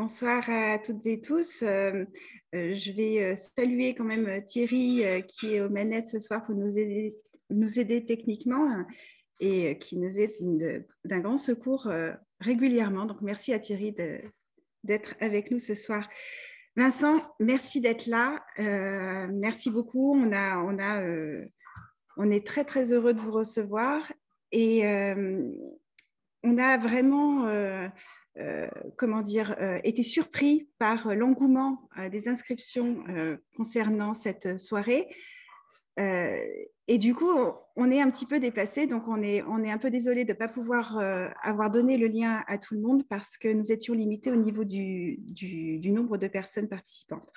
bonsoir à toutes et tous. Euh, euh, je vais euh, saluer quand même Thierry qui est aux manettes ce soir pour nous aider, techniquement et qui nous aide d'un grand secours régulièrement. Donc merci à Thierry d'être avec nous ce soir. Vincent, merci d'être là. merci beaucoup. On, a, on, a, on est très très heureux de vous recevoir et on a vraiment comment dire, euh, été surpris par l'engouement euh, des inscriptions concernant cette soirée. et du coup, on est un petit peu dépassé, donc on est, on est un peu désolé de ne pas pouvoir avoir donné le lien à tout le monde parce que nous étions limités au niveau du, du, nombre de personnes participantes.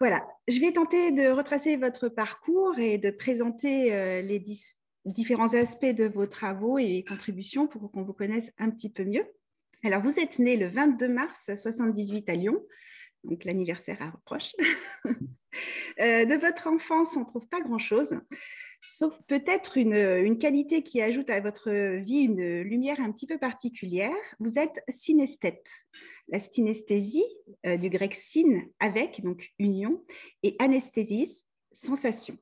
Voilà, je vais tenter de retracer votre parcours et de présenter les différents aspects de vos travaux et contributions pour qu'on vous connaisse un petit peu mieux. Alors, vous êtes né le 22 mars 78 à Lyon, donc l'anniversaire approche. Euh, de votre enfance, on ne trouve pas grand-chose, sauf peut-être une, qualité qui ajoute à votre vie une lumière un petit peu particulière. Vous êtes synesthète. La synesthésie, euh, du grec syn, avec, donc union, et anesthésis, sensation.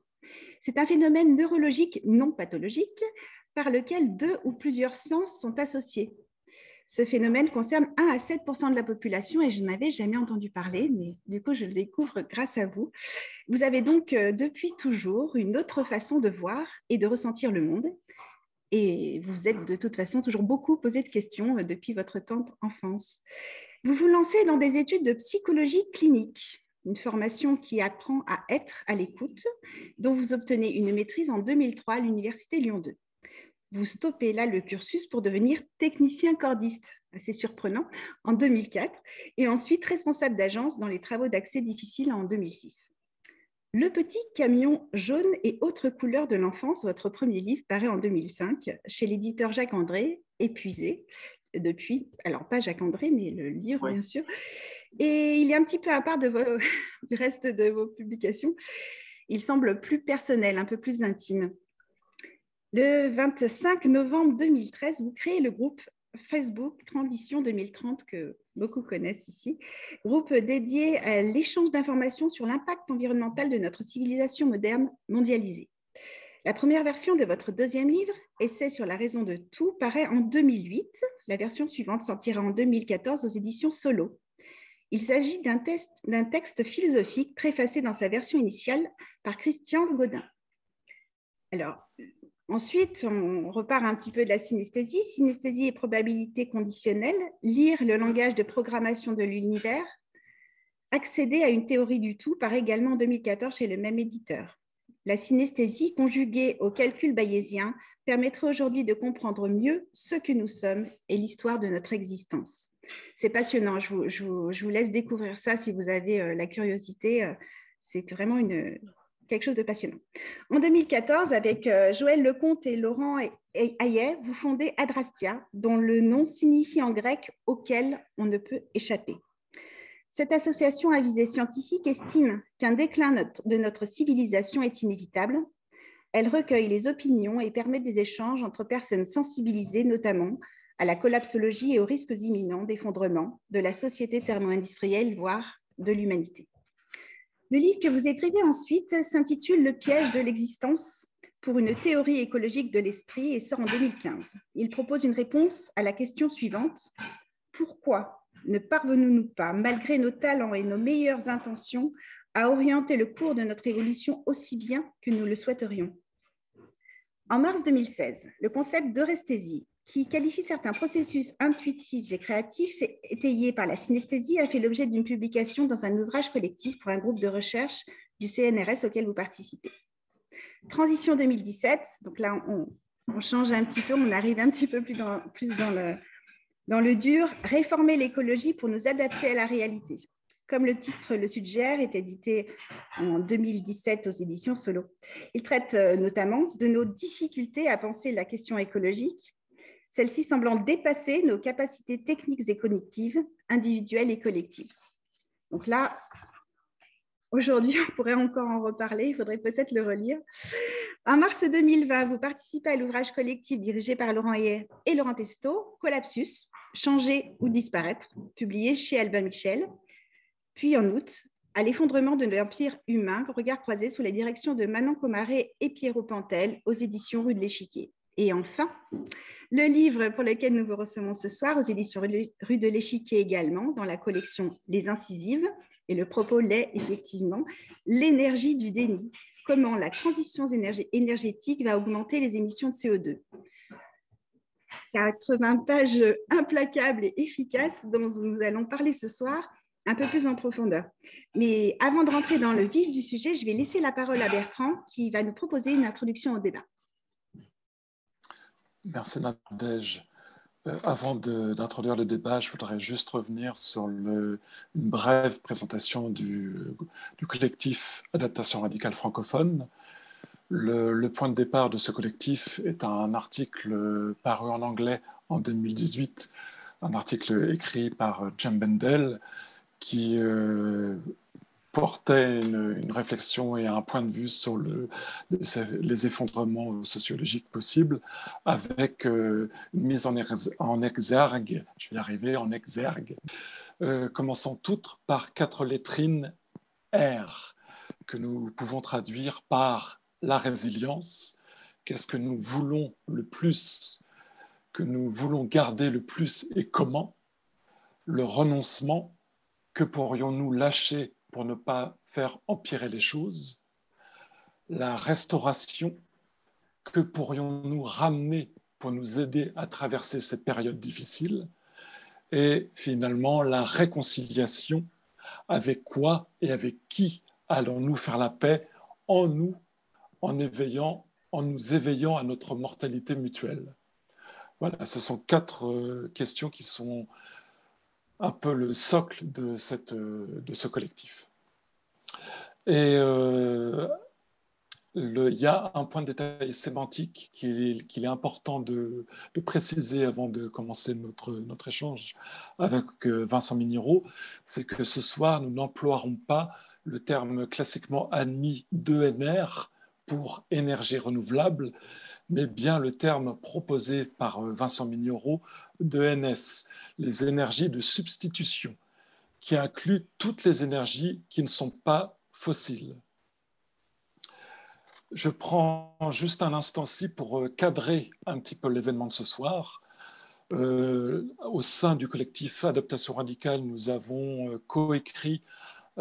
C'est un phénomène neurologique non pathologique par lequel deux ou plusieurs sens sont associés ce phénomène concerne 1 à 7% de la population et je n'avais jamais entendu parler, mais du coup, je le découvre grâce à vous. Vous avez donc euh, depuis toujours une autre façon de voir et de ressentir le monde. Et vous êtes de toute façon toujours beaucoup posé de questions euh, depuis votre tente enfance. Vous vous lancez dans des études de psychologie clinique, une formation qui apprend à être à l'écoute, dont vous obtenez une maîtrise en 2003 à l'Université Lyon 2 vous stoppez là le cursus pour devenir technicien cordiste, assez surprenant, en 2004, et ensuite responsable d'agence dans les travaux d'accès difficiles en 2006. Le petit camion jaune et autres couleurs de l'enfance, votre premier livre, paraît en 2005 chez l'éditeur Jacques André, épuisé depuis, alors pas Jacques André, mais le livre bien sûr. Et il est un petit peu à part de du reste de vos publications. Il semble plus personnel, un peu plus intime. Le 25 novembre 2013, vous créez le groupe Facebook Transition 2030 que beaucoup connaissent ici, groupe dédié à l'échange d'informations sur l'impact environnemental de notre civilisation moderne mondialisée. La première version de votre deuxième livre, Essai sur la raison de tout, paraît en 2008. La version suivante sortira en 2014 aux éditions Solo. Il s'agit d'un texte philosophique préfacé dans sa version initiale par Christian Godin. Alors, Ensuite, on repart un petit peu de la synesthésie. Synesthésie et probabilité conditionnelle, lire le langage de programmation de l'univers, accéder à une théorie du tout par également en 2014 chez le même éditeur. La synesthésie conjuguée au calcul bayésien permettrait aujourd'hui de comprendre mieux ce que nous sommes et l'histoire de notre existence. C'est passionnant, je vous, laisse découvrir ça si vous avez euh, la curiosité. Euh, c'est vraiment une, quelque chose de passionnant. En 2014, avec euh, Joël Lecomte et Laurent Hayet, vous fondez Adrastia, dont le nom signifie en grec auquel on ne peut échapper. Cette association à visée scientifique estime qu'un déclin de notre civilisation est inévitable. Elle recueille les opinions et permet des échanges entre personnes sensibilisées, notamment à la collapsologie et aux risques imminents d'effondrement de la société thermo-industrielle, voire de l'humanité. Le livre que vous écrivez ensuite s'intitule Le piège de l'existence pour une théorie écologique de l'esprit et sort en 2015. Il propose une réponse à la question suivante. Pourquoi ne parvenons-nous pas, malgré nos talents et nos meilleures intentions, à orienter le cours de notre évolution aussi bien que nous le souhaiterions? En mars 2016, le concept d'euresthésie qui qualifie certains processus intuitifs et créatifs étayés par la synesthésie, a fait l'objet d'une publication dans un ouvrage collectif pour un groupe de recherche du CNRS auquel vous participez. Transition 2017, donc là on, change un petit peu, on arrive un petit peu plus dans, plus dans, le, dans le dur, réformer l'écologie pour nous adapter à la réalité. Comme le titre le suggère, est édité en 2017 aux éditions Solo. Il traite euh, notamment de nos difficultés à penser la question écologique, celle-ci semblant dépasser nos capacités techniques et cognitives, individuelles et collectives. Donc là, aujourd'hui, on pourrait encore en reparler, il faudrait peut-être le relire. En mars 2020, vous participez à l'ouvrage collectif dirigé par Laurent Hayet et Laurent Testo, Collapsus, Changer ou disparaître, publié chez Albin Michel. Puis en août, à l'effondrement de l'Empire humain, regard croisé sous la direction de Manon Comaré et Pierrot Pantel aux éditions Rue de l'Échiquier. Et enfin, le livre pour lequel nous vous recevons ce soir aux éditions Rue de l'Échiquier également, dans la collection Les Incisives. Et le propos l'est effectivement l'énergie du déni. Comment la transition énergétique va augmenter les émissions de CO2. 80 pages implacables et efficaces dont nous allons parler ce soir un peu plus en profondeur. Mais avant de rentrer dans le vif du sujet, je vais laisser la parole à Bertrand qui va nous proposer une introduction au débat. Merci Nadège. Euh, avant d'introduire le débat, je voudrais juste revenir sur une brève présentation du, collectif Adaptation radicale francophone. Le, point de départ de ce collectif est un article paru en anglais en 2018, un article écrit par Jem Bendel, qui euh, portait une, réflexion et un point de vue sur le, les, effondrements sociologiques possibles, avec euh, une mise en, en, exergue, je vais y arriver, en exergue, euh, commençant toutes par quatre lettrines R, que nous pouvons traduire par la résilience, qu'est-ce que nous voulons le plus, que nous voulons garder le plus et comment, le renoncement, que pourrions-nous lâcher pour ne pas faire empirer les choses La restauration, que pourrions-nous ramener pour nous aider à traverser ces périodes difficiles? Et finalement, la réconciliation, avec quoi et avec qui allons-nous faire la paix en nous, en éveillant, en nous éveillant à notre mortalité mutuelle? Voilà, ce sont quatre euh, questions qui sont un peu le socle de, de ce collectif. Et euh, il y a un point de détail sémantique qu'il est, important de, de, préciser avant de commencer notre, notre échange avec euh, Vincent Miniro, c'est que ce soir, nous n'emploierons pas le terme classiquement admis d'ENR pour énergie renouvelable, mais bien le terme proposé par euh, Vincent Mignoro de NS, les énergies de substitution, qui inclut toutes les énergies qui ne sont pas fossiles. Je prends juste un instant-ci pour euh, cadrer un petit peu l'événement de ce soir. Euh, au sein du collectif Adaptation radicale, nous avons coécrit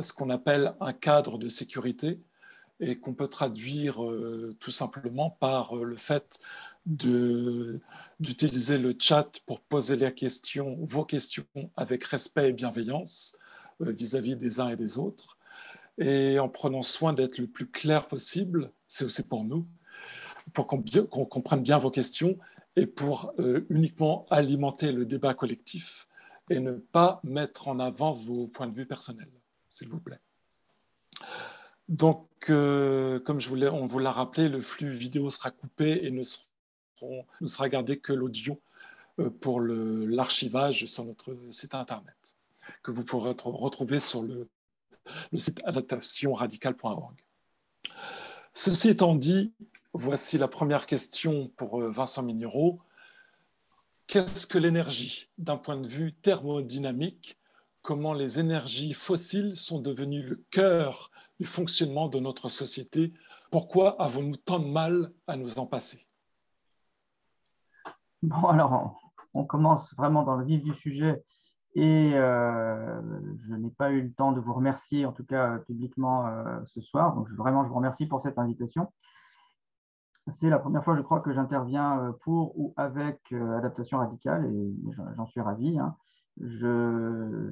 ce qu'on appelle un cadre de sécurité et qu'on peut traduire euh, tout simplement par euh, le fait d'utiliser le chat pour poser vos questions avec respect et bienveillance euh, vis-à-vis des uns et des autres, et en prenant soin d'être le plus clair possible, c'est aussi pour nous, pour qu'on comprenne bien vos questions et pour uniquement alimenter le débat collectif et ne pas mettre en avant vos points de vue personnels, s'il vous plaît. Donc, euh, comme je voulais, on vous l'a rappelé, le flux vidéo sera coupé et ne, sera gardé que l'audio euh, pour l'archivage sur notre site internet, que vous pourrez retrouver sur le, site adaptationradicale.org. Ceci étant dit, voici la première question pour euh, Vincent Minero. Qu'est-ce que l'énergie d'un point de vue thermodynamique comment les énergies fossiles sont devenues le cœur du fonctionnement de notre société. Pourquoi avons-nous tant de mal à nous en passer? Bon, alors, on commence vraiment dans le vif du sujet et euh, je n'ai pas eu le temps de vous remercier, en tout cas publiquement euh, ce soir. Donc, vraiment, je vous remercie pour cette invitation. C'est la première fois, je crois, que j'interviens euh, pour ou avec Adaptation Radicale et j'en suis ravi. Hein. Je,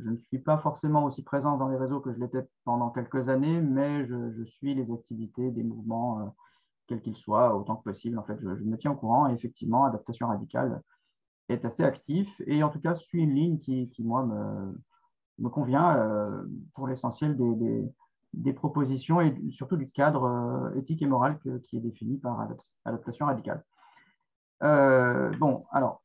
ne suis pas forcément aussi présent dans les réseaux que je l'étais pendant quelques années, mais je, suis les activités des mouvements, euh, quels qu'ils soient, autant que possible. En fait, je, me tiens au courant et effectivement, Adaptation Radicale est assez actif et en tout cas suit une ligne qui, moi, me, convient euh, pour l'essentiel des, propositions et surtout du cadre euh, éthique et moral qui est défini par Adaptation Radicale. bon, alors,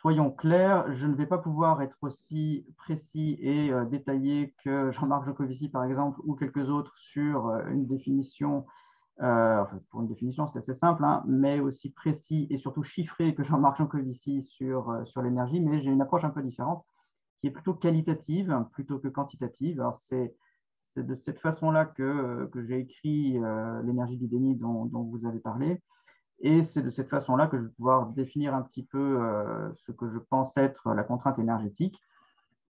soyons clairs, je ne vais pas pouvoir être aussi précis et euh, détaillé que Jean-Marc Jocovici, par exemple, ou quelques autres sur euh, une définition Euh, pour une définition, c'est assez simple, hein, mais aussi précis et surtout chiffré que Jean-Marc Jancovici sur, l'énergie, mais j'ai une approche un peu différente qui est plutôt qualitative plutôt que quantitative. C'est de cette façon-là que, que j'ai écrit l'énergie du déni dont, vous avez parlé. Et c'est de cette façon-là que je vais pouvoir définir un petit peu ce que je pense être la contrainte énergétique.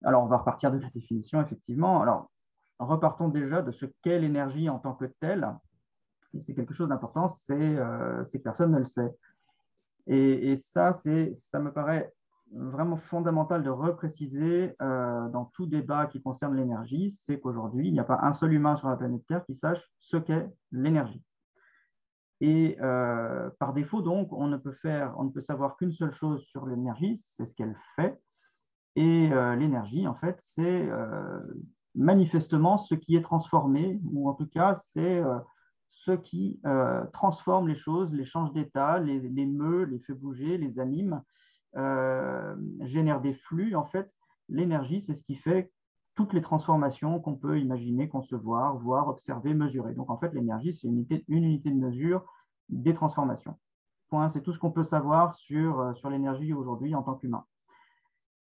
Alors, on va repartir de la définition, effectivement. Alors, repartons déjà de ce qu'est l'énergie en tant que telle. Et c'est quelque chose d'important, c'est euh, que personne ne le sait. Et, ça, ça me paraît vraiment fondamental de repréciser euh, dans tout débat qui concerne l'énergie, c'est qu'aujourd'hui, il n'y a pas un seul humain sur la planète Terre qui sache ce qu'est l'énergie. Et euh, par défaut, donc, on ne peut faire, on ne peut savoir qu'une seule chose sur l'énergie, c'est ce qu'elle fait. Et l'énergie, en fait, c'est manifestement ce qui est transformé, ou en tout cas, c'est euh, ce qui euh, transforme les choses, les change d'état, les, les, meut, les fait bouger, les anime, euh, génère des flux. En fait, l'énergie, c'est ce qui fait toutes les transformations qu'on peut imaginer, concevoir, voir, observer, mesurer. Donc, en fait, l'énergie, c'est une unité, de mesure des transformations. Point, c'est tout ce qu'on peut savoir sur, sur l'énergie aujourd'hui en tant qu'humain.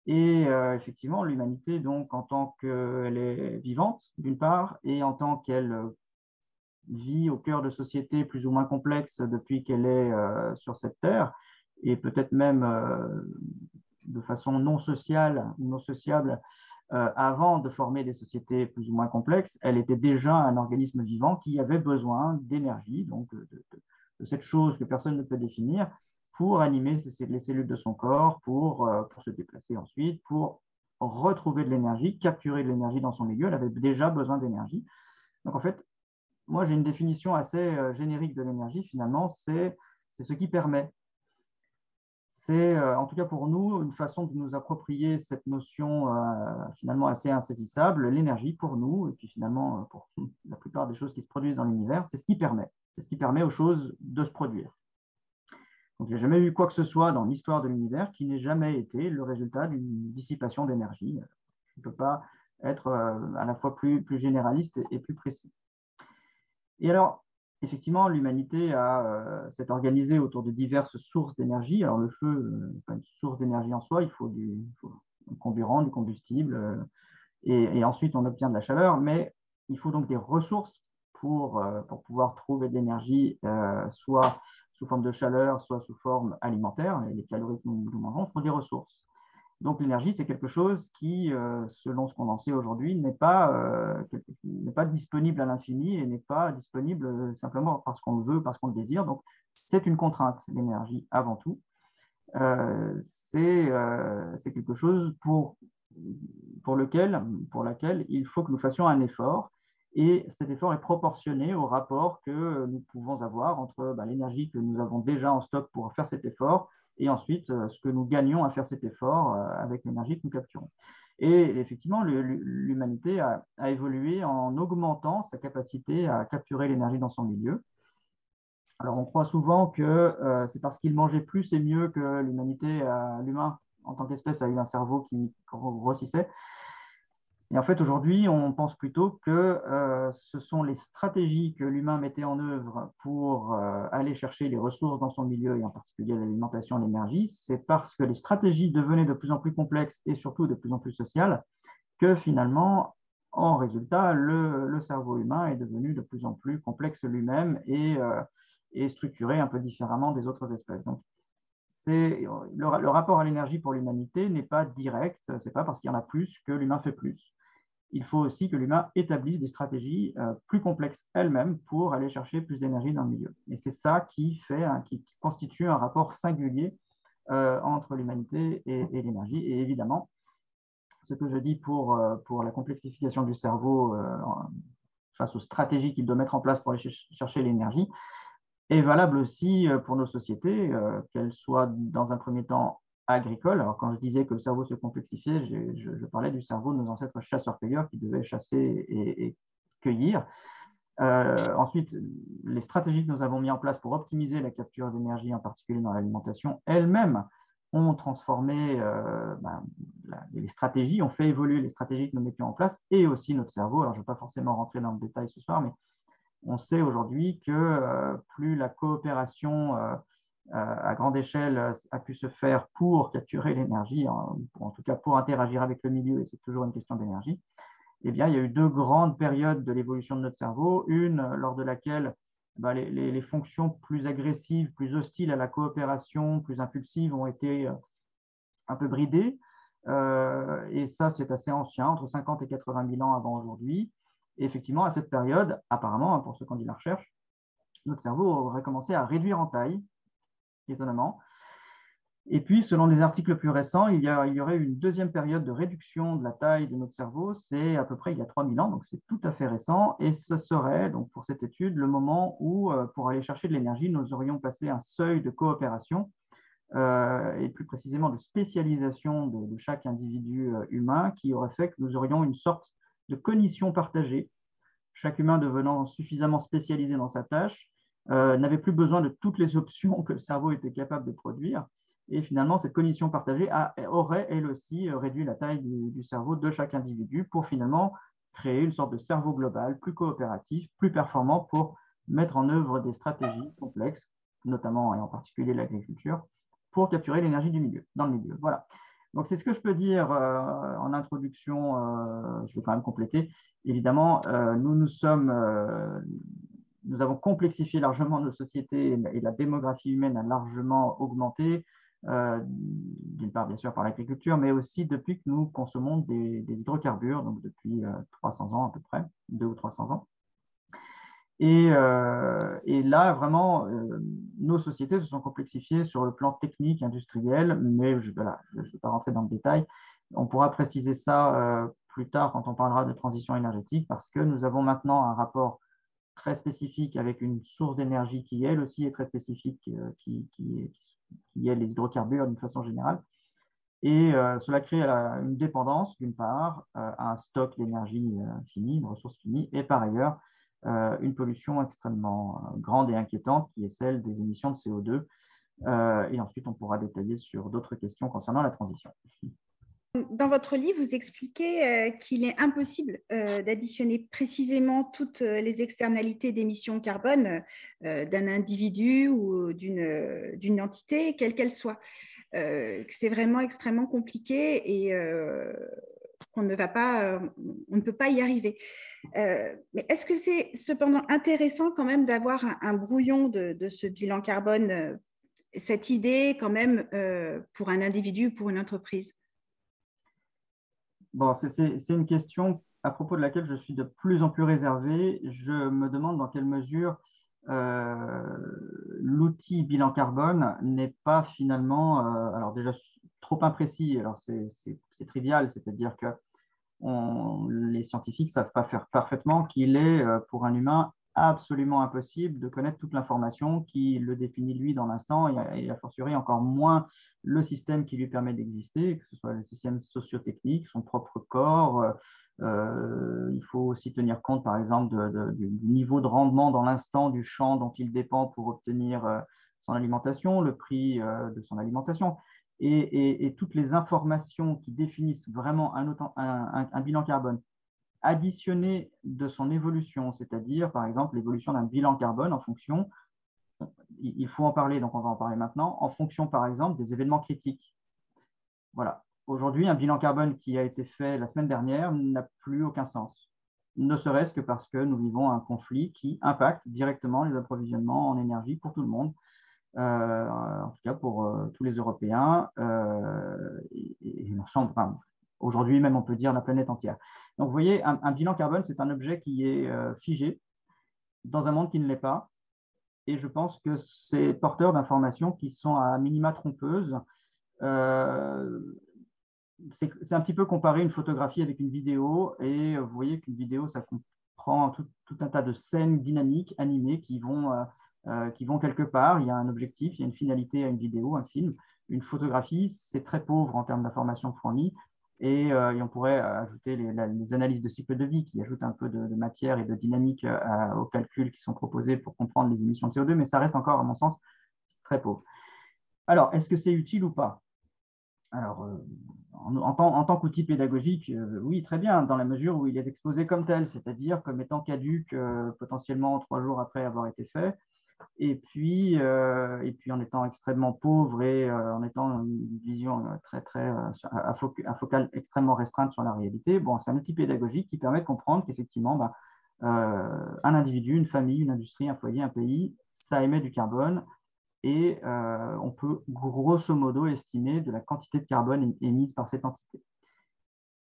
Et euh, effectivement, l'humanité, donc, en tant qu'elle est vivante, d'une part, et en tant qu'elle euh, vit au cœur de sociétés plus ou moins complexes depuis qu'elle est euh, sur cette terre, et peut-être même de façon non sociale non sociable avant de former des sociétés plus ou moins complexes, elle était déjà un organisme vivant qui avait besoin d'énergie, donc de, cette chose que personne ne peut définir, pour animer les cellules de son corps, pour, euh, pour se déplacer ensuite, pour retrouver de l'énergie, capturer de l'énergie dans son milieu. Elle avait déjà besoin d'énergie. Donc en fait, moi j'ai une définition assez euh, générique de l'énergie finalement, c'est ce qui permet. C'est euh, en tout cas pour nous une façon de nous approprier cette notion finalement assez insaisissable, l'énergie pour nous, et puis finalement pour la plupart des choses qui se produisent dans l'univers, c'est ce qui permet. C'est ce qui permet aux choses de se produire. Donc, il n'y a jamais eu quoi que ce soit dans l'histoire de l'univers qui n'ait jamais été le résultat d'une dissipation d'énergie. Je ne peux pas être euh, à la fois plus, plus généraliste et plus précis. Et alors, effectivement, l'humanité euh, s'est organisée autour de diverses sources d'énergie. Alors, le feu n'est pas une source d'énergie en soi, il faut du, carburant, du combustible, et, et, ensuite on obtient de la chaleur, mais il faut donc des ressources pour, euh, pour pouvoir trouver de l'énergie, soit sous forme de chaleur, soit sous forme alimentaire, les calories que nous, mangeons font des ressources. Donc l'énergie, c'est quelque chose qui, euh, selon ce qu'on en sait aujourd'hui, n'est pas, euh, pas disponible à l'infini et n'est pas disponible euh, simplement parce qu'on le veut, parce qu'on le désire. Donc c'est une contrainte, l'énergie, avant tout. c'est quelque chose pour, pour, lequel, pour laquelle il faut que nous fassions un effort et cet effort est proportionné au rapport que nous pouvons avoir entre bah, l'énergie que nous avons déjà en stock pour faire cet effort et ensuite euh, ce que nous gagnons à faire cet effort euh, avec l'énergie que nous capturons. Et effectivement, l'humanité a, évolué en augmentant sa capacité à capturer l'énergie dans son milieu. Alors on croit souvent que euh, c'est parce qu'il mangeait plus et mieux que l'humanité, l'humain en tant qu'espèce a eu un cerveau qui grossissait. Et en fait, aujourd'hui, on pense plutôt que euh, ce sont les stratégies que l'humain mettait en œuvre pour euh, aller chercher les ressources dans son milieu, et en particulier l'alimentation, l'énergie. C'est parce que les stratégies devenaient de plus en plus complexes et surtout de plus en plus sociales que finalement, en résultat, le, cerveau humain est devenu de plus en plus complexe lui-même et, euh, structuré un peu différemment des autres espèces. Le, rapport à l'énergie pour l'humanité n'est pas direct, c'est pas parce qu'il y en a plus que l'humain fait plus il faut aussi que l'humain établisse des stratégies euh, plus complexes elles-mêmes pour aller chercher plus d'énergie dans le milieu. Et c'est ça qui, fait, qui, constitue un rapport singulier euh, entre l'humanité et, l'énergie. Et évidemment, ce que je dis pour, euh, pour la complexification du cerveau face aux stratégies qu'il doit mettre en place pour aller chercher l'énergie, est valable aussi pour nos sociétés, qu'elles soient dans un premier temps agricole. Alors, quand je disais que le cerveau se complexifiait, je, parlais du cerveau de nos ancêtres chasseurs-cueilleurs qui devaient chasser et, cueillir. Euh, ensuite, les stratégies que nous avons mises en place pour optimiser la capture d'énergie, en particulier dans l'alimentation, elles-mêmes ont transformé euh, ben, les stratégies, ont fait évoluer les stratégies que nous mettions en place et aussi notre cerveau. Alors, je ne vais pas forcément rentrer dans le détail ce soir, mais On sait aujourd'hui que plus la coopération à grande échelle a pu se faire pour capturer l'énergie, en, tout cas pour interagir avec le milieu, et c'est toujours une question d'énergie, eh bien, il y a eu deux grandes périodes de l'évolution de notre cerveau. Une lors de laquelle bah, les, fonctions plus agressives, plus hostiles à la coopération, plus impulsives ont été euh, un peu bridées. Euh, et ça, c'est assez ancien, entre 50 et 80 000 ans avant aujourd'hui. Et effectivement, à cette période, apparemment, pour ceux qui ont dit la recherche, notre cerveau aurait commencé à réduire en taille, étonnamment, et puis, selon les articles plus récents, il y, aurait une deuxième période de réduction de la taille de notre cerveau, c'est à peu près il y a 3000 ans, donc c'est tout à fait récent, et ce serait, donc pour cette étude, le moment où, euh, pour aller chercher de l'énergie, nous aurions passé un seuil de coopération, euh, et plus précisément de spécialisation de, chaque individu euh, humain, qui aurait fait que nous aurions une sorte de cognition partagée, chaque humain devenant suffisamment spécialisé dans sa tâche, n'avait plus besoin de toutes les options que le cerveau était capable de produire, et finalement, cette cognition partagée aurait, elle aussi, euh, réduit la taille du, cerveau de chaque individu pour finalement créer une sorte de cerveau global plus coopératif, plus performant pour mettre en œuvre des stratégies complexes, notamment et en particulier l'agriculture, pour capturer l'énergie du milieu, dans le milieu. Voilà. Donc, c'est ce que je peux dire euh, en introduction. Euh, je vais quand même compléter. Évidemment, nous, nous sommes nous avons complexifié largement nos sociétés et la démographie humaine a largement augmenté. Euh, d'une part bien sûr par l'agriculture, mais aussi depuis que nous consommons des, hydrocarbures, donc depuis 300 euh, ans à peu près, 2 ou 300 ans. Et, euh, et là, vraiment, nos sociétés se sont complexifiées sur le plan technique, industriel, mais je ne vais pas rentrer dans le détail. On pourra préciser ça plus tard quand on parlera de transition énergétique, parce que nous avons maintenant un rapport très spécifique avec une source d'énergie qui, elle aussi, est très spécifique, qui, qui, est les hydrocarbures d'une façon générale. Et euh, cela crée une dépendance, d'une part, euh, à un stock d'énergie euh, fini, une ressource finie, et par ailleurs, une pollution extrêmement grande et inquiétante qui est celle des émissions de CO2. et ensuite, on pourra détailler sur d'autres questions concernant la transition. Dans votre livre, vous expliquez qu'il est impossible d'additionner précisément toutes les externalités d'émissions carbone d'un individu ou d'une entité, quelle qu'elle soit. c'est vraiment extrêmement compliqué et qu'on ne va pas, on ne peut pas y arriver. mais est-ce que c'est cependant intéressant quand même d'avoir un, brouillon de, ce bilan carbone, cette idée quand même pour un individu, pour une entreprise? Bon, c'est une question à propos de laquelle je suis de plus en plus réservé. Je me demande dans quelle mesure euh, l'outil bilan carbone n'est pas finalement, euh, alors déjà trop imprécis, alors c'est trivial, c'est-à-dire que les scientifiques ne savent pas faire parfaitement qu'il est euh, pour un humain absolument impossible de connaître toute l'information qui le définit lui dans l'instant et, a fortiori encore moins le système qui lui permet d'exister, que ce soit le système sociotechnique, son propre corps. Euh, il faut aussi tenir compte, par exemple, du niveau de rendement dans l'instant du champ dont il dépend pour obtenir euh, son alimentation, le prix euh, de son alimentation. Et, toutes les informations qui définissent vraiment un bilan carbone additionné de son évolution, c'est-à-dire par exemple l'évolution d'un bilan carbone en fonction, il faut en parler, donc on va en parler maintenant, en fonction par exemple des événements critiques. Voilà. Aujourd'hui, un bilan carbone qui a été fait la semaine dernière n'a plus aucun sens, ne serait-ce que parce que nous vivons un conflit qui impacte directement les approvisionnements en énergie pour tout le monde, euh, en tout cas pour euh, tous les Européens, euh, et, et l'ensemble, aujourd'hui même on peut dire la planète entière. Donc vous voyez, un, bilan carbone, c'est un objet qui est euh, figé dans un monde qui ne l'est pas. Et je pense que c'est porteur d'informations qui sont à minima trompeuses. C'est un petit peu comparer une photographie avec une vidéo. Et vous voyez qu'une vidéo, ça comprend tout, un tas de scènes dynamiques, animées, qui vont, qui vont quelque part. Il y a un objectif, il y a une finalité à une vidéo, un film. Une photographie, c'est très pauvre en termes d'informations fournies. Euh, et, on pourrait ajouter les, analyses de cycle de vie qui ajoutent un peu de, matière et de dynamique euh, aux calculs qui sont proposés pour comprendre les émissions de CO2, mais ça reste encore, à mon sens, très pauvre. Alors, est-ce que c'est utile ou pas? Alors, euh, en, tant, qu'outil pédagogique, euh, oui, très bien, dans la mesure où il est exposé comme tel, c'est-à-dire comme étant caduque euh, potentiellement trois jours après avoir été fait, et puis, euh, et puis en étant extrêmement pauvre et en étant une vision très, très, à, focale extrêmement restreinte sur la réalité. Bon, c'est un outil pédagogique qui permet de comprendre qu'effectivement, ben, un individu, une famille, une industrie, un foyer, un pays, ça émet du carbone, et euh, on peut grosso modo estimer de la quantité de carbone émise par cette entité.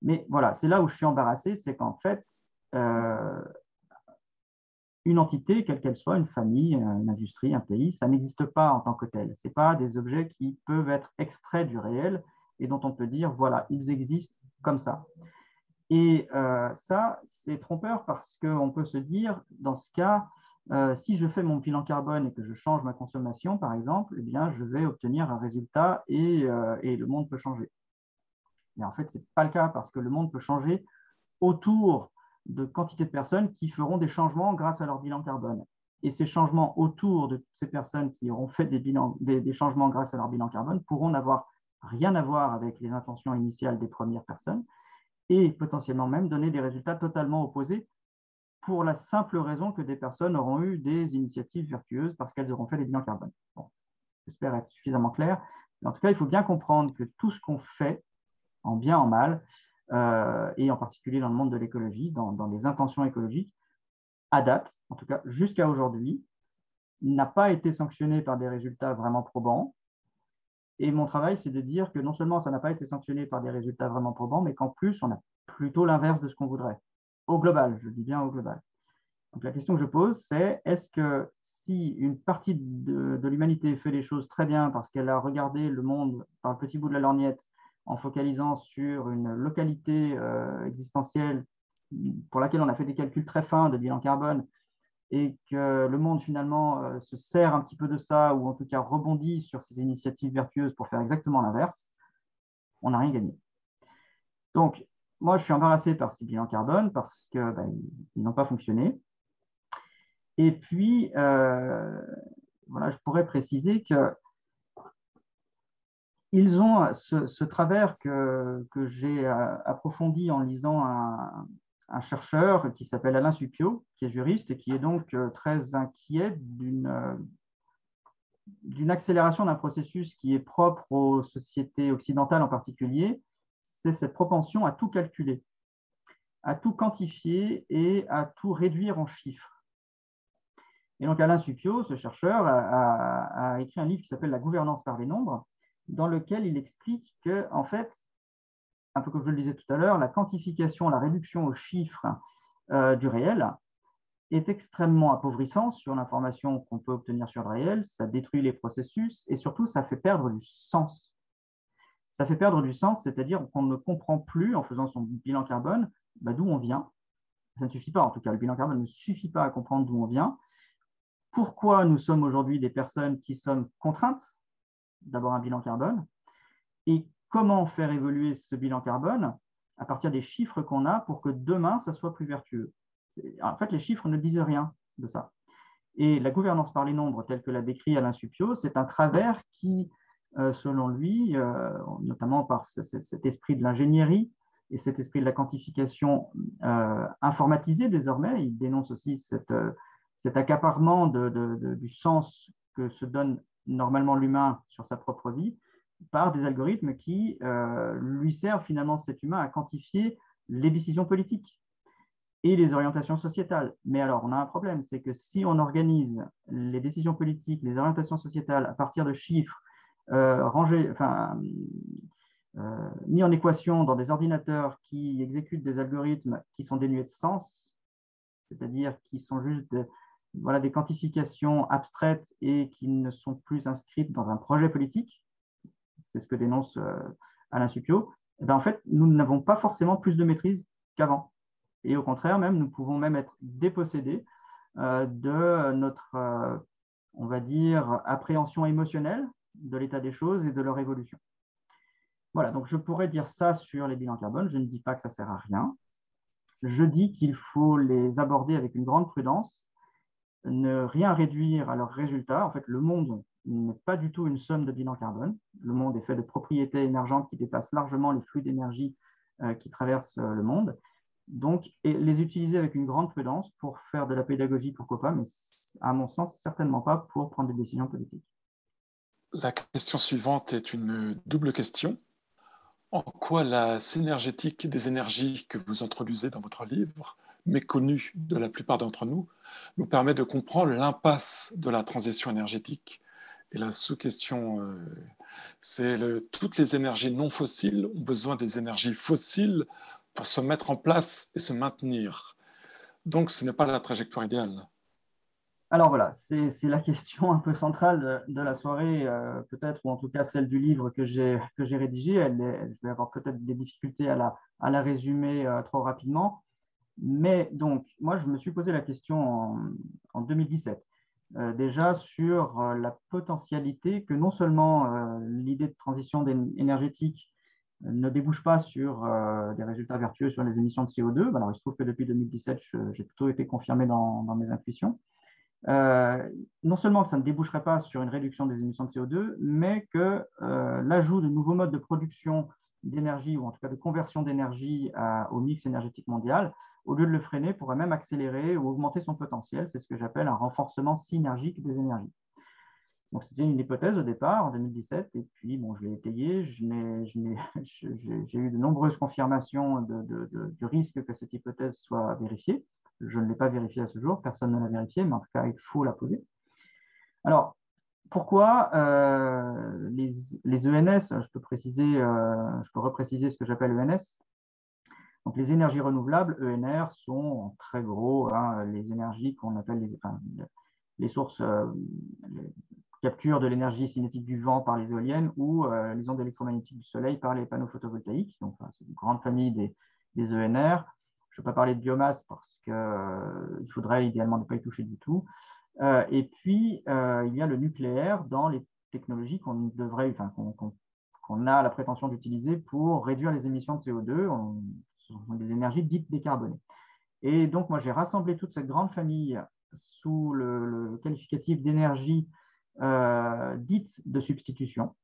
Mais voilà, c'est là où je suis embarrassé, c'est qu'en fait, euh, une entité, quelle qu'elle soit, une famille, une industrie, un pays, ça n'existe pas en tant que tel. Ce pas des objets qui peuvent être extraits du réel et dont on peut dire, voilà, ils existent comme ça. Et euh, ça, c'est trompeur parce qu'on peut se dire, dans ce cas, euh, si je fais mon bilan carbone et que je change ma consommation, par exemple, eh bien, je vais obtenir un résultat et, euh, et le monde peut changer. Mais en fait, ce n'est pas le cas parce que le monde peut changer autour de quantité de personnes qui feront des changements grâce à leur bilan carbone. Et ces changements autour de ces personnes qui auront fait des, des, des changements grâce à leur bilan carbone pourront n'avoir rien à voir avec les intentions initiales des premières personnes et potentiellement même donner des résultats totalement opposés pour la simple raison que des personnes auront eu des initiatives vertueuses parce qu'elles auront fait des bilans carbone. J'espère être suffisamment clair. En tout cas, il faut bien comprendre que tout ce qu'on fait, en bien, en mal, et en particulier dans le monde de l'écologie, dans, les intentions écologiques, à date, en tout cas jusqu'à aujourd'hui, n'a pas été sanctionné par des résultats vraiment probants. Et mon travail, c'est de dire que non seulement ça n'a pas été sanctionné par des résultats vraiment probants, mais qu'en plus, on a plutôt l'inverse de ce qu'on voudrait au global, je dis bien au global. Donc la question que je pose, c'est est-ce que si une partie de, l'humanité fait les choses très bien parce qu'elle a regardé le monde par le petit bout de la lorgnette en focalisant sur une localité euh, existentielle pour laquelle on a fait des calculs très fins de bilan carbone et que le monde finalement euh, se sert un petit peu de ça ou en tout cas rebondit sur ces initiatives vertueuses pour faire exactement l'inverse, on n'a rien gagné. Donc, moi, je suis embarrassé par ces bilans carbone parce qu'ils ben, n'ont pas fonctionné. Et puis, euh, voilà, je pourrais préciser que ils ont ce, travers que, j'ai euh, approfondi en lisant un, chercheur qui s'appelle Alain Supio, qui est juriste et qui est donc euh, très inquiet d'une d'une accélération d'un processus qui est propre aux sociétés occidentales en particulier, c'est cette propension à tout calculer, à tout quantifier et à tout réduire en chiffres. Et donc Alain Supio, ce chercheur, a, écrit un livre qui s'appelle La gouvernance par les nombres, dans lequel il explique que, en fait, un peu comme je le disais tout à l'heure, la quantification, la réduction aux chiffres euh, du réel est extrêmement appauvrissant sur l'information qu'on peut obtenir sur le réel, ça détruit les processus et surtout ça fait perdre du sens ça fait perdre du sens, c'est-à-dire qu'on ne comprend plus, en faisant son bilan carbone, bah, d'où on vient. Ça ne suffit pas, en tout cas, le bilan carbone ne suffit pas à comprendre d'où on vient. Pourquoi nous sommes aujourd'hui des personnes qui sommes contraintes d'avoir un bilan carbone et comment faire évoluer ce bilan carbone à partir des chiffres qu'on a pour que demain, ça soit plus vertueux? En fait, les chiffres ne disent rien de ça. Et la gouvernance par les nombres, telle que l'a décrit Alain Supio, c'est un travers qui euh, selon lui, euh, notamment par cet esprit de l'ingénierie et cet esprit de la quantification euh, informatisée désormais. Il dénonce aussi cet accaparement du sens que se donne normalement l'humain sur sa propre vie par des algorithmes qui lui servent finalement cet humain à quantifier les décisions politiques et les orientations sociétales. Mais alors, on a un problème, c'est que si on organise les décisions politiques, les orientations sociétales à partir de chiffres, euh, enfin, euh, mis en équation dans des ordinateurs qui exécutent des algorithmes qui sont dénués de sens, c'est-à-dire qui sont juste voilà, des quantifications abstraites et qui ne sont plus inscrites dans un projet politique, c'est ce que dénonce euh, Alain Supio, eh ben, en fait, nous n'avons pas forcément plus de maîtrise qu'avant. Et au contraire, même, nous pouvons même être dépossédés de notre, on va dire, appréhension émotionnelle de l'état des choses et de leur évolution. Voilà, donc je pourrais dire ça sur les bilans carbone. Je ne dis pas que ça sert à rien. Je dis qu'il faut les aborder avec une grande prudence, ne rien réduire à leurs résultats. En fait, le monde n'est pas du tout une somme de bilan carbone. Le monde est fait de propriétés émergentes qui dépassent largement les flux d'énergie euh, qui traversent euh, le monde. Donc, et les utiliser avec une grande prudence pour faire de la pédagogie, pourquoi pas, mais à mon sens, certainement pas pour prendre des décisions politiques. La question suivante est une double question. En quoi la synergétique des énergies que vous introduisez dans votre livre, méconnue de la plupart d'entre nous, nous permet de comprendre l'impasse de la transition énergétique Et la sous-question, euh, c'est toutes les énergies non fossiles ont besoin des énergies fossiles pour se mettre en place et se maintenir. Donc ce n'est pas la trajectoire idéale. Alors voilà, c'est la question un peu centrale de, la soirée, euh, peut-être, ou en tout cas celle du livre que j'ai rédigé. Elle je vais avoir peut-être des difficultés à la, à la résumer euh, trop rapidement. Mais donc, moi, je me suis posé la question en, 2017, euh, déjà sur la potentialité que non seulement l'idée de transition énergétique ne débouche pas sur des résultats vertueux sur les émissions de CO2. Alors, il se trouve que depuis 2017, j'ai plutôt été confirmé dans, dans mes intuitions. Euh, non seulement que ça ne déboucherait pas sur une réduction des émissions de CO2, mais que euh, l'ajout de nouveaux modes de production d'énergie, ou en tout cas de conversion d'énergie au mix énergétique mondial, au lieu de le freiner, pourrait même accélérer ou augmenter son potentiel. C'est ce que j'appelle un renforcement synergique des énergies. Donc, c'était une hypothèse au départ, en 2017, et puis bon, je l'ai étayée. J'ai eu de nombreuses confirmations du risque que cette hypothèse soit vérifiée. Je ne l'ai pas vérifié à ce jour, personne ne l'a vérifié, mais en tout cas, il faut la poser. Alors, pourquoi euh, les, ENS, je peux, préciser, euh, je peux repréciser ce que j'appelle ENS. Donc, les énergies renouvelables, ENR, sont très gros hein, les énergies qu'on appelle les, sources, euh, capture de l'énergie cinétique du vent par les éoliennes ou les ondes électromagnétiques du soleil par les panneaux photovoltaïques. Donc, c'est une grande famille des, ENR. Je ne vais pas parler de biomasse parce qu'il faudrait idéalement ne pas y toucher du tout. Euh, et puis, euh, il y a le nucléaire dans les technologies qu'on devrait, enfin, qu'on a la prétention d'utiliser pour réduire les émissions de CO2. On, ce sont des énergies dites décarbonées. Et donc, moi, j'ai rassemblé toute cette grande famille sous le, qualificatif d'énergie dite de substitution,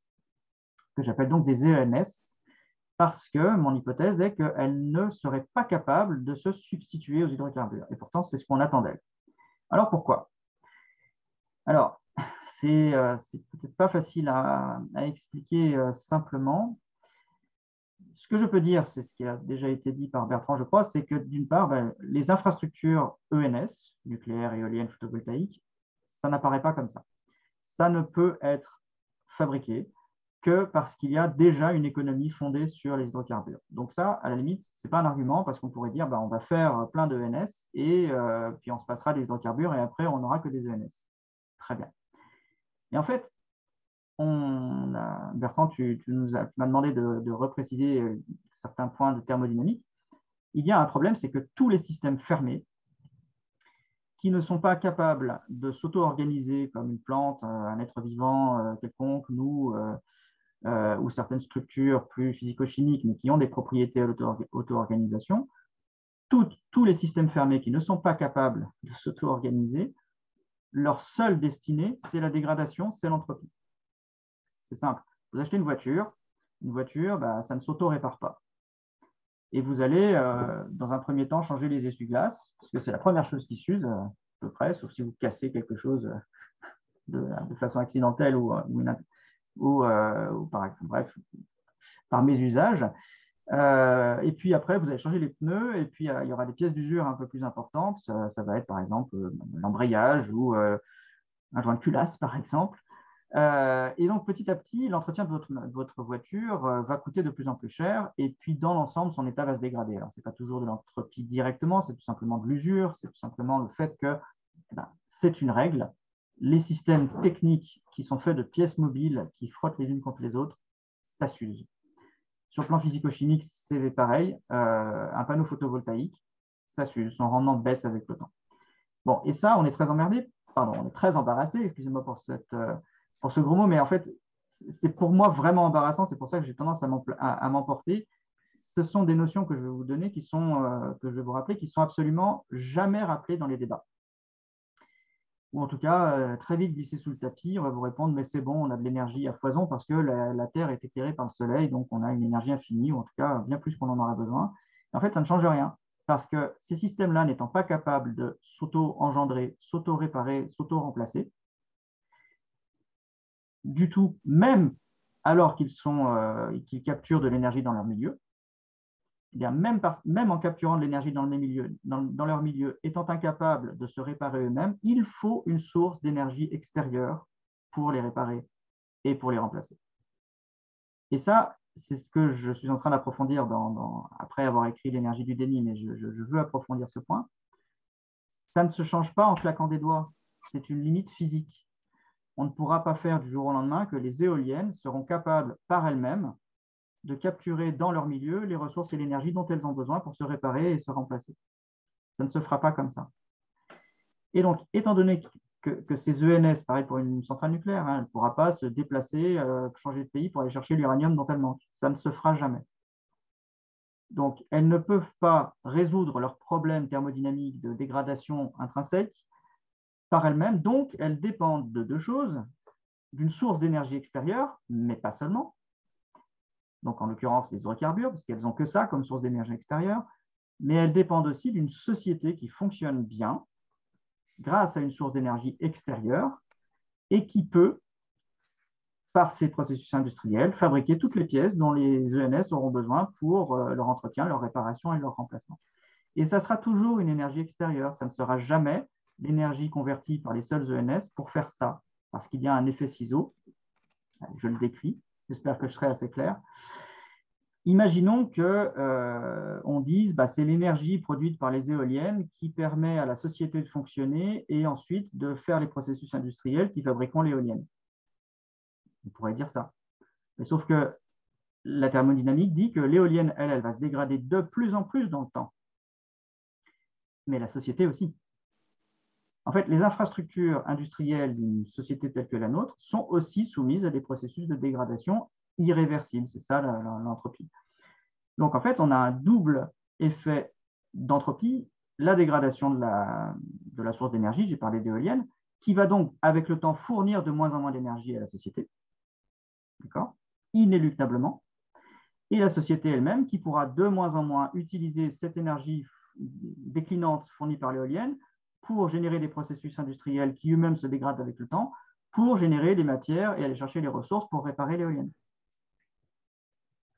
que j'appelle donc des ENS, parce que mon hypothèse est qu'elle ne serait pas capable de se substituer aux hydrocarbures. Et pourtant, c'est ce qu'on attend d'elle. Alors pourquoi? Alors, c'est euh, peut-être pas facile à, expliquer euh, simplement. Ce que je peux dire, c'est ce qui a déjà été dit par Bertrand, je crois, c'est que d'une part, ben, les infrastructures ENS, nucléaire, éolienne, photovoltaïque, ça n'apparaît pas comme ça. Ça ne peut être fabriqué, que parce qu'il y a déjà une économie fondée sur les hydrocarbures. Donc ça, à la limite, ce n'est pas un argument parce qu'on pourrait dire bah, on va faire plein de ENS et euh, puis on se passera des hydrocarbures et après on n'aura que des ENS. Très bien. Et en fait, Bertrand, tu, m'as demandé de, repréciser euh, certains points de thermodynamique. Il y a un problème, c'est que tous les systèmes fermés qui ne sont pas capables de s'auto-organiser comme une plante, euh, un être vivant quelconque, nous, euh, ou certaines structures plus physico-chimiques, mais qui ont des propriétés à l'auto-organisation, tous les systèmes fermés qui ne sont pas capables de s'auto-organiser, leur seule destinée, c'est la dégradation, c'est l'entropie. C'est simple. Vous achetez une voiture, une voiture, bah, ça ne s'auto-répare pas. Et vous allez, euh, dans un premier temps, changer les essuie-glaces, parce que c'est la première chose qui s'use, euh, à peu près, sauf si vous cassez quelque chose de, façon accidentelle ou, ou, euh, ou, par bref, par mes usages. Euh, et puis après, vous allez changer les pneus et puis euh, il y aura des pièces d'usure un peu plus importantes. Ça, va être par exemple l'embrayage ou un joint de culasse, par exemple. et donc petit à petit, l'entretien de votre, votre voiture va coûter de plus en plus cher et puis dans l'ensemble, son état va se dégrader. Alors, ce n'est pas toujours de l'entropie directement, c'est tout simplement de l'usure, c'est tout simplement le fait que eh ben, c'est une règle les systèmes techniques qui sont faits de pièces mobiles qui frottent les unes contre les autres, ça s'use. Sur plan physico-chimique, c'est pareil. Euh, un panneau photovoltaïque, ça. Son rendement baisse avec le temps. Bon, et ça, on est très emmerdé, pardon, on est très embarrassé, excusez-moi pour, euh, ce gros mot, mais en fait, c'est pour moi vraiment embarrassant, c'est pour ça que j'ai tendance à m'emporter. Ce sont des notions que je vais vous donner, qui sont, euh, que je vais vous rappeler, qui sont absolument jamais rappelées dans les débats. Ou en tout cas très vite glisser sous le tapis. On va vous répondre, mais c'est bon, on a de l'énergie à foison parce que la, Terre est éclairée par le Soleil, donc on a une énergie infinie, ou en tout cas bien plus qu'on en aura besoin. en fait, ça ne change rien parce que ces systèmes-là n'étant pas capables de s'auto-engendrer, s'auto-réparer, s'auto-remplacer, du tout, même alors qu'ils euh, capturent de l'énergie dans leur milieu, eh même, en capturant de l'énergie dans, leur milieu, étant incapables de se réparer eux-mêmes, il faut une source d'énergie extérieure pour les réparer et pour les remplacer. Et ça, c'est ce que je suis en train d'approfondir après avoir écrit l'énergie du déni, mais je, veux approfondir ce point. Ça ne se change pas en claquant des doigts. C'est une limite physique. On ne pourra pas faire du jour au lendemain que les éoliennes seront capables par elles-mêmes de capturer dans leur milieu les ressources et l'énergie dont elles ont besoin pour se réparer et se remplacer. Ça ne se fera pas comme ça. Et donc, étant donné que, ces ENS, pareil pour une centrale nucléaire, hein, elle ne pourra pas se déplacer, euh, changer de pays pour aller chercher l'uranium dont elle manque. Ça ne se fera jamais. Donc, elles ne peuvent pas résoudre leurs problèmes thermodynamiques de dégradation intrinsèque par elles-mêmes. Donc, elles dépendent de deux choses, d'une source d'énergie extérieure, mais pas seulement. Donc, en l'occurrence, les hydrocarbures, parce qu'elles n'ont que ça comme source d'énergie extérieure, mais elles dépendent aussi d'une société qui fonctionne bien, grâce à une source d'énergie extérieure et qui peut, par ces processus industriels, fabriquer toutes les pièces dont les ENS auront besoin pour euh, leur entretien, leur réparation et leur remplacement. Et ça sera toujours une énergie extérieure, ça ne sera jamais l'énergie convertie par les seuls ENS pour faire ça, parce qu'il y a un effet ciseau, je le décris, j'espère que je serai assez clair, Imaginons qu'on euh, dise bah, c'est l'énergie produite par les éoliennes qui permet à la société de fonctionner et ensuite de faire les processus industriels qui fabriqueront l'éolienne. On pourrait dire ça. Mais sauf que la thermodynamique dit que l'éolienne, elle, elle va se dégrader de plus en plus dans le temps. Mais la société aussi. En fait, les infrastructures industrielles d'une société telle que la nôtre sont aussi soumises à des processus de dégradation irréversible. C'est ça l'entropie. Donc en fait, on a un double effet d'entropie, la dégradation de la, de la source d'énergie, j'ai parlé d'éolienne, qui va donc avec le temps fournir de moins en moins d'énergie à la société, d'accord? Inéluctablement, et la société elle-même qui pourra de moins en moins utiliser cette énergie déclinante fournie par l'éolienne pour générer des processus industriels qui eux-mêmes se dégradent avec le temps, pour générer des matières et aller chercher les ressources pour réparer l'éolienne.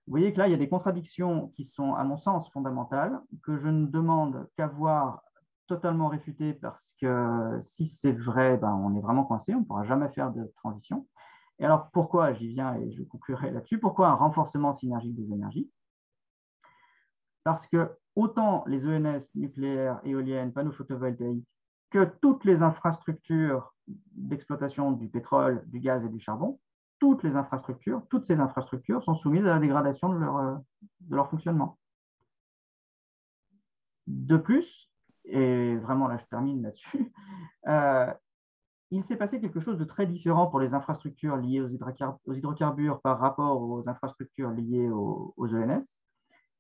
Vous voyez que là, il y a des contradictions qui sont, à mon sens, fondamentales, que je ne demande qu'à voir totalement réfutées parce que si c'est vrai, ben, on est vraiment coincé, on ne pourra jamais faire de transition. Et alors, pourquoi, j'y viens et je conclurai là-dessus, pourquoi un renforcement synergique des énergies? Parce que autant les ENS, nucléaires, éoliennes, panneaux photovoltaïques, que toutes les infrastructures d'exploitation du pétrole, du gaz et du charbon toutes les infrastructures, toutes ces infrastructures sont soumises à la dégradation de leur, euh, de leur fonctionnement. De plus, et vraiment là je termine là-dessus, euh, il s'est passé quelque chose de très différent pour les infrastructures liées aux, hydrocarbures, par rapport aux infrastructures liées aux, aux ENS,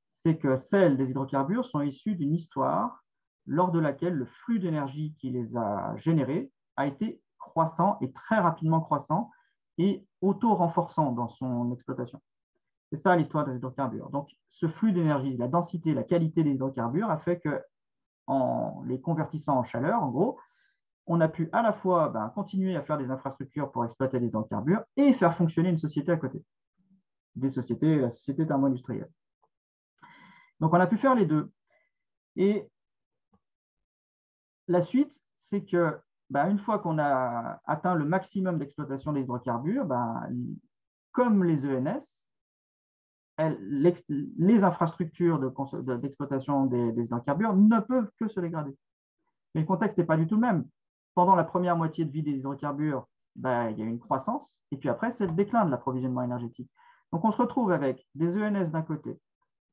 c'est que celles des hydrocarbures sont issues d'une histoire lors de laquelle le flux d'énergie qui les a générés a été croissant et très rapidement croissant et auto-renforçant dans son exploitation. C'est ça l'histoire des hydrocarbures. Donc, ce flux d'énergie, la densité, la qualité des hydrocarbures a fait que, en les convertissant en chaleur, en gros, on a pu à la fois ben, continuer à faire des infrastructures pour exploiter les hydrocarbures et faire fonctionner une société à côté, des sociétés, la société thermo-industrielle. Donc, on a pu faire les deux. Et la suite, c'est que bah, une fois qu'on a atteint le maximum d'exploitation des hydrocarbures, bah, comme les ENS, les infrastructures d'exploitation des, hydrocarbures ne peuvent que se dégrader. Mais le contexte n'est pas du tout le même. Pendant la première moitié de vie des hydrocarbures, bah, il y a une croissance, et puis après, c'est le déclin de l'approvisionnement énergétique. Donc, on se retrouve avec des ENS d'un côté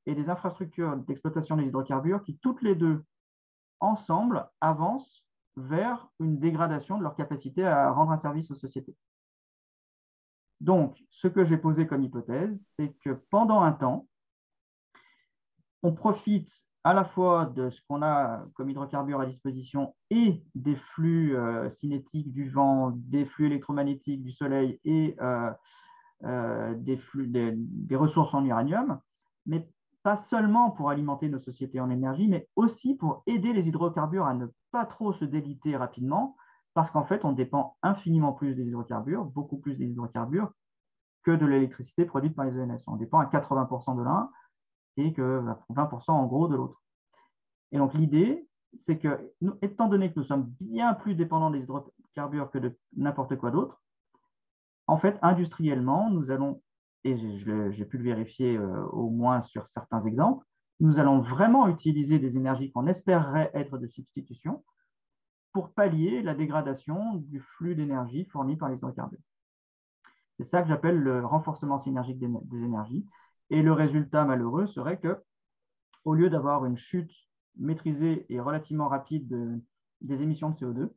et des infrastructures d'exploitation des hydrocarbures qui, toutes les deux, ensemble, avancent vers une dégradation de leur capacité à rendre un service aux sociétés. Donc, ce que j'ai posé comme hypothèse, c'est que pendant un temps, on profite à la fois de ce qu'on a comme hydrocarbures à disposition et des flux cinétiques du vent, des flux électromagnétiques du soleil et des, flux, des, ressources en uranium, mais pas seulement pour alimenter nos sociétés en énergie, mais aussi pour aider les hydrocarbures à ne pas trop se déliter rapidement, parce qu'en fait, on dépend infiniment plus des hydrocarbures, beaucoup plus des hydrocarbures, que de l'électricité produite par les ENS. On dépend à 80% de l'un et que 20% en gros de l'autre. Et donc l'idée, c'est que, étant donné que nous sommes bien plus dépendants des hydrocarbures que de n'importe quoi d'autre, en fait, industriellement, nous allons, et j'ai pu le vérifier euh, au moins sur certains exemples, nous allons vraiment utiliser des énergies qu'on espérerait être de substitution pour pallier la dégradation du flux d'énergie fourni par les hydrocarbures. C'est ça que j'appelle le renforcement synergique des, énergies. Et le résultat malheureux serait que, au lieu d'avoir une chute maîtrisée et relativement rapide des émissions de CO2,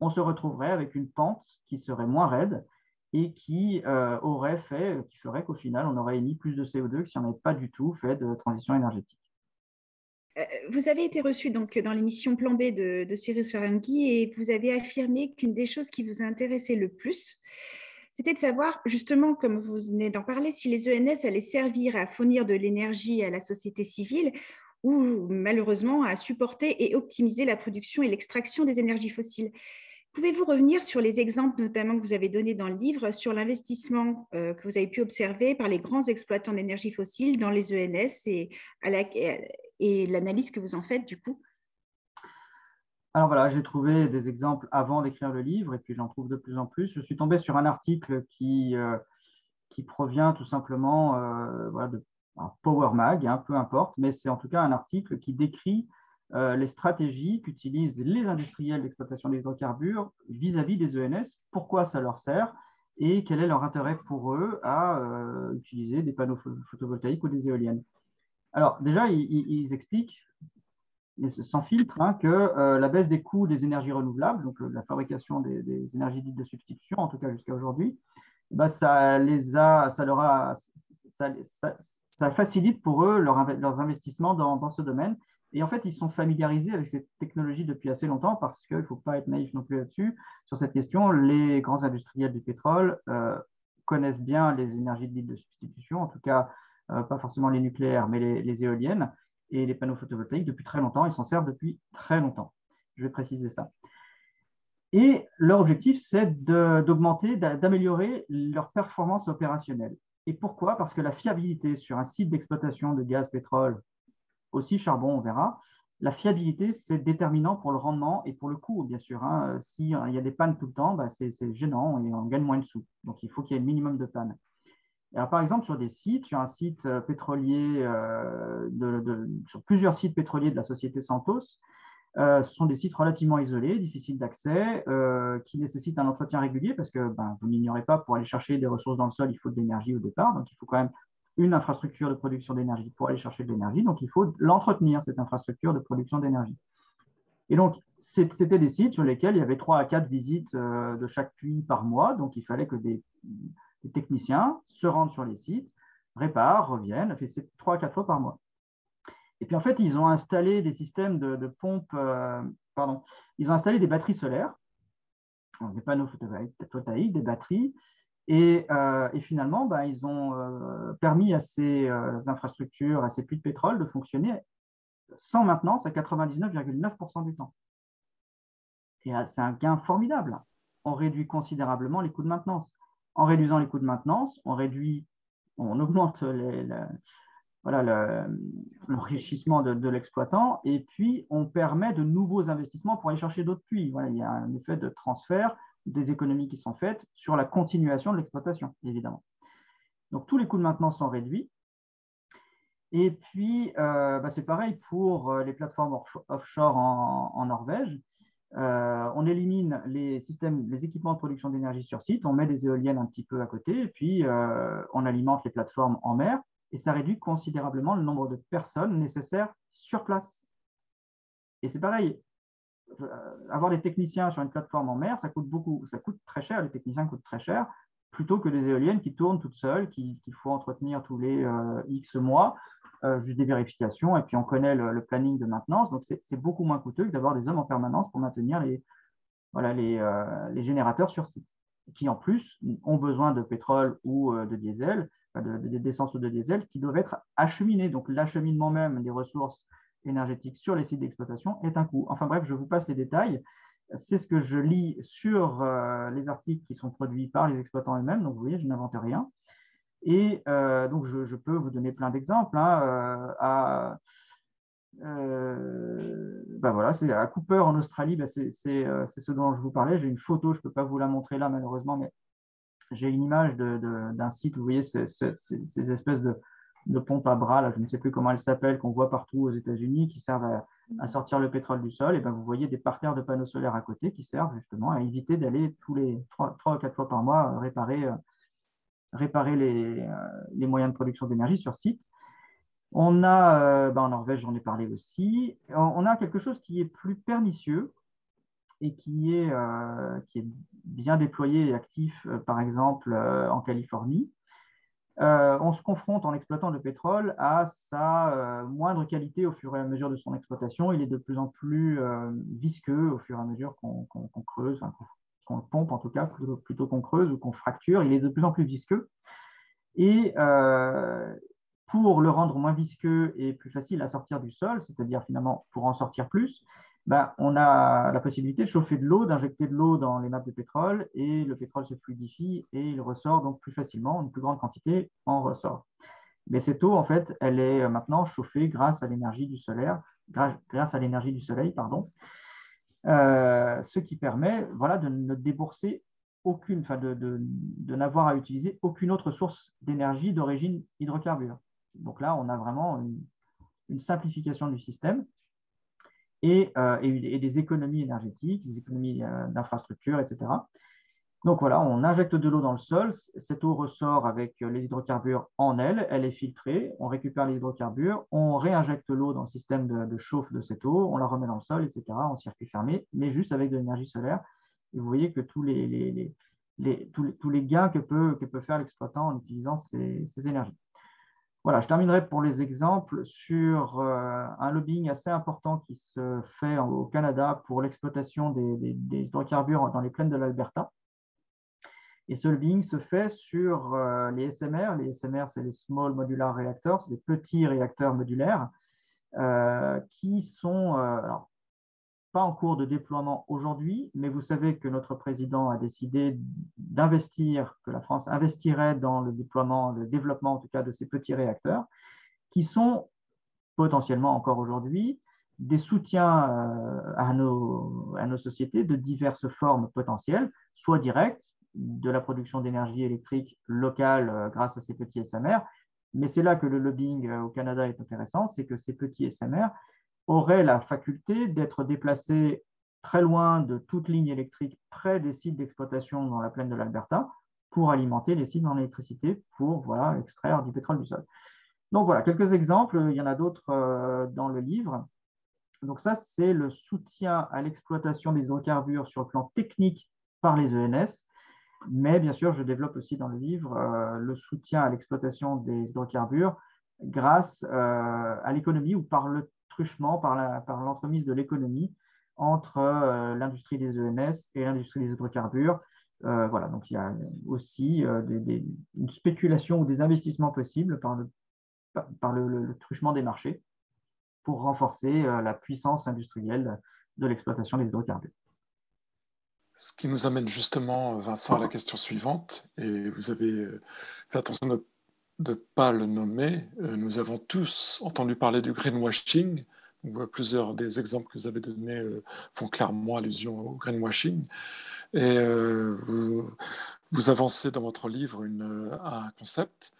on se retrouverait avec une pente qui serait moins raide et qui euh, aurait fait, qui ferait qu'au final, on aurait émis plus de CO2 que si on n'avait pas du tout fait de transition énergétique. Euh, vous avez été reçu donc dans l'émission Plan B de, Cyrus Ferrangui et vous avez affirmé qu'une des choses qui vous intéressait le plus, c'était de savoir justement, comme vous venez d'en parler, si les ENS allaient servir à fournir de l'énergie à la société civile ou malheureusement à supporter et optimiser la production et l'extraction des énergies fossiles. Pouvez-vous revenir sur les exemples notamment que vous avez donnés dans le livre sur l'investissement euh, que vous avez pu observer par les grands exploitants d'énergie fossile dans les ENS et l'analyse que vous en faites du coup? Alors voilà, j'ai trouvé des exemples avant d'écrire le livre et puis j'en trouve de plus en plus. Je suis tombé sur un article qui, euh, provient tout simplement euh, voilà, de Power Mag, hein, peu importe, mais c'est en tout cas un article qui décrit euh, les stratégies qu'utilisent les industriels d'exploitation des hydrocarbures vis-à-vis des ENS, pourquoi ça leur sert et quel est leur intérêt pour eux à utiliser des panneaux photovoltaïques ou des éoliennes. Alors déjà, ils, expliquent sans filtre hein, que euh, la baisse des coûts des énergies renouvelables, donc euh, la fabrication des, énergies dites de substitution, en tout cas jusqu'à aujourd'hui, eh ben, ça, les a, ça, leur a, ça, facilite pour eux leurs investissements dans, ce domaine. Et en fait, ils sont familiarisés avec cette technologie depuis assez longtemps parce qu'il ne faut pas être naïf non plus là-dessus. Sur cette question, les grands industriels du pétrole euh, connaissent bien les énergies de substitution, en tout cas euh, pas forcément les nucléaires, mais les, éoliennes et les panneaux photovoltaïques depuis très longtemps. Ils s'en servent depuis très longtemps. Je vais préciser ça. Et leur objectif, c'est d'augmenter, d'améliorer leur performance opérationnelle. Et pourquoi? Parce que la fiabilité sur un site d'exploitation de gaz, pétrole, aussi charbon, on verra, la fiabilité, c'est déterminant pour le rendement et pour le coût, bien sûr. Hein. S'il y a des pannes tout le temps, bah, c'est gênant et on gagne moins de sous. Donc, il faut qu'il y ait le minimum de pannes par exemple, sur des sites, sur un site euh, pétrolier, euh, sur plusieurs sites pétroliers de la société Santos, euh, ce sont des sites relativement isolés, difficiles d'accès, qui nécessitent un entretien régulier parce que ben, vous n'ignorez pas, pour aller chercher des ressources dans le sol, il faut de l'énergie au départ. Donc, il faut quand même une infrastructure de production d'énergie pour aller chercher de l'énergie. Donc, il faut l'entretenir, cette infrastructure de production d'énergie. Et donc, c'était des sites sur lesquels il y avait trois à quatre visites de chaque puits par mois. Donc, il fallait que des techniciens se rendent sur les sites, réparent, reviennent, fait trois à quatre fois par mois. Et puis en fait, ils ont installé des systèmes de, pompes, euh, pardon, ils ont installé des batteries solaires, des panneaux photovoltaïques, des batteries, et, euh, finalement, bah, ils ont euh, permis à ces infrastructures, à ces puits de pétrole de fonctionner sans maintenance à 99,9% du temps. Et c'est un gain formidable. On réduit considérablement les coûts de maintenance. En réduisant les coûts de maintenance, on réduit, on augmente l'enrichissement de, l'exploitant et puis on permet de nouveaux investissements pour aller chercher d'autres puits. il y a un effet de transfert des économies qui sont faites sur la continuation de l'exploitation, évidemment. Donc tous les coûts de maintenance sont réduits. Et puis, euh, bah, c'est pareil pour euh, les plateformes offshore en Norvège. Euh, on élimine les systèmes, les équipements de production d'énergie sur site, on met des éoliennes un petit peu à côté, et puis on alimente les plateformes en mer, et ça réduit considérablement le nombre de personnes nécessaires sur place. Et c'est pareil, avoir des techniciens sur une plateforme en mer, ça coûte beaucoup, ça coûte très cher, les techniciens coûtent très cher, plutôt que des éoliennes qui tournent toutes seules, qu'il faut entretenir tous les X mois juste des vérifications, et puis on connaît le, planning de maintenance. Donc, c'est beaucoup moins coûteux que d'avoir des hommes en permanence pour maintenir les, voilà, les, les générateurs sur site, qui en plus ont besoin de pétrole ou de diesel, d'essence ou de diesel, qui doivent être acheminés. Donc, l'acheminement même des ressources énergétiques sur les sites d'exploitation est un coût. Enfin bref, je vous passe les détails. C'est ce que je lis sur euh, les articles qui sont produits par les exploitants eux-mêmes. Donc, vous voyez, je n'invente rien. Et euh, donc, je, peux vous donner plein d'exemples. Hein, euh, ben voilà, c'est à Cooper en Australie, ben c'est ce dont je vous parlais. J'ai une photo, je ne peux pas vous la montrer là malheureusement, mais j'ai une image d'un site, vous voyez, ces, ces espèces de, de pompe à bras, là, je ne sais plus comment elles s'appellent, qu'on voit partout aux États-Unis, qui servent à, sortir le pétrole du sol, et ben vous voyez des parterres de panneaux solaires à côté qui servent justement à éviter d'aller tous les trois ou quatre fois par mois euh, réparer, euh, réparer les, euh, les, moyens de production d'énergie sur site. On a, ben en Norvège, j'en ai parlé aussi, on a quelque chose qui est plus pernicieux et qui est, qui est bien déployé et actif, par exemple, en Californie euh, on se confronte en exploitant le pétrole à sa euh, moindre qualité au fur et à mesure de son exploitation. Il est de plus en plus euh, visqueux au fur et à mesure qu'on creuse, qu'on pompe en tout cas, plutôt, qu'on creuse ou qu'on fracture. Il est de plus en plus visqueux. Et pour le rendre moins visqueux et plus facile à sortir du sol, c'est-à-dire finalement pour en sortir plus, ben, on a la possibilité de chauffer de l'eau, d'injecter de l'eau dans les nappes de pétrole et le pétrole se fluidifie et il ressort donc plus facilement, une plus grande quantité en ressort. Mais cette eau, en fait, elle est maintenant chauffée grâce à l'énergie du solaire, grâce à l'énergie du soleil, pardon, euh, ce qui permet voilà, de ne débourser aucune, enfin de n'avoir à utiliser aucune autre source d'énergie d'origine hydrocarbure. Donc là, on a vraiment une simplification du système euh, et, des économies énergétiques, des économies euh, d'infrastructures, etc. Donc voilà, on injecte de l'eau dans le sol, cette eau ressort avec les hydrocarbures en elle, elle est filtrée, on récupère les hydrocarbures, on réinjecte l'eau dans le système de, chauffe de cette eau, on la remet dans le sol, etc., en circuit fermé, mais juste avec de l'énergie solaire. Et vous voyez que tous les, gains que peut faire l'exploitant en utilisant ces énergies. Voilà, je terminerai pour les exemples sur euh, un lobbying assez important qui se fait au Canada pour l'exploitation des, hydrocarbures dans les plaines de l'Alberta. Et ce lobbying se fait sur euh, les SMR. Les SMR, c'est les Small Modular Reactors, des petits réacteurs modulaires, euh, qui sont, en cours de déploiement aujourd'hui, mais vous savez que notre président a décidé d'investir, que la France investirait dans le déploiement, le développement en tout cas de ces petits réacteurs, qui sont potentiellement encore aujourd'hui des soutiens euh, à nos, à nos sociétés de diverses formes potentielles, soit directes, de la production d'énergie électrique locale euh, grâce à ces petits SMR, mais c'est là que le lobbying euh, au Canada est intéressant, c'est que ces petits SMR aurait la faculté d'être déplacé très loin de toute ligne électrique près des sites d'exploitation dans la plaine de l'Alberta pour alimenter les sites en électricité pour voilà, extraire du pétrole du sol. Donc voilà, quelques exemples, il y en a d'autres euh, dans le livre. Donc ça, c'est le soutien à l'exploitation des hydrocarbures sur le plan technique par les ENS. Mais bien sûr, je développe aussi dans le livre euh, le soutien à l'exploitation des hydrocarbures grâce euh, à l'économie ou par le truchement par l'entremise de l'économie entre euh, l'industrie des ENS et l'industrie des hydrocarbures. Euh, voilà, donc il y a aussi euh, une spéculation ou des investissements possibles par le, par le, truchement des marchés pour renforcer la puissance industrielle de l'exploitation des hydrocarbures. Ce qui nous amène justement, Vincent, à la question suivante, et vous avez fait attention de de ne pas le nommer, euh, nous avons tous entendu parler du greenwashing. plusieurs des exemples que vous avez donnés euh, font clairement allusion au greenwashing. Et euh, vous, avancez dans votre livre un concept.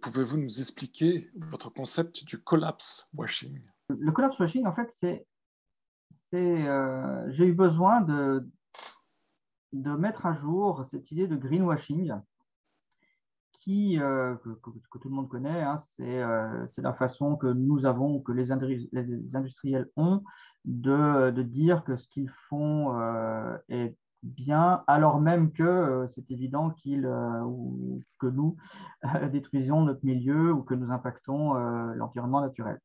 Pouvez-vous nous expliquer votre concept du collapse washing? Le collapse washing, en fait, c'est. J'ai eu besoin de, de mettre à jour cette idée de greenwashing euh, que, tout le monde connaît, hein, euh, c'est la façon que nous avons, que les, industriels ont de, dire que ce qu'ils font euh, est bien, alors même que c'est évident qu'il ou que nous détruisons notre milieu ou que nous impactons l'environnement naturel.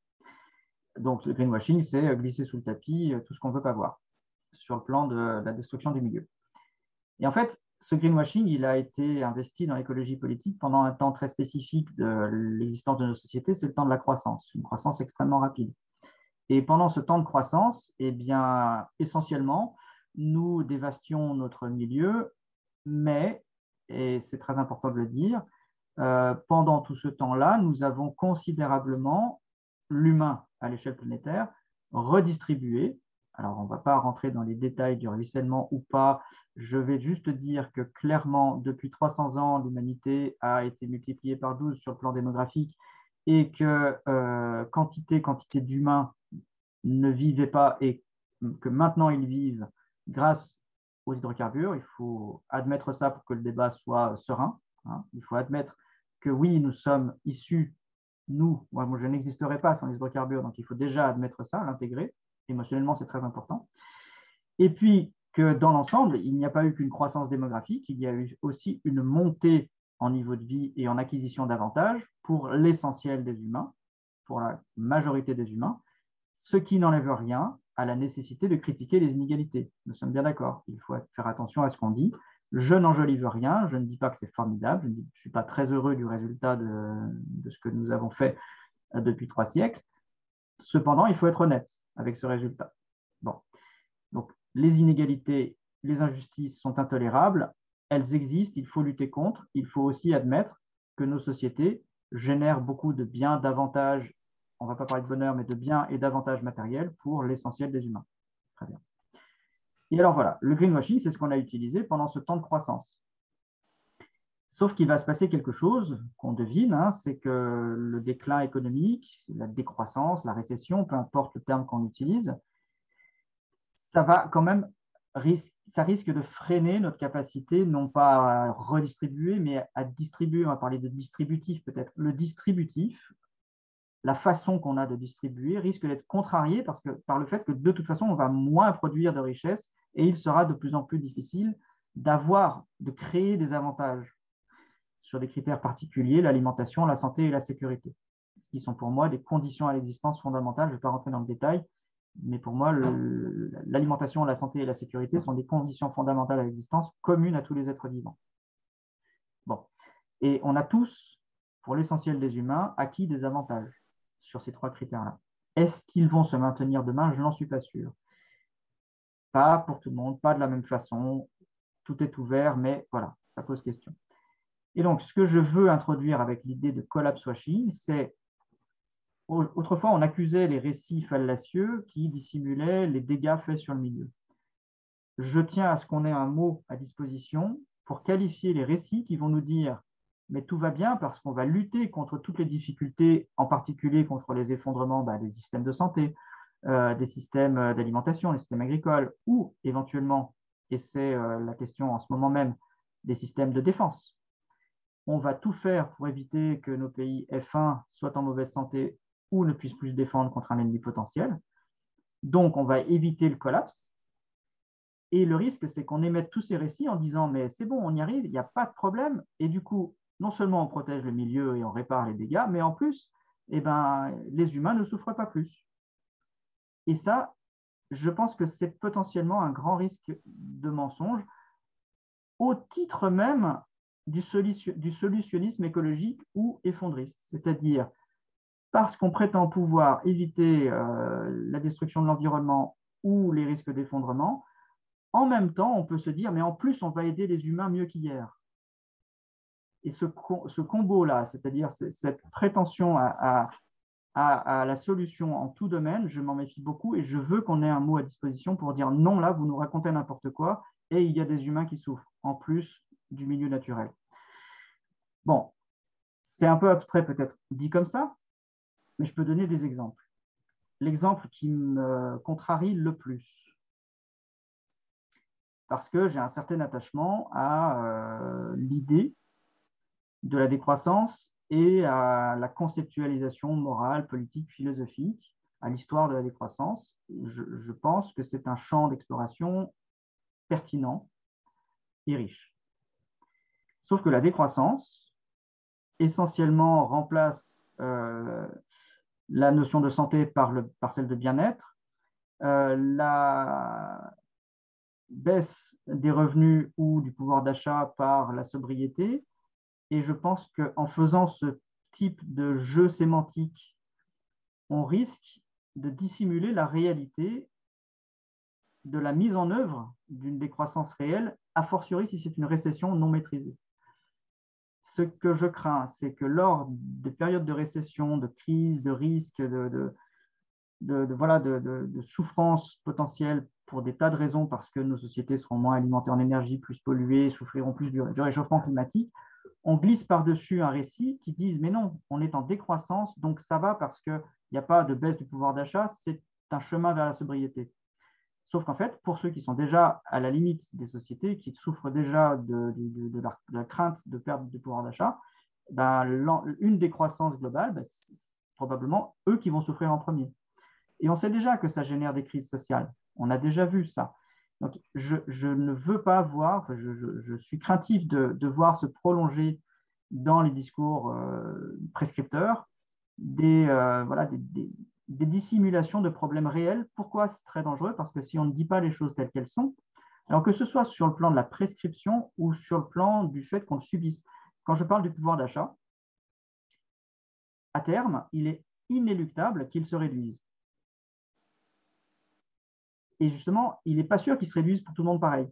Donc, le greenwashing, c'est glisser sous le tapis tout ce qu'on ne veut pas voir sur le plan de la destruction du milieu. Et en fait, ce greenwashing, il a été investi dans l'écologie politique pendant un temps très spécifique de l'existence de nos sociétés, c'est le temps de la croissance, une croissance extrêmement rapide. Et pendant ce temps de croissance, eh bien, essentiellement, nous dévastions notre milieu, mais, et c'est très important de le dire, euh, pendant tout ce temps-là, nous avons considérablement l'humain à l'échelle planétaire redistribué alors, on ne va pas rentrer dans les détails du ruissellement ou pas. Je vais juste dire que clairement, depuis 300 ans, l'humanité a été multipliée par 12 sur le plan démographique et que euh, quantité, quantité d'humains ne vivaient pas et que maintenant ils vivent grâce aux hydrocarbures. Il faut admettre ça pour que le débat soit serein. Hein. Il faut admettre que oui, nous sommes issus, nous, moi je n'existerai pas sans les hydrocarbures, donc il faut déjà admettre ça, l'intégrer émotionnellement, c'est très important. Et puis que dans l'ensemble, il n'y a pas eu qu'une croissance démographique, il y a eu aussi une montée en niveau de vie et en acquisition d'avantages pour l'essentiel des humains, pour la majorité des humains, ce qui n'enlève rien à la nécessité de critiquer les inégalités. Nous sommes bien d'accord, il faut faire attention à ce qu'on dit. Je n'enjolive rien, je ne dis pas que c'est formidable, je ne suis pas très heureux du résultat de, ce que nous avons fait euh, depuis trois siècles. Cependant, il faut être honnête avec ce résultat. Bon. Donc, les inégalités, les injustices sont intolérables, elles existent, il faut lutter contre. Il faut aussi admettre que nos sociétés génèrent beaucoup de biens, d'avantages, on ne va pas parler de bonheur, mais de biens et d'avantages matériels pour l'essentiel des humains. Très bien. Et alors voilà, le greenwashing, c'est ce qu'on a utilisé pendant ce temps de croissance. Sauf qu'il va se passer quelque chose qu'on devine, hein, c'est que le déclin économique, la décroissance, la récession, peu importe le terme qu'on utilise, ça va quand même ça risque de freiner notre capacité, non pas à redistribuer, mais à distribuer. On va parler de distributif peut-être. Le distributif, la façon qu'on a de distribuer, risque d'être contrarié parce que, par le fait que de toute façon, on va moins produire de richesses et il sera de plus en plus difficile d'avoir, de créer des avantages sur des critères particuliers, l'alimentation, la santé et la sécurité, ce qui sont pour moi des conditions à l'existence fondamentales. Je ne vais pas rentrer dans le détail, mais pour moi, l'alimentation, la santé et la sécurité sont des conditions fondamentales à l'existence communes à tous les êtres vivants. Bon. Et on a tous, pour l'essentiel des humains, acquis des avantages sur ces trois critères-là. Est-ce qu'ils vont se maintenir demain? Je n'en suis pas sûr. Pas pour tout le monde, pas de la même façon. Tout est ouvert, mais voilà, ça pose question. Et donc, ce que je veux introduire avec l'idée de collapse washing, c'est autrefois, on accusait les récits fallacieux qui dissimulaient les dégâts faits sur le milieu. Je tiens à ce qu'on ait un mot à disposition pour qualifier les récits qui vont nous dire mais tout va bien parce qu'on va lutter contre toutes les difficultés, en particulier contre les effondrements bah, des systèmes de santé, euh, des systèmes d'alimentation, des systèmes agricoles, ou éventuellement, et c'est euh, la question en ce moment même, des systèmes de défense on va tout faire pour éviter que nos pays F1 soient en mauvaise santé ou ne puissent plus se défendre contre un ennemi potentiel. Donc, on va éviter le collapse. Et le risque, c'est qu'on émette tous ces récits en disant Mais c'est bon, on y arrive, il n'y a pas de problème. Et du coup, non seulement on protège le milieu et on répare les dégâts, mais en plus, eh ben, les humains ne souffrent pas plus. Et ça, je pense que c'est potentiellement un grand risque de mensonge, au titre même du, solutionnisme écologique ou effondriste, c'est-à-dire parce qu'on prétend pouvoir éviter euh, la destruction de l'environnement ou les risques d'effondrement, en même temps, on peut se dire, mais en plus, on va aider les humains mieux qu'hier. Et ce, combo-là, c'est-à-dire cette prétention à, la solution en tout domaine, je m'en méfie beaucoup et je veux qu'on ait un mot à disposition pour dire non, là, vous nous racontez n'importe quoi et il y a des humains qui souffrent, en plus du milieu naturel. Bon, c'est un peu abstrait peut-être dit comme ça, mais je peux donner des exemples. L'exemple qui me contrarie le plus, parce que j'ai un certain attachement à euh, l'idée de la décroissance et à la conceptualisation morale, politique, philosophique, à l'histoire de la décroissance. je pense que c'est un champ d'exploration pertinent et riche. Sauf que la décroissance, essentiellement, remplace euh, la notion de santé par, le, par celle de bien-être, euh, la baisse des revenus ou du pouvoir d'achat par la sobriété. Et je pense qu'en faisant ce type de jeu sémantique, on risque de dissimuler la réalité de la mise en œuvre d'une décroissance réelle, a fortiori si c'est une récession non maîtrisée. Ce que je crains, c'est que lors des périodes de récession, de crise, de risque, de, voilà, de, souffrance potentielle pour des tas de raisons, parce que nos sociétés seront moins alimentées en énergie, plus polluées, souffriront plus du, réchauffement climatique, on glisse par-dessus un récit qui dise mais non, on est en décroissance, donc ça va parce qu'il n'y a pas de baisse du pouvoir d'achat, c'est un chemin vers la sobriété. Sauf qu'en fait, pour ceux qui sont déjà à la limite des sociétés, qui souffrent déjà de, la, crainte de perte de pouvoir d'achat, ben, une décroissance globale, ben, c'est probablement eux qui vont souffrir en premier. Et on sait déjà que ça génère des crises sociales. On a déjà vu ça. Donc, je, ne veux pas voir, je, suis craintif de, voir se prolonger dans les discours euh, prescripteurs des, euh, voilà, des, des dissimulations de problèmes réels. Pourquoi c'est très dangereux? Parce que si on ne dit pas les choses telles qu'elles sont, alors que ce soit sur le plan de la prescription ou sur le plan du fait qu'on le subisse. Quand je parle du pouvoir d'achat, à terme, il est inéluctable qu'il se réduise. Et justement, il n'est pas sûr qu'il se réduise pour tout le monde pareil.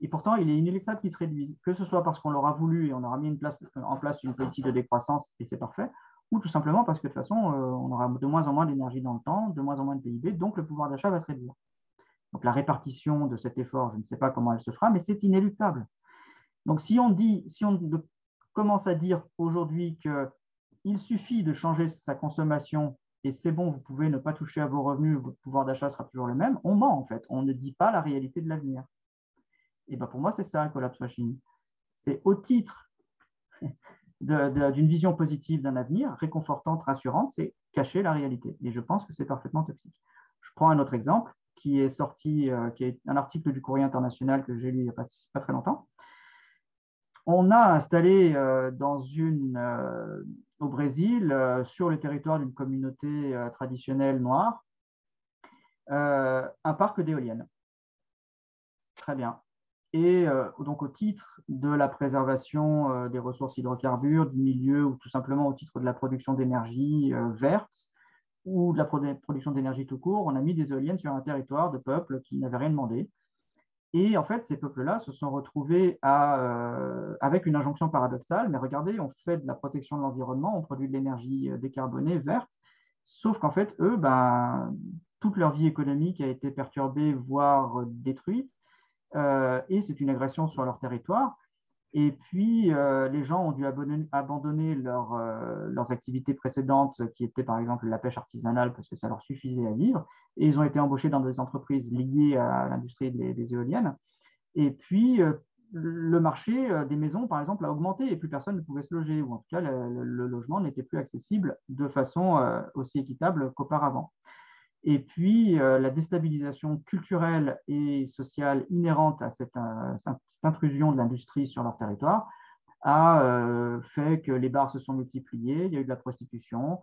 Et pourtant, il est inéluctable qu'il se réduise, que ce soit parce qu'on l'aura voulu et on aura mis en place une politique de décroissance et c'est parfait, ou tout simplement parce que de toute façon, euh, on aura de moins en moins d'énergie dans le temps, de moins en moins de PIB, donc le pouvoir d'achat va se réduire. Donc la répartition de cet effort, je ne sais pas comment elle se fera, mais c'est inéluctable. Donc si on dit, si on commence à dire aujourd'hui qu'il suffit de changer sa consommation et c'est bon, vous pouvez ne pas toucher à vos revenus, votre pouvoir d'achat sera toujours le même, on ment en fait, on ne dit pas la réalité de l'avenir. Et ben pour moi, c'est ça, un collapse machine. C'est au titre d'une vision positive d'un avenir, réconfortante, rassurante, c'est cacher la réalité. Et je pense que c'est parfaitement toxique. Je prends un autre exemple qui est sorti, euh, qui est un article du Courrier international que j'ai lu il n'y a pas, très longtemps. On a installé euh, dans une, euh, au Brésil, sur le territoire d'une communauté traditionnelle noire, un parc d'éoliennes. Très bien et euh, donc au titre de la préservation euh, des ressources hydrocarbures, du milieu, ou tout simplement au titre de la production d'énergie euh, verte ou de la production d'énergie tout court, on a mis des éoliennes sur un territoire de peuples qui n'avaient rien demandé. Et en fait, ces peuples-là se sont retrouvés avec une injonction paradoxale, mais regardez, on fait de la protection de l'environnement, on produit de l'énergie décarbonée, verte, sauf qu'en fait, eux, ben, toute leur vie économique a été perturbée, voire détruite, et c'est une agression sur leur territoire. Et puis, euh, les gens ont dû abandonner, euh, leurs activités précédentes, qui étaient par exemple la pêche artisanale, parce que ça leur suffisait à vivre. Et ils ont été embauchés dans des entreprises liées à l'industrie des, éoliennes. Et puis, le marché des maisons, par exemple, a augmenté et plus personne ne pouvait se loger, ou en tout cas, le logement n'était plus accessible de façon aussi équitable qu'auparavant. Et puis, euh, la déstabilisation culturelle et sociale inhérente à cette, euh, intrusion de l'industrie sur leur territoire a euh, fait que les bars se sont multipliés, il y a eu de la prostitution,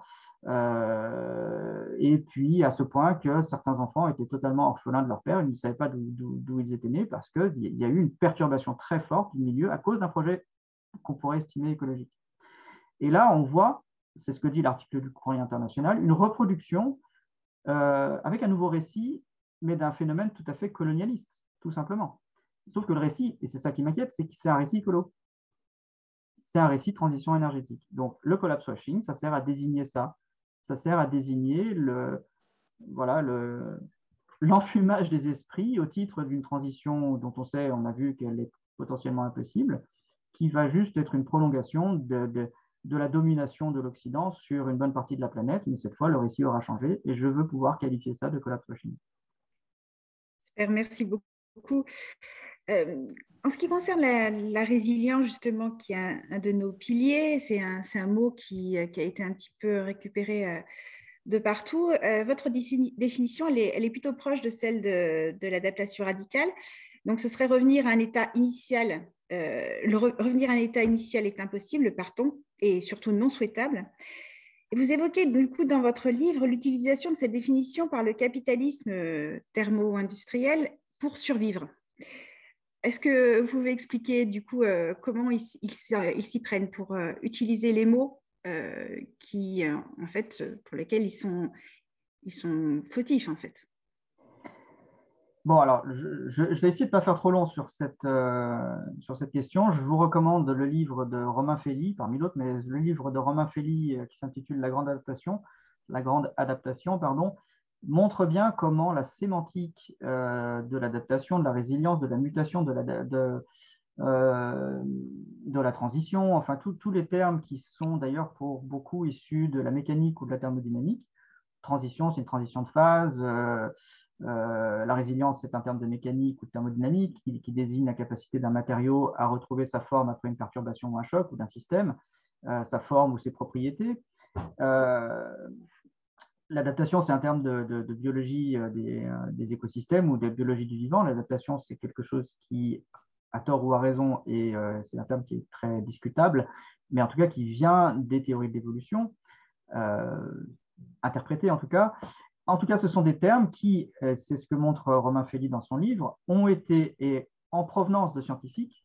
et puis à ce point que certains enfants étaient totalement orphelins de leur père, ils ne savaient pas d'où ils étaient nés parce qu'il y a eu une perturbation très forte du milieu à cause d'un projet qu'on pourrait estimer écologique. Et là, on voit, c'est ce que dit l'article du Courrier international, une reproduction euh, avec un nouveau récit, mais d'un phénomène tout à fait colonialiste, tout simplement. Sauf que le récit, et c'est ça qui m'inquiète, c'est que c'est un récit écolo. C'est un récit de transition énergétique. Donc le collapse washing, ça sert à désigner ça. Ça sert à désigner le, voilà, le, l'enfumage des esprits au titre d'une transition dont on sait, on a vu qu'elle est potentiellement impossible, qui va juste être une prolongation de la domination de l'Occident sur une bonne partie de la planète, mais cette fois, le récit aura changé et je veux pouvoir qualifier ça de collapse Super, merci beaucoup. Euh, en ce qui concerne la, résilience, justement, qui est un, de nos piliers, c'est un, un, mot qui, qui, a été un petit peu récupéré euh, de partout. Euh, votre définition, elle est, plutôt proche de celle de, de l'adaptation radicale. Donc, ce serait revenir à un état initial. le revenir à un état initial est impossible, partons, et surtout non souhaitable. vous évoquez du coup dans votre livre l'utilisation de cette définition par le capitalisme thermo-industriel pour survivre. Est-ce que vous pouvez expliquer du coup comment ils s'y prennent pour utiliser les mots qui, en fait, pour lesquels ils sont, ils sont fautifs en fait? Bon, alors, je, vais essayer de ne pas faire trop long sur cette, euh, sur cette question. Je vous recommande le livre de Romain Feli, parmi d'autres, mais le livre de Romain Feli euh, qui s'intitule La grande adaptation, la grande adaptation, pardon, montre bien comment la sémantique euh, de l'adaptation, de la résilience, de la mutation, de la, de, de la transition, enfin tous les termes qui sont d'ailleurs pour beaucoup issus de la mécanique ou de la thermodynamique. Transition, c'est une transition de phase. Euh, la résilience, c'est un terme de mécanique ou de thermodynamique qui, désigne la capacité d'un matériau à retrouver sa forme après une perturbation ou un choc ou d'un système, euh, sa forme ou ses propriétés. Euh, l'adaptation, c'est un terme de, biologie des, écosystèmes ou de biologie du vivant. L'adaptation, c'est quelque chose qui, à tort ou à raison, et c'est un terme qui est très discutable, mais en tout cas qui vient des théories d'évolution, interprétées en tout cas, en tout cas, ce sont des termes qui, euh, c'est ce que montre Romain Feli dans son livre, ont été, et en provenance de scientifiques,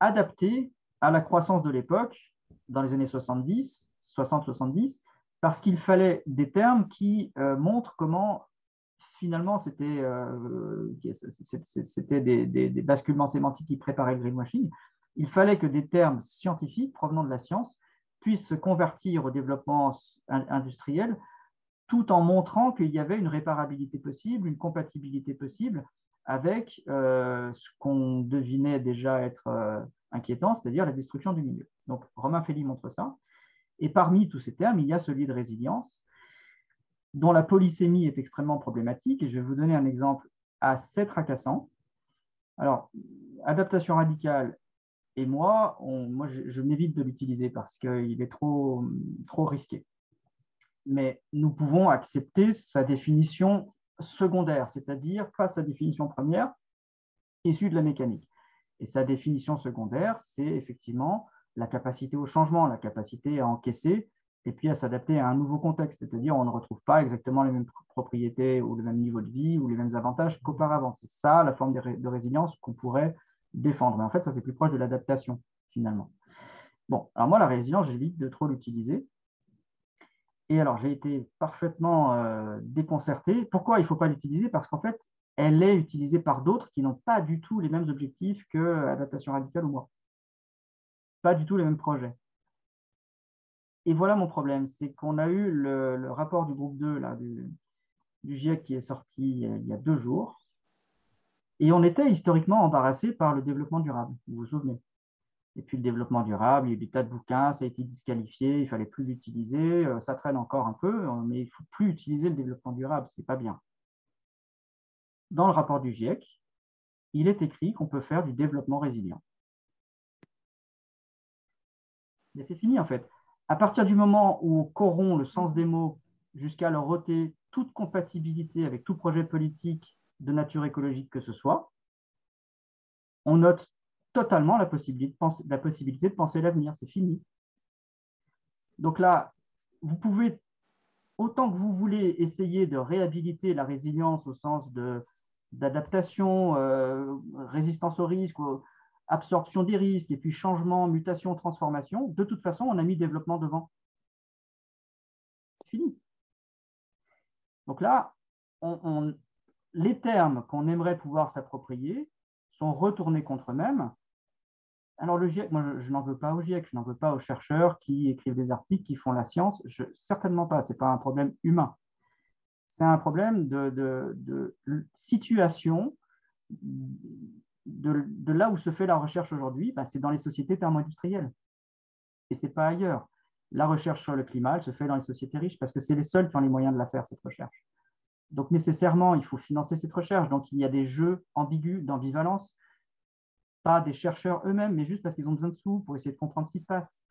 adaptés à la croissance de l'époque, dans les années 70, 60-70, parce qu'il fallait des termes qui euh, montrent comment finalement c'était euh, des, des, basculements sémantiques qui préparaient le greenwashing. Il fallait que des termes scientifiques provenant de la science puissent se convertir au développement industriel tout en montrant qu'il y avait une réparabilité possible, une compatibilité possible avec euh, ce qu'on devinait déjà être euh, inquiétant, c'est-à-dire la destruction du milieu. Donc Romain Feli montre ça. Et parmi tous ces termes, il y a celui de résilience, dont la polysémie est extrêmement problématique. Et je vais vous donner un exemple assez tracassant. Alors, adaptation radicale et moi, moi je, m'évite de l'utiliser parce qu'il est trop, trop risqué mais nous pouvons accepter sa définition secondaire, c'est-à-dire pas sa définition première issue de la mécanique. Et sa définition secondaire, c'est effectivement la capacité au changement, la capacité à encaisser et puis à s'adapter à un nouveau contexte, c'est-à-dire on ne retrouve pas exactement les mêmes propriétés ou le même niveau de vie ou les mêmes avantages qu'auparavant. C'est ça la forme de résilience qu'on pourrait défendre. Mais en fait, ça c'est plus proche de l'adaptation finalement. Bon, alors moi la résilience, j'évite de trop l'utiliser et alors, j'ai été parfaitement euh, déconcerté. Pourquoi il ne faut pas l'utiliser? Parce qu'en fait, elle est utilisée par d'autres qui n'ont pas du tout les mêmes objectifs que Adaptation Radicale ou moi. Pas du tout les mêmes projets. Et voilà mon problème, c'est qu'on a eu le, rapport du groupe 2 là, du, du GIEC qui est sorti il y a deux jours. Et on était historiquement embarrassé par le développement durable, vous vous souvenez et puis le développement durable, il y a eu des tas de bouquins, ça a été disqualifié, il ne fallait plus l'utiliser, euh, ça traîne encore un peu, euh, mais il ne faut plus utiliser le développement durable, ce n'est pas bien. Dans le rapport du GIEC, il est écrit qu'on peut faire du développement résilient. Mais c'est fini en fait. À partir du moment où on corrompt le sens des mots jusqu'à leur ôter toute compatibilité avec tout projet politique de nature écologique que ce soit, on note totalement la possibilité de penser, la possibilité de penser l'avenir. C'est fini. Donc là, vous pouvez, autant que vous voulez, essayer de réhabiliter la résilience au sens d'adaptation, euh, résistance au risque, absorption des risques, et puis changement, mutation, transformation. De toute façon, on a mis développement devant. Fini. Donc là, les termes qu'on aimerait pouvoir s'approprier sont retournés contre eux-mêmes alors le GIEC, moi je, n'en veux pas au GIEC, je n'en veux pas aux chercheurs qui écrivent des articles, qui font la science, certainement pas, ce n'est pas un problème humain. C'est un problème de, situation de, là où se fait la recherche aujourd'hui, ben, c'est dans les sociétés thermo-industrielles. Et ce n'est pas ailleurs. La recherche sur le climat, elle se fait dans les sociétés riches parce que c'est les seuls qui ont les moyens de la faire, cette recherche. Donc nécessairement, il faut financer cette recherche. Donc il y a des jeux ambigus d'ambivalence pas des chercheurs eux-mêmes, mais juste parce qu'ils ont besoin de sous pour essayer de comprendre ce qui se passe.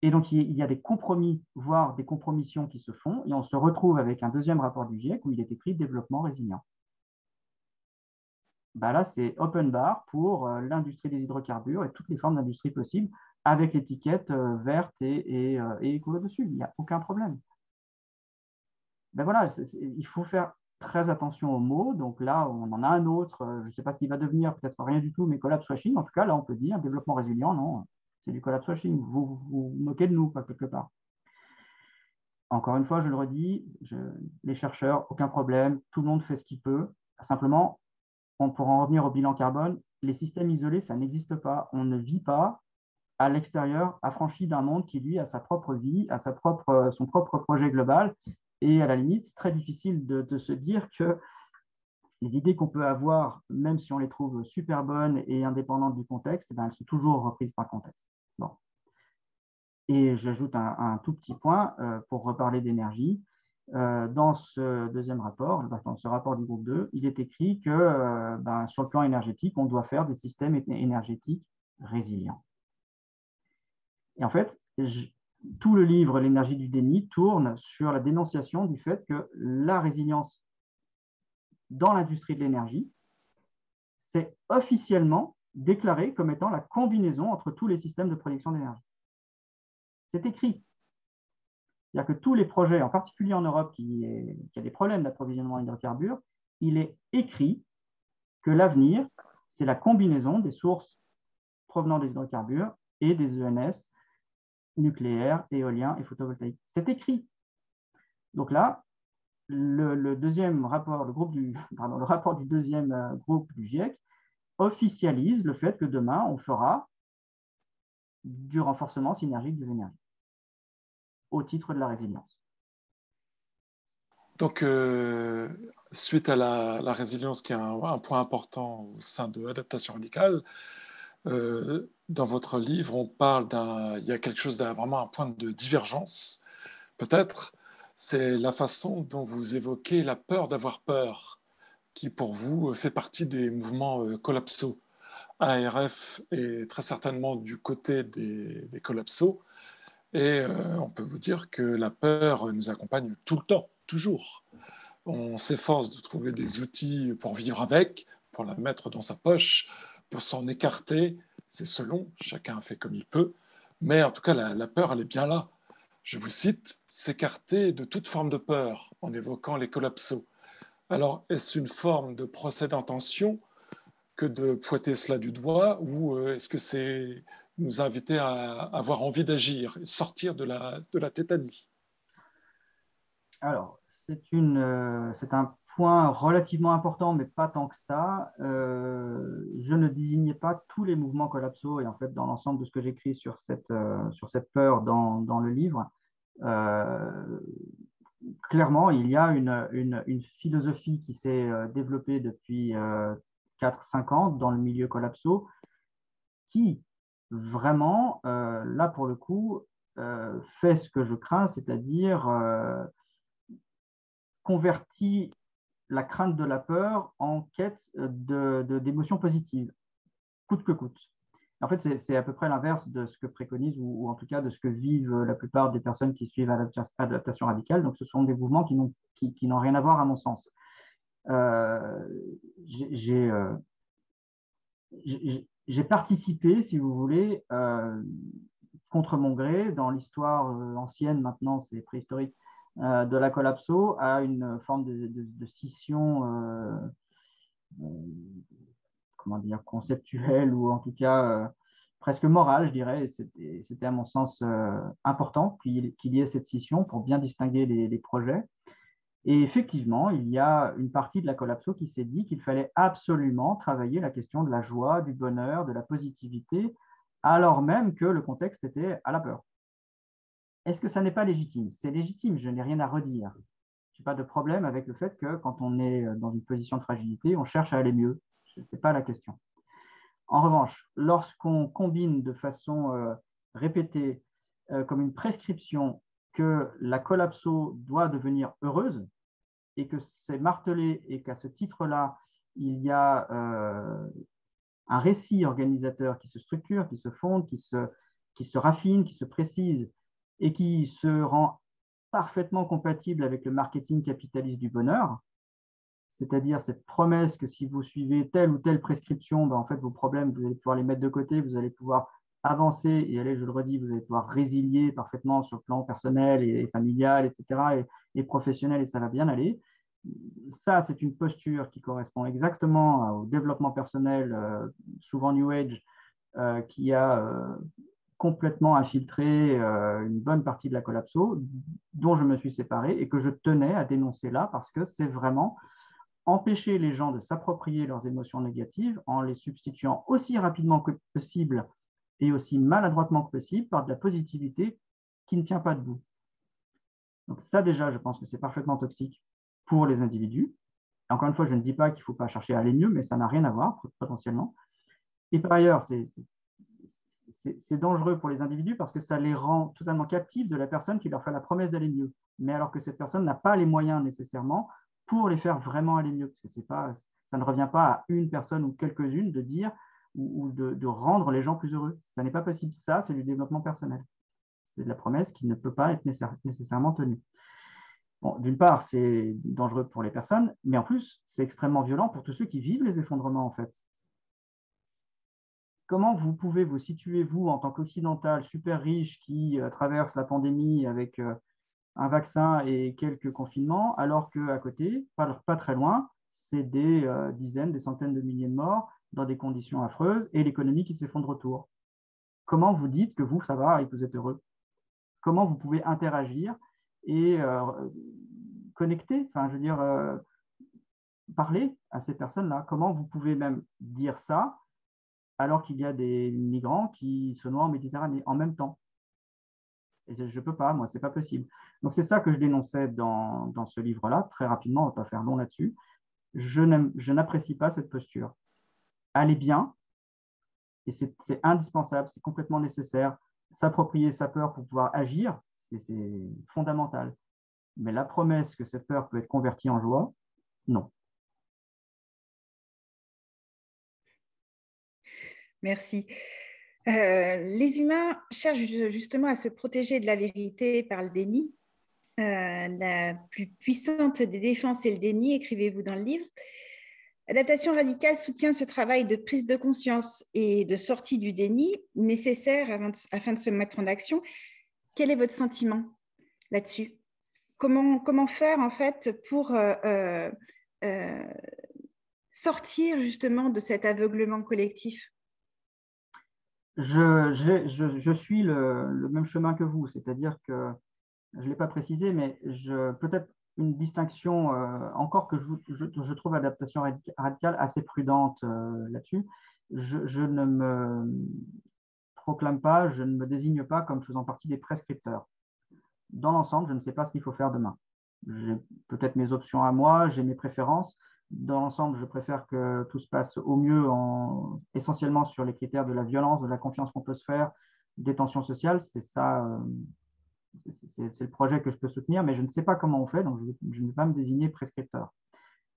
Et donc, il y a des compromis, voire des compromissions qui se font, et on se retrouve avec un deuxième rapport du GIEC où il est écrit développement résilient. bah là, c'est open bar pour euh, l'industrie des hydrocarbures et toutes les formes d'industrie possibles avec l'étiquette euh, verte et, et, écolo dessus. Il n'y a aucun problème. Ben voilà, il faut faire très attention aux mots. Donc là, on en a un autre. Je ne sais pas ce qu'il va devenir, peut-être rien du tout, mais collapse washing. En tout cas, là, on peut dire développement résilient. Non, c'est du collapse washing. Vous vous, vous moquez de nous, pas quelque part. Encore une fois, je le redis, les chercheurs, aucun problème, tout le monde fait ce qu'il peut. Simplement, on pourra en revenir au bilan carbone. Les systèmes isolés, ça n'existe pas. On ne vit pas à l'extérieur, affranchi d'un monde qui, lui, a sa propre vie, a sa propre, son propre projet global. Et à la limite, c'est très difficile de, se dire que les idées qu'on peut avoir, même si on les trouve super bonnes et indépendantes du contexte, eh ben, elles sont toujours reprises par le contexte. Bon. Et j'ajoute un, tout petit point euh, pour reparler d'énergie. Euh, dans ce deuxième rapport, dans ce rapport du groupe 2, il est écrit que euh, ben, sur le plan énergétique, on doit faire des systèmes énergétiques résilients. Et en fait, tout le livre L'énergie du déni tourne sur la dénonciation du fait que la résilience dans l'industrie de l'énergie, c'est officiellement déclaré comme étant la combinaison entre tous les systèmes de production d'énergie. C'est écrit. C'est-à-dire que tous les projets, en particulier en Europe, qui, a des problèmes d'approvisionnement en hydrocarbures, il est écrit que l'avenir, c'est la combinaison des sources provenant des hydrocarbures et des ENS nucléaires, éoliens et photovoltaïques. C'est écrit. Donc là, le, deuxième rapport, le, groupe du, pardon, le rapport du deuxième euh, groupe du GIEC officialise le fait que demain, on fera du renforcement synergique des énergies au titre de la résilience. Donc, euh, suite à la, résilience, qui est un, point important au sein de l'adaptation radicale, euh, dans votre livre, on parle d'un, il y a quelque chose vraiment un point de divergence, peut-être, c'est la façon dont vous évoquez la peur d'avoir peur, qui pour vous fait partie des mouvements euh, collapsaux. ARF est très certainement du côté des, des collapsaux, et euh, on peut vous dire que la peur nous accompagne tout le temps, toujours. On s'efforce de trouver des outils pour vivre avec, pour la mettre dans sa poche, pour s'en écarter. C'est selon, chacun fait comme il peut. Mais en tout cas, la, peur, elle est bien là. Je vous cite, s'écarter de toute forme de peur en évoquant les collapsos. Alors, est-ce une forme de procès d'intention que de pointer cela du doigt ou euh, est-ce que c'est nous inviter à avoir envie d'agir et sortir de la, de la tétanie? Alors, c'est euh, un point relativement important, mais pas tant que ça. Euh, je ne désignais pas tous les mouvements collapsaux et en fait, dans l'ensemble de ce que j'écris sur, cette, sur cette peur dans, dans le livre, clairement, il y a une, une, philosophie qui s'est développée depuis 4-5 ans dans le milieu collapso, qui vraiment, euh, là pour le coup, euh, fait ce que je crains, c'est-à-dire euh, convertit la crainte de la peur en quête d'émotions de, positives, coûte que coûte. En fait, c'est à peu près l'inverse de ce que préconise, ou, en tout cas de ce que vivent la plupart des personnes qui suivent l'adaptation radicale. Donc, ce sont des mouvements qui n'ont qui, rien à voir, à mon sens. Euh, euh, j'ai participé, si vous voulez, euh, contre mon gré, dans l'histoire ancienne, maintenant c'est préhistorique, de la collapso à une forme de, scission, comment dire, conceptuelle ou en tout cas presque morale, je dirais. C'était à mon sens important qu'il y ait cette scission pour bien distinguer les projets. Et effectivement, il y a une partie de la collapso qui s'est dit qu'il fallait absolument travailler la question de la joie, du bonheur, de la positivité, alors même que le contexte était à la peur. Est-ce que ça n'est pas légitime? C'est légitime, je n'ai rien à redire. Je n'ai pas de problème avec le fait que quand on est dans une position de fragilité, on cherche à aller mieux. Ce n'est pas la question. En revanche, lorsqu'on combine de façon euh, répétée, euh, comme une prescription, que la collapso doit devenir heureuse, et que c'est martelé et qu'à ce titre-là, il y a euh, un récit organisateur qui se structure, qui se fonde, qui se, qui se raffine, qui se précise et qui se rend parfaitement compatible avec le marketing capitaliste du bonheur, c'est-à-dire cette promesse que si vous suivez telle ou telle prescription, ben, en fait, vos problèmes, vous allez pouvoir les mettre de côté, vous allez pouvoir avancer et allez, je le redis, vous allez pouvoir résilier parfaitement sur le plan personnel et, familial, etc., et, professionnel, et ça va bien aller. Ça, c'est une posture qui correspond exactement au développement personnel, euh, souvent New Age, euh, qui a euh, complètement infiltré une bonne partie de la collapso, dont je me suis séparé et que je tenais à dénoncer là parce que c'est vraiment empêcher les gens de s'approprier leurs émotions négatives en les substituant aussi rapidement que possible et aussi maladroitement que possible par de la positivité qui ne tient pas debout. Donc ça déjà, je pense que c'est parfaitement toxique pour les individus. Encore une fois, je ne dis pas qu'il ne faut pas chercher à aller mieux, mais ça n'a rien à voir potentiellement. Et par ailleurs, c'est dangereux pour les individus parce que ça les rend totalement captifs de la personne qui leur fait la promesse d'aller mieux. Mais alors que cette personne n'a pas les moyens nécessairement pour les faire vraiment aller mieux. Que pas, ça ne revient pas à une personne ou quelques-unes de dire ou, de, rendre les gens plus heureux. Ça n'est pas possible. Ça, c'est du développement personnel. C'est de la promesse qui ne peut pas être nécessairement tenue. Bon, D'une part, c'est dangereux pour les personnes, mais en plus, c'est extrêmement violent pour tous ceux qui vivent les effondrements, en fait. Comment vous pouvez vous situer, vous, en tant qu'occidental super riche qui euh, traverse la pandémie avec euh, un vaccin et quelques confinements, alors qu'à côté, pas, très loin, c'est des euh, dizaines, des centaines de milliers de morts dans des conditions affreuses et l'économie qui s'effondre autour? Comment vous dites que vous, ça va et que vous êtes heureux? Comment vous pouvez interagir et connecter, enfin, je veux dire, parler à ces personnes-là? Comment vous pouvez même dire ça alors qu'il y a des migrants qui se noient en Méditerranée en même temps je ne peux pas, moi, ce n'est pas possible. Donc, c'est ça que je dénonçais dans, ce livre-là. Très rapidement, on ne va pas faire long là-dessus. Je n'apprécie pas cette posture aller bien, et c'est indispensable, c'est complètement nécessaire. S'approprier sa peur pour pouvoir agir, c'est fondamental. Mais la promesse que cette peur peut être convertie en joie, non. Merci. Euh, les humains cherchent justement à se protéger de la vérité par le déni. Euh, la plus puissante des défenses est le déni, écrivez-vous dans le livre. Adaptation radicale soutient ce travail de prise de conscience et de sortie du déni nécessaire afin de se mettre en action. Quel est votre sentiment là-dessus? Comment, faire en fait pour euh, sortir justement de cet aveuglement collectif? Je, suis le, même chemin que vous, c'est-à-dire que je ne l'ai pas précisé, mais peut-être une distinction euh, encore que je, je, trouve adaptation radicale assez prudente euh, là-dessus. Je, ne me proclame pas, je ne me désigne pas comme faisant partie des prescripteurs. Dans l'ensemble, je ne sais pas ce qu'il faut faire demain. J'ai peut-être mes options à moi, j'ai mes préférences. Dans l'ensemble, je préfère que tout se passe au mieux, en, essentiellement sur les critères de la violence, de la confiance qu'on peut se faire, des tensions sociales. C'est ça, euh, c'est le projet que je peux soutenir, mais je ne sais pas comment on fait, donc je, ne vais pas me désigner prescripteur.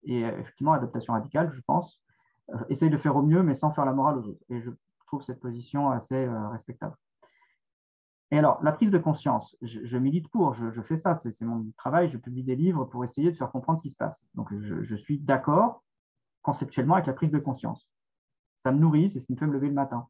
Et euh, effectivement, adaptation radicale, je pense, euh, essaye de faire au mieux, mais sans faire la morale aux autres. Et je trouve cette position assez respectable. Et alors, la prise de conscience, je, milite pour, je, fais ça, c'est mon travail, je publie des livres pour essayer de faire comprendre ce qui se passe. Donc, je, suis d'accord conceptuellement avec la prise de conscience. Ça me nourrit, c'est ce qui me fait me lever le matin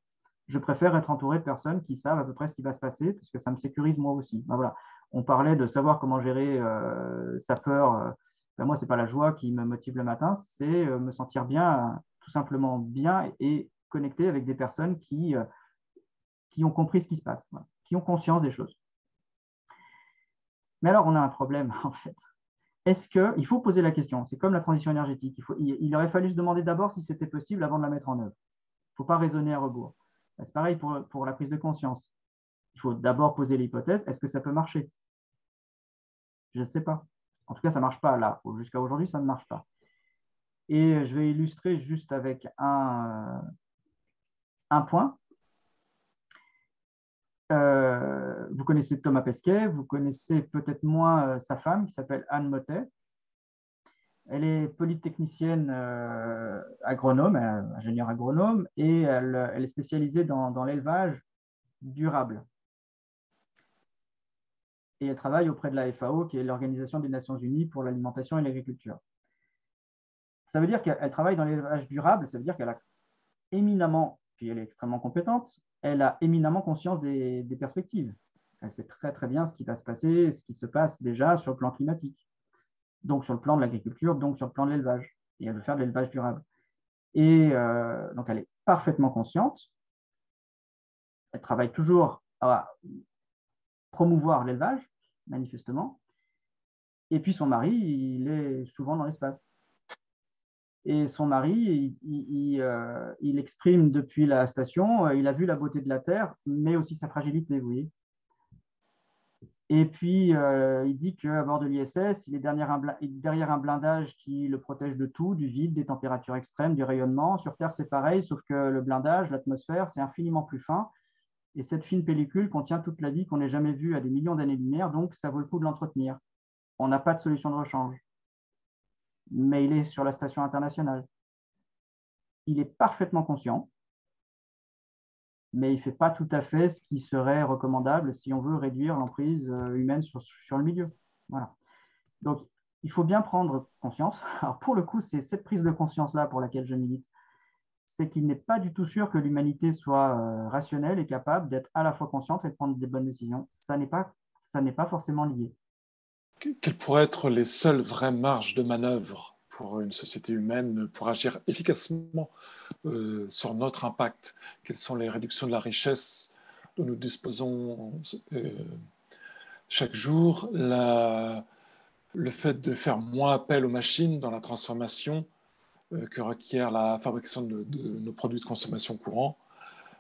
je préfère être entouré de personnes qui savent à peu près ce qui va se passer, parce que ça me sécurise moi aussi. Ben voilà. On parlait de savoir comment gérer euh, sa peur. Euh, ben moi, ce n'est pas la joie qui me motive le matin, c'est euh, me sentir bien, tout simplement bien et connecté avec des personnes qui, qui ont compris ce qui se passe, qui ont conscience des choses. Mais alors, on a un problème, en fait. Est-ce qu'il faut poser la question C'est comme la transition énergétique. Il, il aurait fallu se demander d'abord si c'était possible avant de la mettre en œuvre. Il ne faut pas raisonner à rebours. Ben, c'est pareil pour, la prise de conscience. Il faut d'abord poser l'hypothèse, est-ce que ça peut marcher? Je ne sais pas. En tout cas, ça ne marche pas là. Jusqu'à aujourd'hui, ça ne marche pas. Et je vais illustrer juste avec un, un point. Euh, vous connaissez Thomas Pesquet, vous connaissez peut-être moins euh, sa femme qui s'appelle Anne Motet. Elle est polytechnicienne euh, agronome, ingénieure agronome, et elle, est spécialisée dans, l'élevage durable. Et elle travaille auprès de la FAO, qui est l'Organisation des Nations Unies pour l'alimentation et l'agriculture. Ça veut dire qu'elle travaille dans l'élevage durable, ça veut dire qu'elle a éminemment, puis elle est extrêmement compétente, elle a éminemment conscience des, perspectives. Elle sait très très bien ce qui va se passer, ce qui se passe déjà sur le plan climatique, donc sur le plan de l'agriculture, donc sur le plan de l'élevage. Et elle veut faire de l'élevage durable. Et euh, donc elle est parfaitement consciente. Elle travaille toujours à promouvoir l'élevage, manifestement. Et puis son mari, il est souvent dans l'espace. Et son mari, il, euh, il, exprime depuis la station, euh, il a vu la beauté de la Terre, mais aussi sa fragilité, vous voyez. Et puis, euh, il dit qu'à bord de l'ISS, il est derrière un, derrière un, blindage qui le protège de tout, du vide, des températures extrêmes, du rayonnement. Sur Terre, c'est pareil, sauf que le blindage, l'atmosphère, c'est infiniment plus fin. Et cette fine pellicule contient toute la vie qu'on n'ait jamais vue à des millions d'années-lumière, donc ça vaut le coup de l'entretenir. On n'a pas de solution de rechange. Mais il est sur la station internationale. Il est parfaitement conscient mais il ne fait pas tout à fait ce qui serait recommandable si on veut réduire l'emprise euh, humaine sur, le milieu. Voilà. Donc, il faut bien prendre conscience. Alors, pour le coup, c'est cette prise de conscience-là pour laquelle je milite. C'est qu'il n'est pas du tout sûr que l'humanité soit euh, rationnelle et capable d'être à la fois consciente et de prendre des bonnes décisions. Ça n'est pas, pas forcément lié. Quelles pourraient être les seules vraies marges de manœuvre pour une société humaine pour agir efficacement euh, sur notre impact? Quelles sont les réductions de la richesse dont nous disposons euh, chaque jour? Le fait de faire moins appel aux machines dans la transformation euh, que requiert la fabrication de, nos produits de consommation courants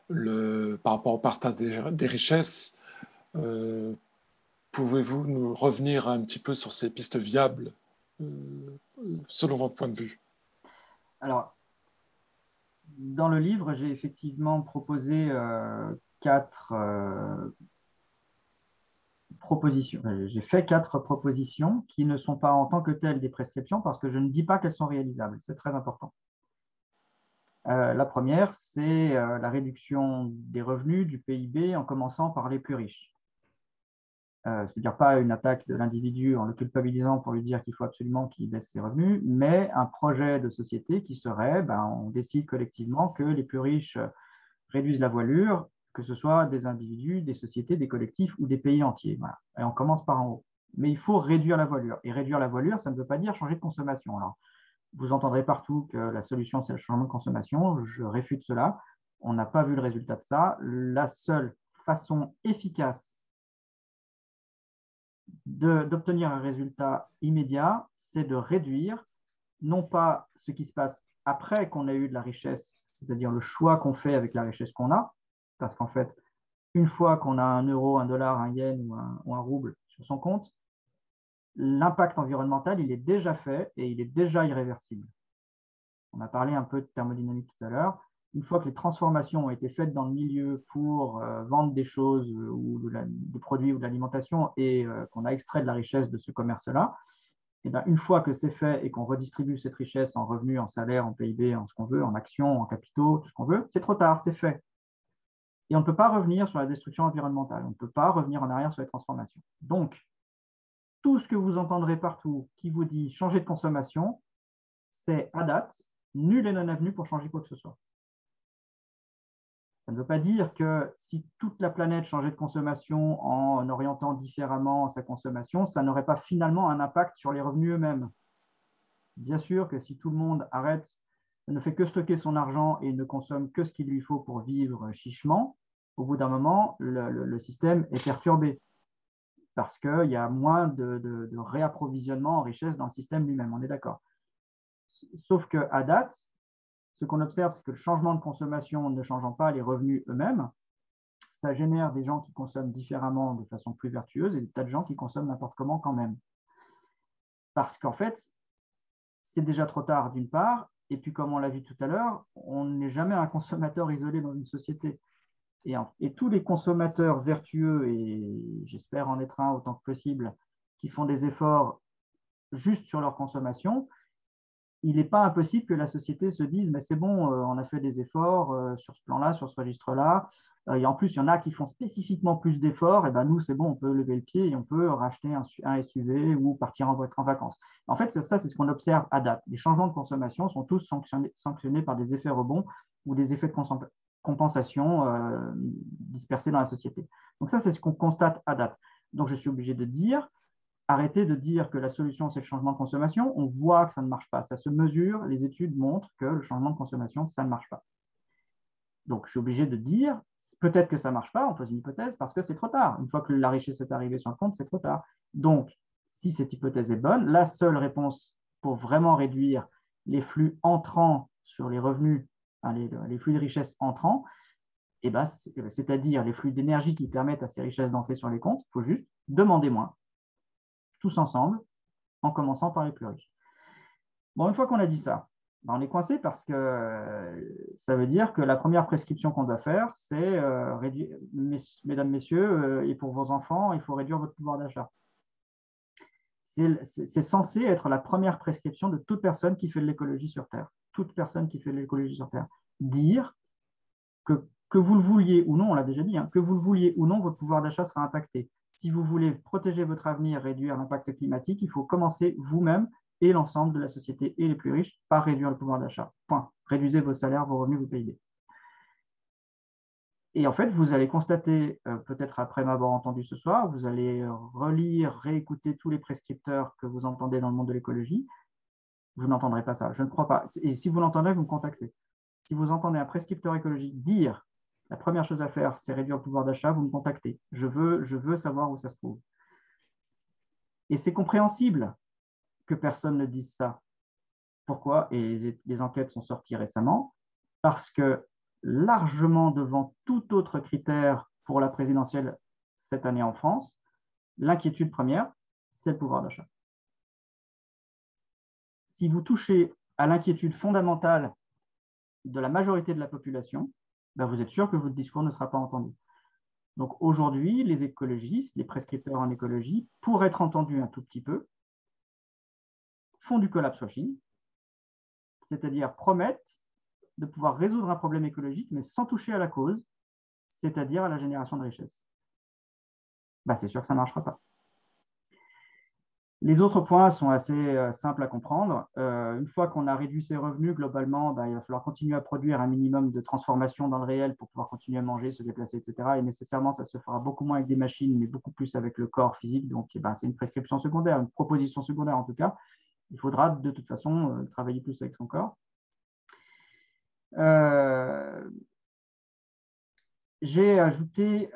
le, par rapport au partage des richesses. Pouvez-vous nous revenir un petit peu sur ces pistes viables selon votre point de vue? Alors, dans le livre, j'ai effectivement proposé euh, quatre euh, propositions. Euh, j'ai fait quatre propositions qui ne sont pas en tant que telles des prescriptions parce que je ne dis pas qu'elles sont réalisables. C'est très important. la première, c'est la réduction des revenus du PIB en commençant par les plus riches. Euh, c'est-à-dire pas une attaque de l'individu en le culpabilisant pour lui dire qu'il faut absolument qu'il baisse ses revenus, mais un projet de société qui serait, ben, on décide collectivement que les plus riches réduisent la voilure, que ce soit des individus, des sociétés, des collectifs ou des pays entiers. Et on commence par en haut. Mais il faut réduire la voilure. Et réduire la voilure, ça ne veut pas dire changer de consommation. Alors, vous entendrez partout que la solution, c'est le changement de consommation. Je réfute cela. On n'a pas vu le résultat de ça. La seule façon efficace d'obtenir un résultat immédiat, c'est de réduire non pas ce qui se passe après qu'on ait eu de la richesse, c'est-à-dire le choix qu'on fait avec la richesse qu'on a, parce qu'en fait, une fois qu'on a un euro, un dollar, un yen ou un, ou un rouble sur son compte, l'impact environnemental, il est déjà fait et il est déjà irréversible. On a parlé un peu de thermodynamique tout à l'heure une fois que les transformations ont été faites dans le milieu pour euh, vendre des choses euh, ou des produits ou de l'alimentation et euh, qu'on a extrait de la richesse de ce commerce-là, eh bien, une fois que c'est fait et qu'on redistribue cette richesse en revenus, en salaires, en PIB, en ce qu'on veut, en actions, en capitaux, tout ce qu'on veut, c'est trop tard, c'est fait. Et on ne peut pas revenir sur la destruction environnementale, on ne peut pas revenir en arrière sur les transformations. Donc, tout ce que vous entendrez partout qui vous dit changer de consommation, c'est à date, nul et non avenu pour changer quoi que ce soit. Ça ne veut pas dire que si toute la planète changeait de consommation en orientant différemment sa consommation, ça n'aurait pas finalement un impact sur les revenus eux-mêmes. Bien sûr que si tout le monde arrête, ne fait que stocker son argent et ne consomme que ce qu'il lui faut pour vivre chichement, au bout d'un moment, le, système est perturbé parce qu'il y a moins de, de réapprovisionnement en richesse dans le système lui-même, on est d'accord. Sauf qu'à date, ce qu'on observe, c'est que le changement de consommation ne changeant pas les revenus eux-mêmes, ça génère des gens qui consomment différemment de façon plus vertueuse et des tas de gens qui consomment n'importe comment quand même. Parce qu'en fait, c'est déjà trop tard d'une part, et puis comme on l'a vu tout à l'heure, on n'est jamais un consommateur isolé dans une société. Et, et tous les consommateurs vertueux, et j'espère en être un autant que possible, qui font des efforts juste sur leur consommation, il n'est pas impossible que la société se dise, mais c'est bon, euh, on a fait des efforts euh, sur ce plan-là, sur ce registre-là. Euh, et en plus, il y en a qui font spécifiquement plus d'efforts. Et ben nous, c'est bon, on peut lever le pied et on peut racheter un, SUV ou partir en, en vacances. En fait, ça, c'est ce qu'on observe à date. Les changements de consommation sont tous sanctionnés, par des effets rebonds ou des effets de compensation dispersés dans la société. Donc ça, c'est ce qu'on constate à date. Donc je suis obligé de dire, arrêtez de dire que la solution, c'est le changement de consommation. On voit que ça ne marche pas. Ça se mesure. Les études montrent que le changement de consommation, ça ne marche pas. Donc, je suis obligé de dire, peut-être que ça ne marche pas, on pose une hypothèse, parce que c'est trop tard. Une fois que la richesse est arrivée sur le compte, c'est trop tard. Donc, si cette hypothèse est bonne, la seule réponse pour vraiment réduire les flux entrants sur les revenus, les, flux de richesse entrants, eh ben, c'est-à-dire les flux d'énergie qui permettent à ces richesses d'entrer sur les comptes, il faut juste demander moins tous ensemble, en commençant par les plus riches. Bon, une fois qu'on a dit ça, ben, on est coincé parce que euh, ça veut dire que la première prescription qu'on doit faire, c'est euh, mesdames, messieurs, euh, et pour vos enfants, il faut réduire votre pouvoir d'achat. C'est censé être la première prescription de toute personne qui fait de l'écologie sur Terre. Toute personne qui fait de l'écologie sur Terre. Dire que, que vous le vouliez ou non, on l'a déjà dit, hein, que vous le vouliez ou non, votre pouvoir d'achat sera impacté si vous voulez protéger votre avenir, réduire l'impact climatique, il faut commencer vous-même et l'ensemble de la société et les plus riches par réduire le pouvoir d'achat. Point. Réduisez vos salaires, vos revenus, vos PIB. Et en fait, vous allez constater, euh, peut-être après m'avoir entendu ce soir, vous allez relire, réécouter tous les prescripteurs que vous entendez dans le monde de l'écologie. Vous n'entendrez pas ça. Je ne crois pas. Et si vous l'entendez, vous me contactez. Si vous entendez un prescripteur écologique dire la première chose à faire, c'est réduire le pouvoir d'achat, vous me contactez. Je veux, je veux savoir où ça se trouve. Et c'est compréhensible que personne ne dise ça. Pourquoi? Et les, enquêtes sont sorties récemment. Parce que largement devant tout autre critère pour la présidentielle cette année en France, l'inquiétude première, c'est le pouvoir d'achat. Si vous touchez à l'inquiétude fondamentale de la majorité de la population, ben, vous êtes sûr que votre discours ne sera pas entendu. Donc aujourd'hui, les écologistes, les prescripteurs en écologie, pour être entendus un tout petit peu, font du collapse washing, c'est-à-dire promettent de pouvoir résoudre un problème écologique, mais sans toucher à la cause, c'est-à-dire à la génération de richesse. Ben, c'est sûr que ça ne marchera pas. Les autres points sont assez euh, simples à comprendre. Euh, une fois qu'on a réduit ses revenus, globalement, bah, il va falloir continuer à produire un minimum de transformation dans le réel pour pouvoir continuer à manger, se déplacer, etc. Et nécessairement, ça se fera beaucoup moins avec des machines, mais beaucoup plus avec le corps physique. Donc, eh ben, c'est une prescription secondaire, une proposition secondaire en tout cas. Il faudra de toute façon euh, travailler plus avec son corps. J'ai ajouté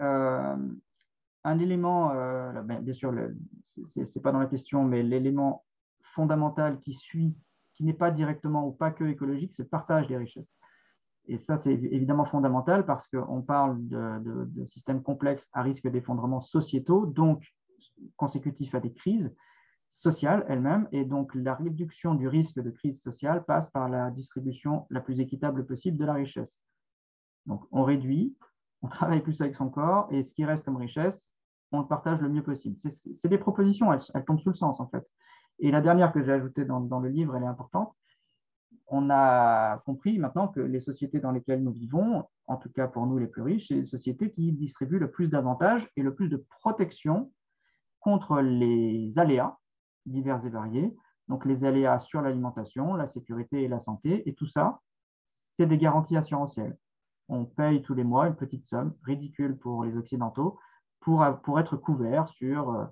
un élément, euh, ben, bien sûr, ce n'est pas dans la question, mais l'élément fondamental qui suit, qui n'est pas directement ou pas que écologique, c'est le partage des richesses. Et ça, c'est évidemment fondamental parce qu'on parle de, systèmes complexes à risque d'effondrement sociétaux, donc consécutifs à des crises sociales elles-mêmes. Et donc, la réduction du risque de crise sociale passe par la distribution la plus équitable possible de la richesse. Donc, on réduit, on travaille plus avec son corps et ce qui reste comme richesse, on le partage le mieux possible. C'est des propositions, elles, tombent sous le sens en fait. Et la dernière que j'ai ajoutée dans, le livre, elle est importante. On a compris maintenant que les sociétés dans lesquelles nous vivons, en tout cas pour nous les plus riches, c'est les sociétés qui distribuent le plus d'avantages et le plus de protection contre les aléas divers et variés. Donc les aléas sur l'alimentation, la sécurité et la santé. Et tout ça, c'est des garanties assurantielles on paye tous les mois une petite somme, ridicule pour les Occidentaux, pour, être couvert sur euh,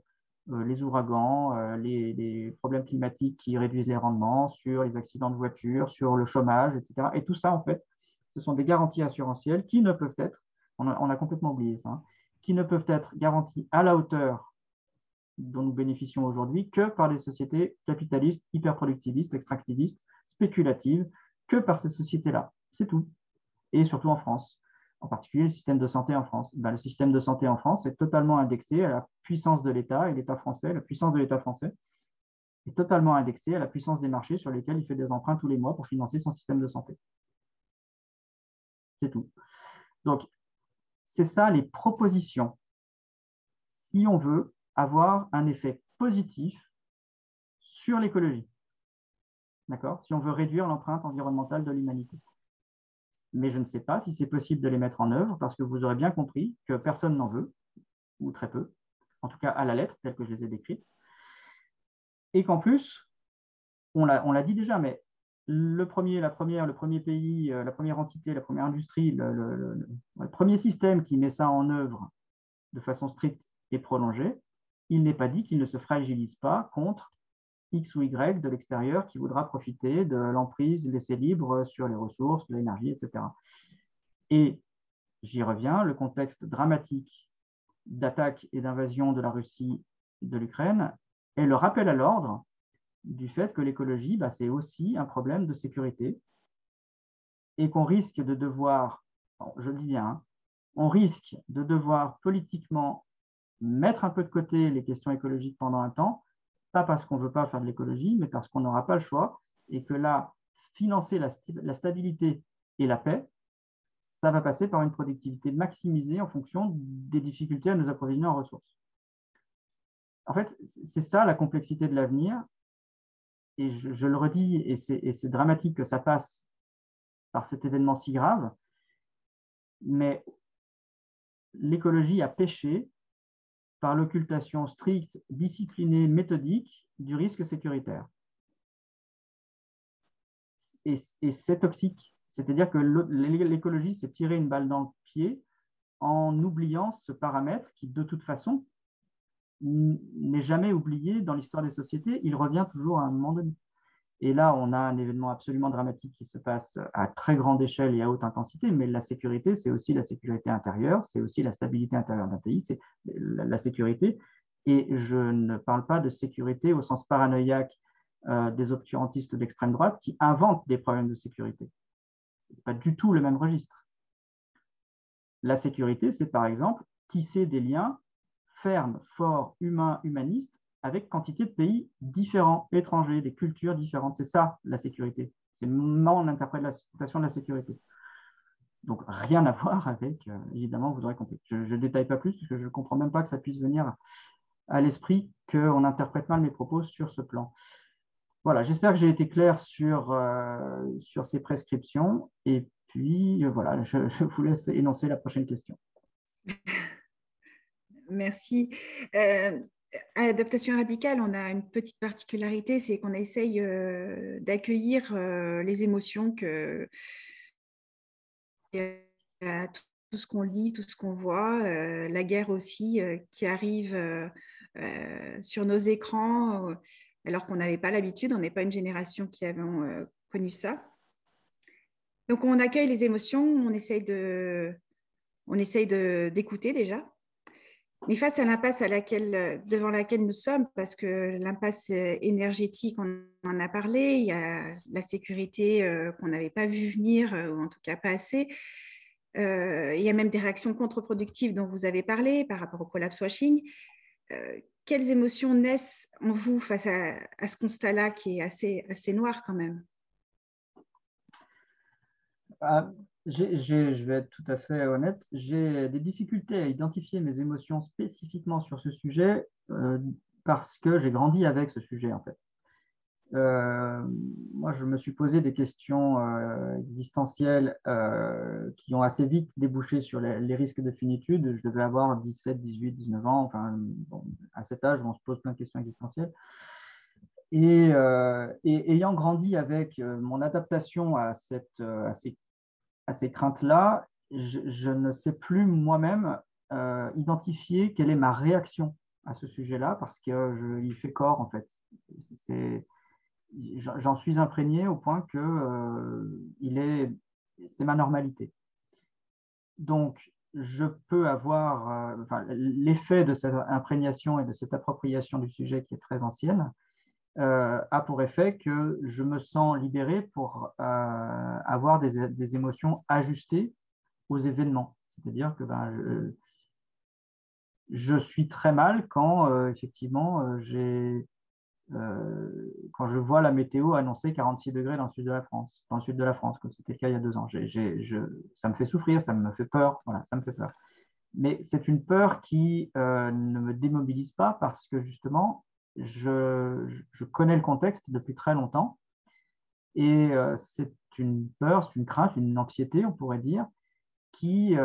euh, les ouragans, euh, les, problèmes climatiques qui réduisent les rendements, sur les accidents de voiture, sur le chômage, etc. Et tout ça, en fait, ce sont des garanties assurantielles qui ne peuvent être, on a, complètement oublié ça, hein, qui ne peuvent être garanties à la hauteur dont nous bénéficions aujourd'hui que par les sociétés capitalistes, hyperproductivistes, extractivistes, spéculatives, que par ces sociétés-là. C'est tout et surtout en France, en particulier le système de santé en France. Ben, le système de santé en France est totalement indexé à la puissance de l'État et l'État français, la puissance de l'État français est totalement indexée à la puissance des marchés sur lesquels il fait des emprunts tous les mois pour financer son système de santé. C'est tout. Donc, c'est ça les propositions. Si on veut avoir un effet positif sur l'écologie. d'accord, si on veut réduire l'empreinte environnementale de l'humanité. Mais je ne sais pas si c'est possible de les mettre en œuvre parce que vous aurez bien compris que personne n'en veut, ou très peu, en tout cas à la lettre, telle que je les ai décrites. Et qu'en plus, on l'a dit déjà, mais le premier, la première, le premier pays, euh, la première entité, la première industrie, le, premier système qui met ça en œuvre de façon stricte et prolongée, il n'est pas dit qu'il ne se fragilise pas contre X ou Y de l'extérieur qui voudra profiter de l'emprise laissée libre sur les ressources, l'énergie, etc. Et j'y reviens, le contexte dramatique d'attaque et d'invasion de la Russie de l'Ukraine est le rappel à l'ordre du fait que l'écologie, bah, c'est aussi un problème de sécurité et qu'on risque de devoir, je le dis bien, hein, on risque de devoir politiquement mettre un peu de côté les questions écologiques pendant un temps, pas parce qu'on ne veut pas faire de l'écologie, mais parce qu'on n'aura pas le choix et que là, financer la, stabilité et la paix, ça va passer par une productivité maximisée en fonction des difficultés à nous approvisionner en ressources. En fait, c'est ça la complexité de l'avenir et je, le redis, et c'est dramatique que ça passe par cet événement si grave, mais l'écologie a péché par l'occultation stricte, disciplinée, méthodique du risque sécuritaire. Et, c'est toxique. C'est-à-dire que l'écologie s'est tiré une balle dans le pied en oubliant ce paramètre qui, de toute façon, n'est jamais oublié dans l'histoire des sociétés, il revient toujours à un moment donné. Et là, on a un événement absolument dramatique qui se passe à très grande échelle et à haute intensité, mais la sécurité, c'est aussi la sécurité intérieure, c'est aussi la stabilité intérieure d'un pays, c'est la, sécurité. Et je ne parle pas de sécurité au sens paranoïaque euh, des obscurantistes d'extrême droite qui inventent des problèmes de sécurité. Ce n'est pas du tout le même registre. La sécurité, c'est par exemple tisser des liens ferme, fort, humain, humaniste, avec quantité de pays différents, étrangers, des cultures différentes. C'est ça la sécurité. C'est mon interprétation de la sécurité. Donc rien à voir avec, euh, évidemment, vous aurez compris. Je ne détaille pas plus parce que je ne comprends même pas que ça puisse venir à l'esprit qu'on interprète mal mes propos sur ce plan. Voilà, j'espère que j'ai été clair sur, euh, sur ces prescriptions. Et puis, euh, voilà, je, vous laisse énoncer la prochaine question. Merci. Adaptation radicale, on a une petite particularité, c'est qu'on essaye euh, d'accueillir euh, les émotions que tout ce qu'on lit, tout ce qu'on voit, la guerre aussi qui arrive sur nos écrans, alors qu'on n'avait pas l'habitude, on n'est pas une génération qui avons connu ça. Donc on accueille les émotions, on essaye de, on essaye d'écouter déjà, mais face à l'impasse devant laquelle nous sommes, parce que l'impasse énergétique, on en a parlé, il y a la sécurité euh, qu'on n'avait pas vu venir, euh, ou en tout cas pas assez. Euh, il y a même des réactions contre-productives dont vous avez parlé par rapport au collapse washing. quelles émotions naissent en vous face à, ce constat-là qui est assez noir quand même? Je vais être tout à fait honnête, j'ai des difficultés à identifier mes émotions spécifiquement sur ce sujet euh, parce que j'ai grandi avec ce sujet en fait. Euh, moi, je me suis posé des questions euh, existentielles qui ont assez vite débouché sur les, risques de finitude. Je devais avoir 17, 18, 19 ans. Enfin, à cet âge, on se pose plein de questions existentielles. Et, ayant grandi avec mon adaptation à, cette, à à ces craintes-là, je, ne sais plus moi-même euh, identifier quelle est ma réaction à ce sujet-là parce qu'il fait corps en fait. J'en suis imprégné au point que euh, est, c'est ma normalité. Donc, je peux avoir euh, l'effet de cette imprégnation et de cette appropriation du sujet qui est très ancienne, euh, a pour effet que je me sens libéré pour euh, avoir des, émotions ajustées aux événements. C'est-à-dire que ben, je, suis très mal quand euh, effectivement quand je vois la météo annoncer 46 degrés dans le sud de la France, dans le sud de la France, comme c'était le cas il y a deux ans. ça me fait souffrir, ça me fait peur, voilà, ça me fait peur. Mais c'est une peur qui ne me démobilise pas parce que justement, je, connais le contexte depuis très longtemps Et c'est une peur, c'est une crainte, une anxiété, on pourrait dire, qui,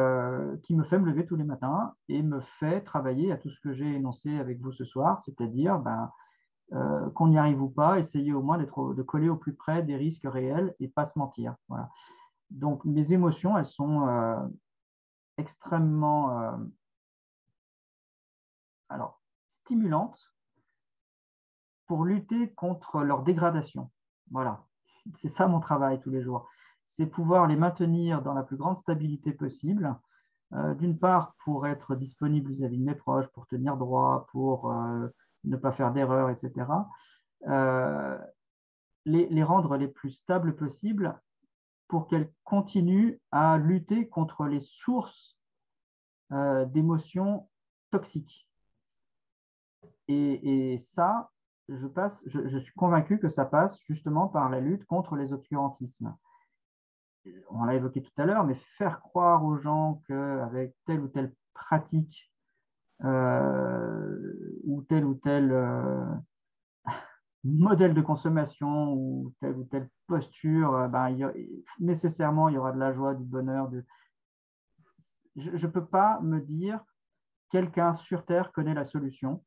qui me fait me lever tous les matins et me fait travailler à tout ce que j'ai énoncé avec vous ce soir, c'est-à-dire ben, qu'on y arrive ou pas, essayer au moins de coller au plus près des risques réels et pas se mentir. Voilà. Donc mes émotions, elles sont extrêmement alors, stimulantes pour lutter contre leur dégradation. Voilà, c'est ça mon travail tous les jours. C'est pouvoir les maintenir dans la plus grande stabilité possible. Euh, d'une part, pour être disponible vis-à-vis de mes proches, pour tenir droit, pour euh, ne pas faire d'erreurs, etc. Euh, les, les, rendre les plus stables possibles pour qu'elles continuent à lutter contre les sources d'émotions toxiques. Et, ça, je, passe, je, suis convaincu que ça passe justement par la lutte contre les obscurantismes. On l'a évoqué tout à l'heure, mais faire croire aux gens qu'avec telle ou telle pratique euh, ou tel ou tel euh, modèle de consommation ou telle ou telle posture, euh, ben, nécessairement il y aura de la joie, du bonheur. Je ne peux pas me dire quelqu'un sur Terre connaît la solution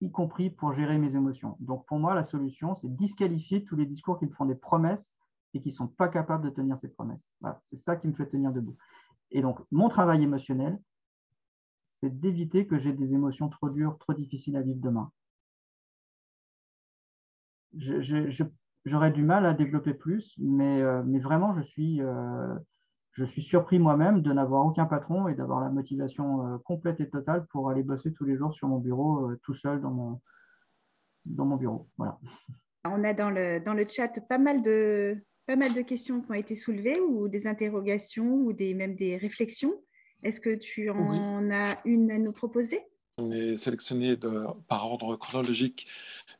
y compris pour gérer mes émotions. Donc pour moi, la solution, c'est disqualifier tous les discours qui me font des promesses et qui ne sont pas capables de tenir ces promesses. c'est ça qui me fait tenir debout. Et donc, mon travail émotionnel, c'est d'éviter que j'ai des émotions trop dures, trop difficiles à vivre demain. J'aurais du mal à développer plus, mais, euh, vraiment, je suis, euh, je suis surpris moi-même de n'avoir aucun patron et d'avoir la motivation euh, complète et totale pour aller bosser tous les jours sur mon bureau, euh, tout seul dans mon, dans mon bureau. Voilà. On a dans le, dans le chat pas mal, de, pas mal de questions qui ont été soulevées ou des interrogations ou des, même des réflexions. Est-ce que tu en as une à nous proposer? On est sélectionné de, par ordre chronologique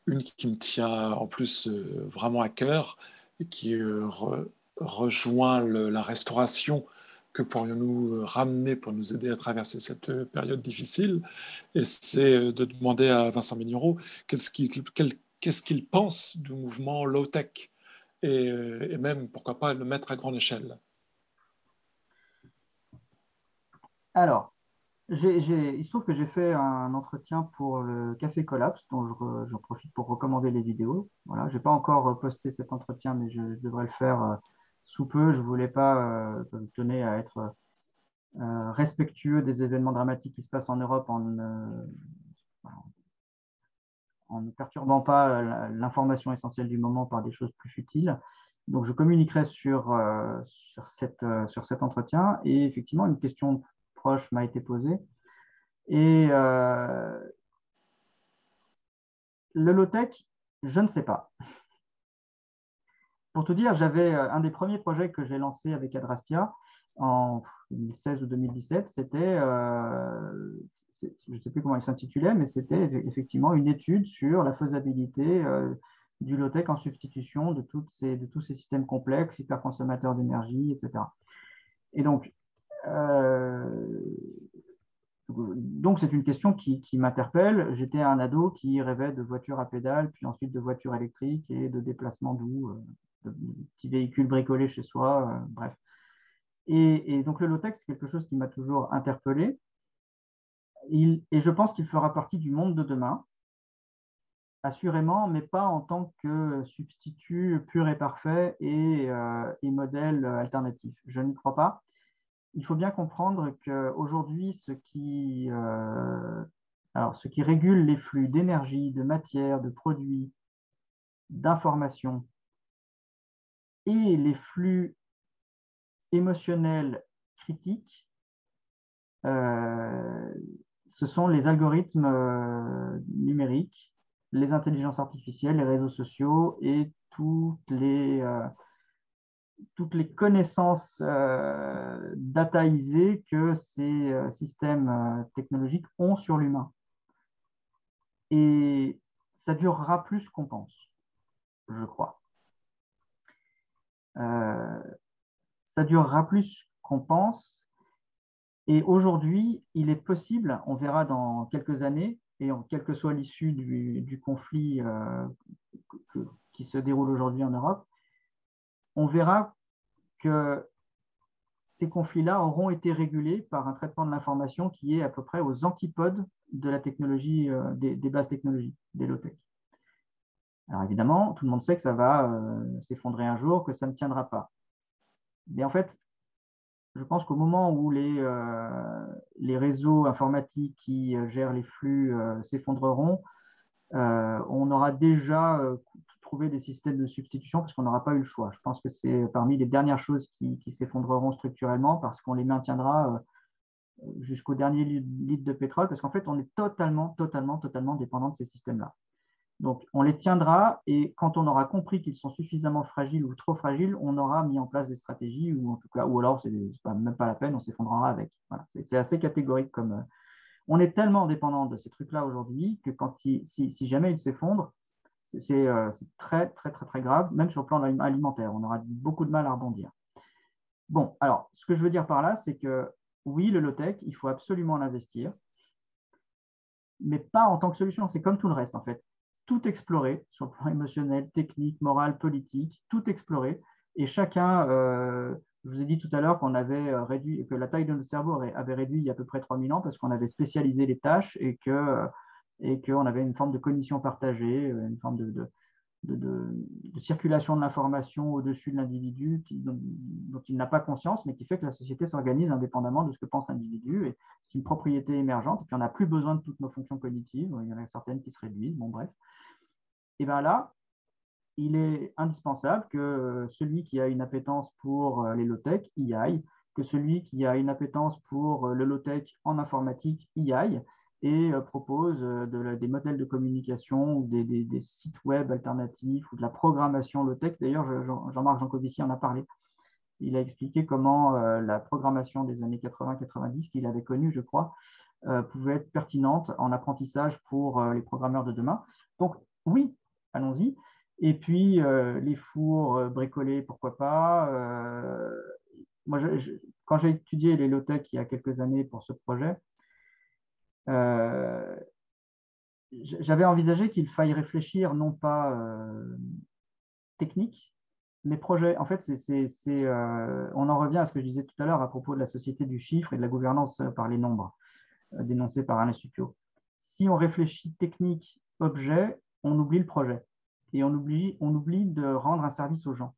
une qui me tient en plus euh, vraiment à cœur et qui rejoint la restauration que pourrions-nous ramener pour nous aider à traverser cette période difficile Et c'est de demander à Vincent Mignereau qu'est-ce qu'il pense du mouvement low-tech et, même, pourquoi pas, le mettre à grande échelle. Alors, il se trouve que j'ai fait un entretien pour le Café Collapse, dont j'en profite pour recommander les vidéos. Voilà, je n'ai pas encore posté cet entretien, mais je, je devrais le faire euh, sous peu, je ne voulais pas, euh, tenir à être euh, respectueux des événements dramatiques qui se passent en Europe en, ne perturbant pas l'information essentielle du moment par des choses plus futiles. Donc, je communiquerai sur, euh, sur, cette, sur cet entretien. Et effectivement, une question proche m'a été posée. Et le low-tech, je ne sais pas. Pour tout dire, j'avais euh, un des premiers projets que j'ai lancé avec Adrastia en 2016 ou 2017, c'était, euh, je ne sais plus comment il s'intitulait, mais c'était effectivement une étude sur la faisabilité euh, du low-tech en substitution de, tous ces systèmes complexes, hyperconsommateurs d'énergie, etc. Et donc, donc c'est une question qui, m'interpelle. J'étais un ado qui rêvait de voitures à pédales, puis ensuite de voitures électriques et de déplacements doux petits véhicules bricolés chez soi, euh, bref. Et, donc le low-tech, c'est quelque chose qui m'a toujours interpellé. et je pense qu'il fera partie du monde de demain, assurément, mais pas en tant que substitut pur et parfait et, euh, modèle alternatif. Je n'y crois pas. Il faut bien comprendre qu'aujourd'hui, ce qui, euh, ce qui régule les flux d'énergie, de matière, de produits, d'informations et les flux émotionnels critiques, euh, ce sont les algorithmes euh, numériques, les intelligences artificielles, les réseaux sociaux et toutes les, toutes les connaissances dataisées que ces systèmes technologiques ont sur l'humain. Et ça durera plus qu'on pense, je crois. Euh, ça durera plus qu'on pense. Et aujourd'hui, il est possible, on verra dans quelques années, et en, quelle que soit l'issue du, conflit euh, qui se déroule aujourd'hui en Europe, on verra que ces conflits-là auront été régulés par un traitement de l'information qui est à peu près aux antipodes de la technologie, euh, des, bases technologiques, des low-tech. Alors évidemment, tout le monde sait que ça va euh, s'effondrer un jour, que ça ne tiendra pas. Mais en fait, je pense qu'au moment où les, euh, les, réseaux informatiques qui gèrent les flux s'effondreront, on aura déjà trouver des systèmes de substitution parce qu'on n'aura pas eu le choix. Je pense que c'est parmi les dernières choses qui, s'effondreront structurellement parce qu'on les maintiendra euh, jusqu'au dernier litre de pétrole parce qu'en fait, on est totalement, totalement, totalement dépendant de ces systèmes-là. Donc, on les tiendra et quand on aura compris qu'ils sont suffisamment fragiles ou trop fragiles, on aura mis en place des stratégies ou en tout cas, ou alors, c'est même pas la peine, on s'effondrera avec. C'est assez catégorique comme. Euh, on est tellement dépendant de ces trucs-là aujourd'hui que quand si, si, jamais ils s'effondrent, c'est très, très, très, très grave, même sur le plan alimentaire. On aura beaucoup de mal à rebondir. Bon, alors, ce que je veux dire par là, c'est que oui, le low-tech, il faut absolument l'investir, mais pas en tant que solution. C'est comme tout le reste, en fait. Tout explorer sur le plan émotionnel, technique, moral, politique, tout explorer. Et chacun, euh, je vous ai dit tout à l'heure qu'on avait euh, réduit, que la taille de notre cerveau avait réduit il y a à peu près 3000 ans parce qu'on avait spécialisé les tâches et que et qu'on avait une forme de cognition partagée, euh, une forme de, circulation de l'information au-dessus de l'individu dont, il n'a pas conscience, mais qui fait que la société s'organise indépendamment de ce que pense l'individu. Et c'est une propriété émergente, et puis on n'a plus besoin de toutes nos fonctions cognitives, il y en a certaines qui se réduisent, bon bref. Et bien là, il est indispensable que celui qui a une appétence pour euh, les low-tech y aille, que celui qui a une appétence pour euh, le low-tech en informatique y aille, et euh, propose euh, des modèles de communication ou des, sites web alternatifs ou de la programmation low-tech. D'ailleurs, Jean-Marc Jancovici en a parlé. Il a expliqué comment euh, la programmation des années 80-90 qu'il avait connue, je crois, pouvait être pertinente en apprentissage pour les programmeurs de demain. Donc, oui, allons-y. Et puis, les fours bricolés, pourquoi pas. moi, quand j'ai étudié les low-tech il y a quelques années pour ce projet, j'avais envisagé qu'il faille réfléchir non pas euh, technique, mais projet. En fait, c'est, euh, on en revient à ce que je disais tout à l'heure à propos de la société du chiffre et de la gouvernance par les nombres, dénoncé par Alain Supio. Si on réfléchit technique, objet, on oublie le projet et on oublie de rendre un service aux gens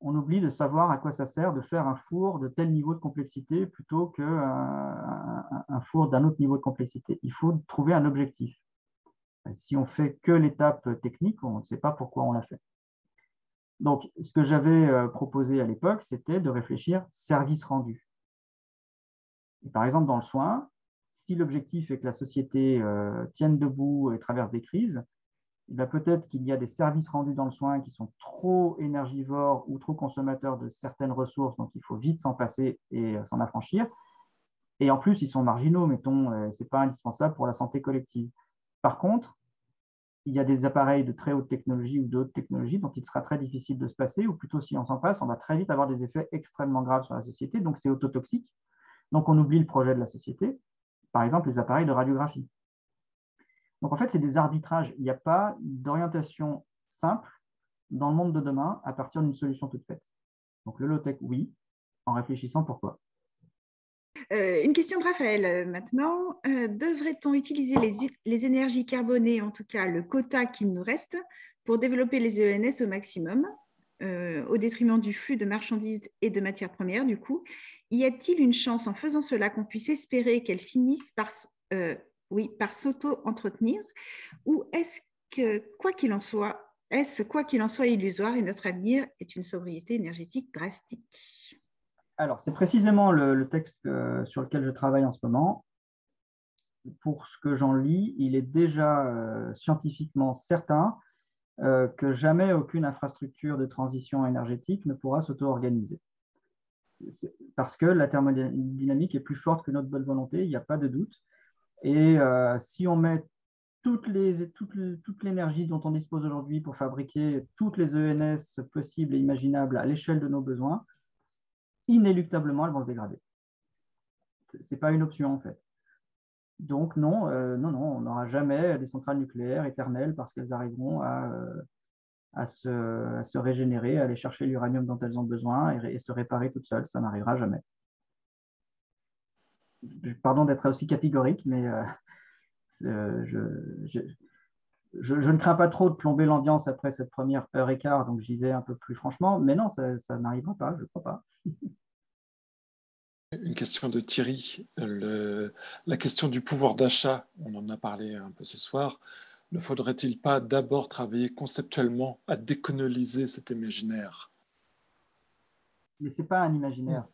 on oublie de savoir à quoi ça sert de faire un four de tel niveau de complexité plutôt qu'un un four d'un autre niveau de complexité. Il faut trouver un objectif. Si on fait que l'étape technique, on ne sait pas pourquoi on l'a fait. Donc, ce que j'avais euh, proposé à l'époque, c'était de réfléchir service rendu. par exemple, dans le soin, si l'objectif est que la société euh, tienne debout et traverse des crises, peut-être qu'il y a des services rendus dans le soin qui sont trop énergivores ou trop consommateurs de certaines ressources, donc il faut vite s'en passer et euh, s'en affranchir. Et en plus, ils sont marginaux, mettons, euh, ce n'est pas indispensable pour la santé collective. Par contre, il y a des appareils de très haute technologie ou d'autres technologies dont il sera très difficile de se passer, ou plutôt si on s'en passe, on va très vite avoir des effets extrêmement graves sur la société, donc c'est autotoxique. Donc on oublie le projet de la société, par exemple les appareils de radiographie. Donc en fait, c'est des arbitrages. Il n'y a pas d'orientation simple dans le monde de demain à partir d'une solution toute faite. Donc le low-tech, oui, en réfléchissant pourquoi? Euh, une question de Raphaël euh, maintenant. Euh, devrait-on utiliser les, énergies carbonées, en tout cas le quota qu'il nous reste, pour développer les ENS au maximum, au détriment du flux de marchandises et de matières premières du coup? Y a-t-il une chance en faisant cela qu'on puisse espérer qu'elles finissent par oui, par s'auto-entretenir Ou est-ce que, quoi qu'il en soit, est-ce quoi qu'il en soit illusoire et notre avenir est une sobriété énergétique drastique? Alors, c'est précisément le, texte sur lequel je travaille en ce moment. Pour ce que j'en lis, il est déjà euh, scientifiquement certain euh, que jamais aucune infrastructure de transition énergétique ne pourra s'auto-organiser. Parce que la thermodynamique est plus forte que notre bonne volonté, il n'y a pas de doute. Et euh, si on met toute l'énergie dont on dispose aujourd'hui pour fabriquer toutes les ENS possibles et imaginables à l'échelle de nos besoins, inéluctablement, elles vont se dégrader. Ce n'est pas une option, en fait. Donc, non, euh, non, non, on n'aura jamais des centrales nucléaires éternelles parce qu'elles arriveront à, euh, à se, régénérer, à aller chercher l'uranium dont elles ont besoin et, se réparer toutes seules. Ça n'arrivera jamais. Pardon d'être aussi catégorique, mais euh, je, je, ne crains pas trop de plomber l'ambiance après cette première heure et quart, donc j'y vais un peu plus franchement. Mais non, ça, n'arrivera pas, je ne crois pas. Une question de Thierry. la question du pouvoir d'achat, on en a parlé un peu ce soir. Ne faudrait-il pas d'abord travailler conceptuellement à décoloniser cet imaginaire? Mais ce n'est pas un imaginaire.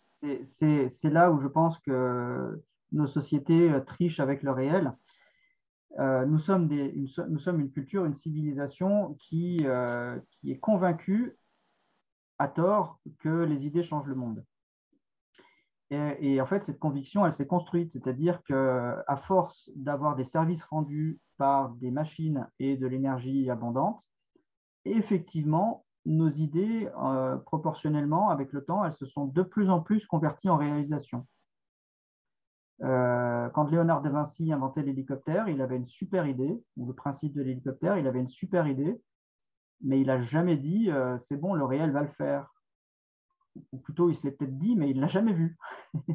C'est là où je pense que nos sociétés trichent avec le réel. Euh, nous, sommes une, culture, une civilisation qui, euh, qui, est convaincue, à tort, que les idées changent le monde. Et, en fait, cette conviction, elle s'est construite, c'est-à-dire qu'à force d'avoir des services rendus par des machines et de l'énergie abondante, effectivement, nos idées, euh, proportionnellement, avec le temps, elles se sont de plus en plus converties en réalisation. Euh, quand Léonard de Vinci inventait l'hélicoptère, il avait une super idée, ou le principe de l'hélicoptère, il avait une super idée, mais il n'a jamais dit euh, c'est bon, le réel va le faire. Ou plutôt, il se l'est peut-être dit, mais il ne l'a jamais vu.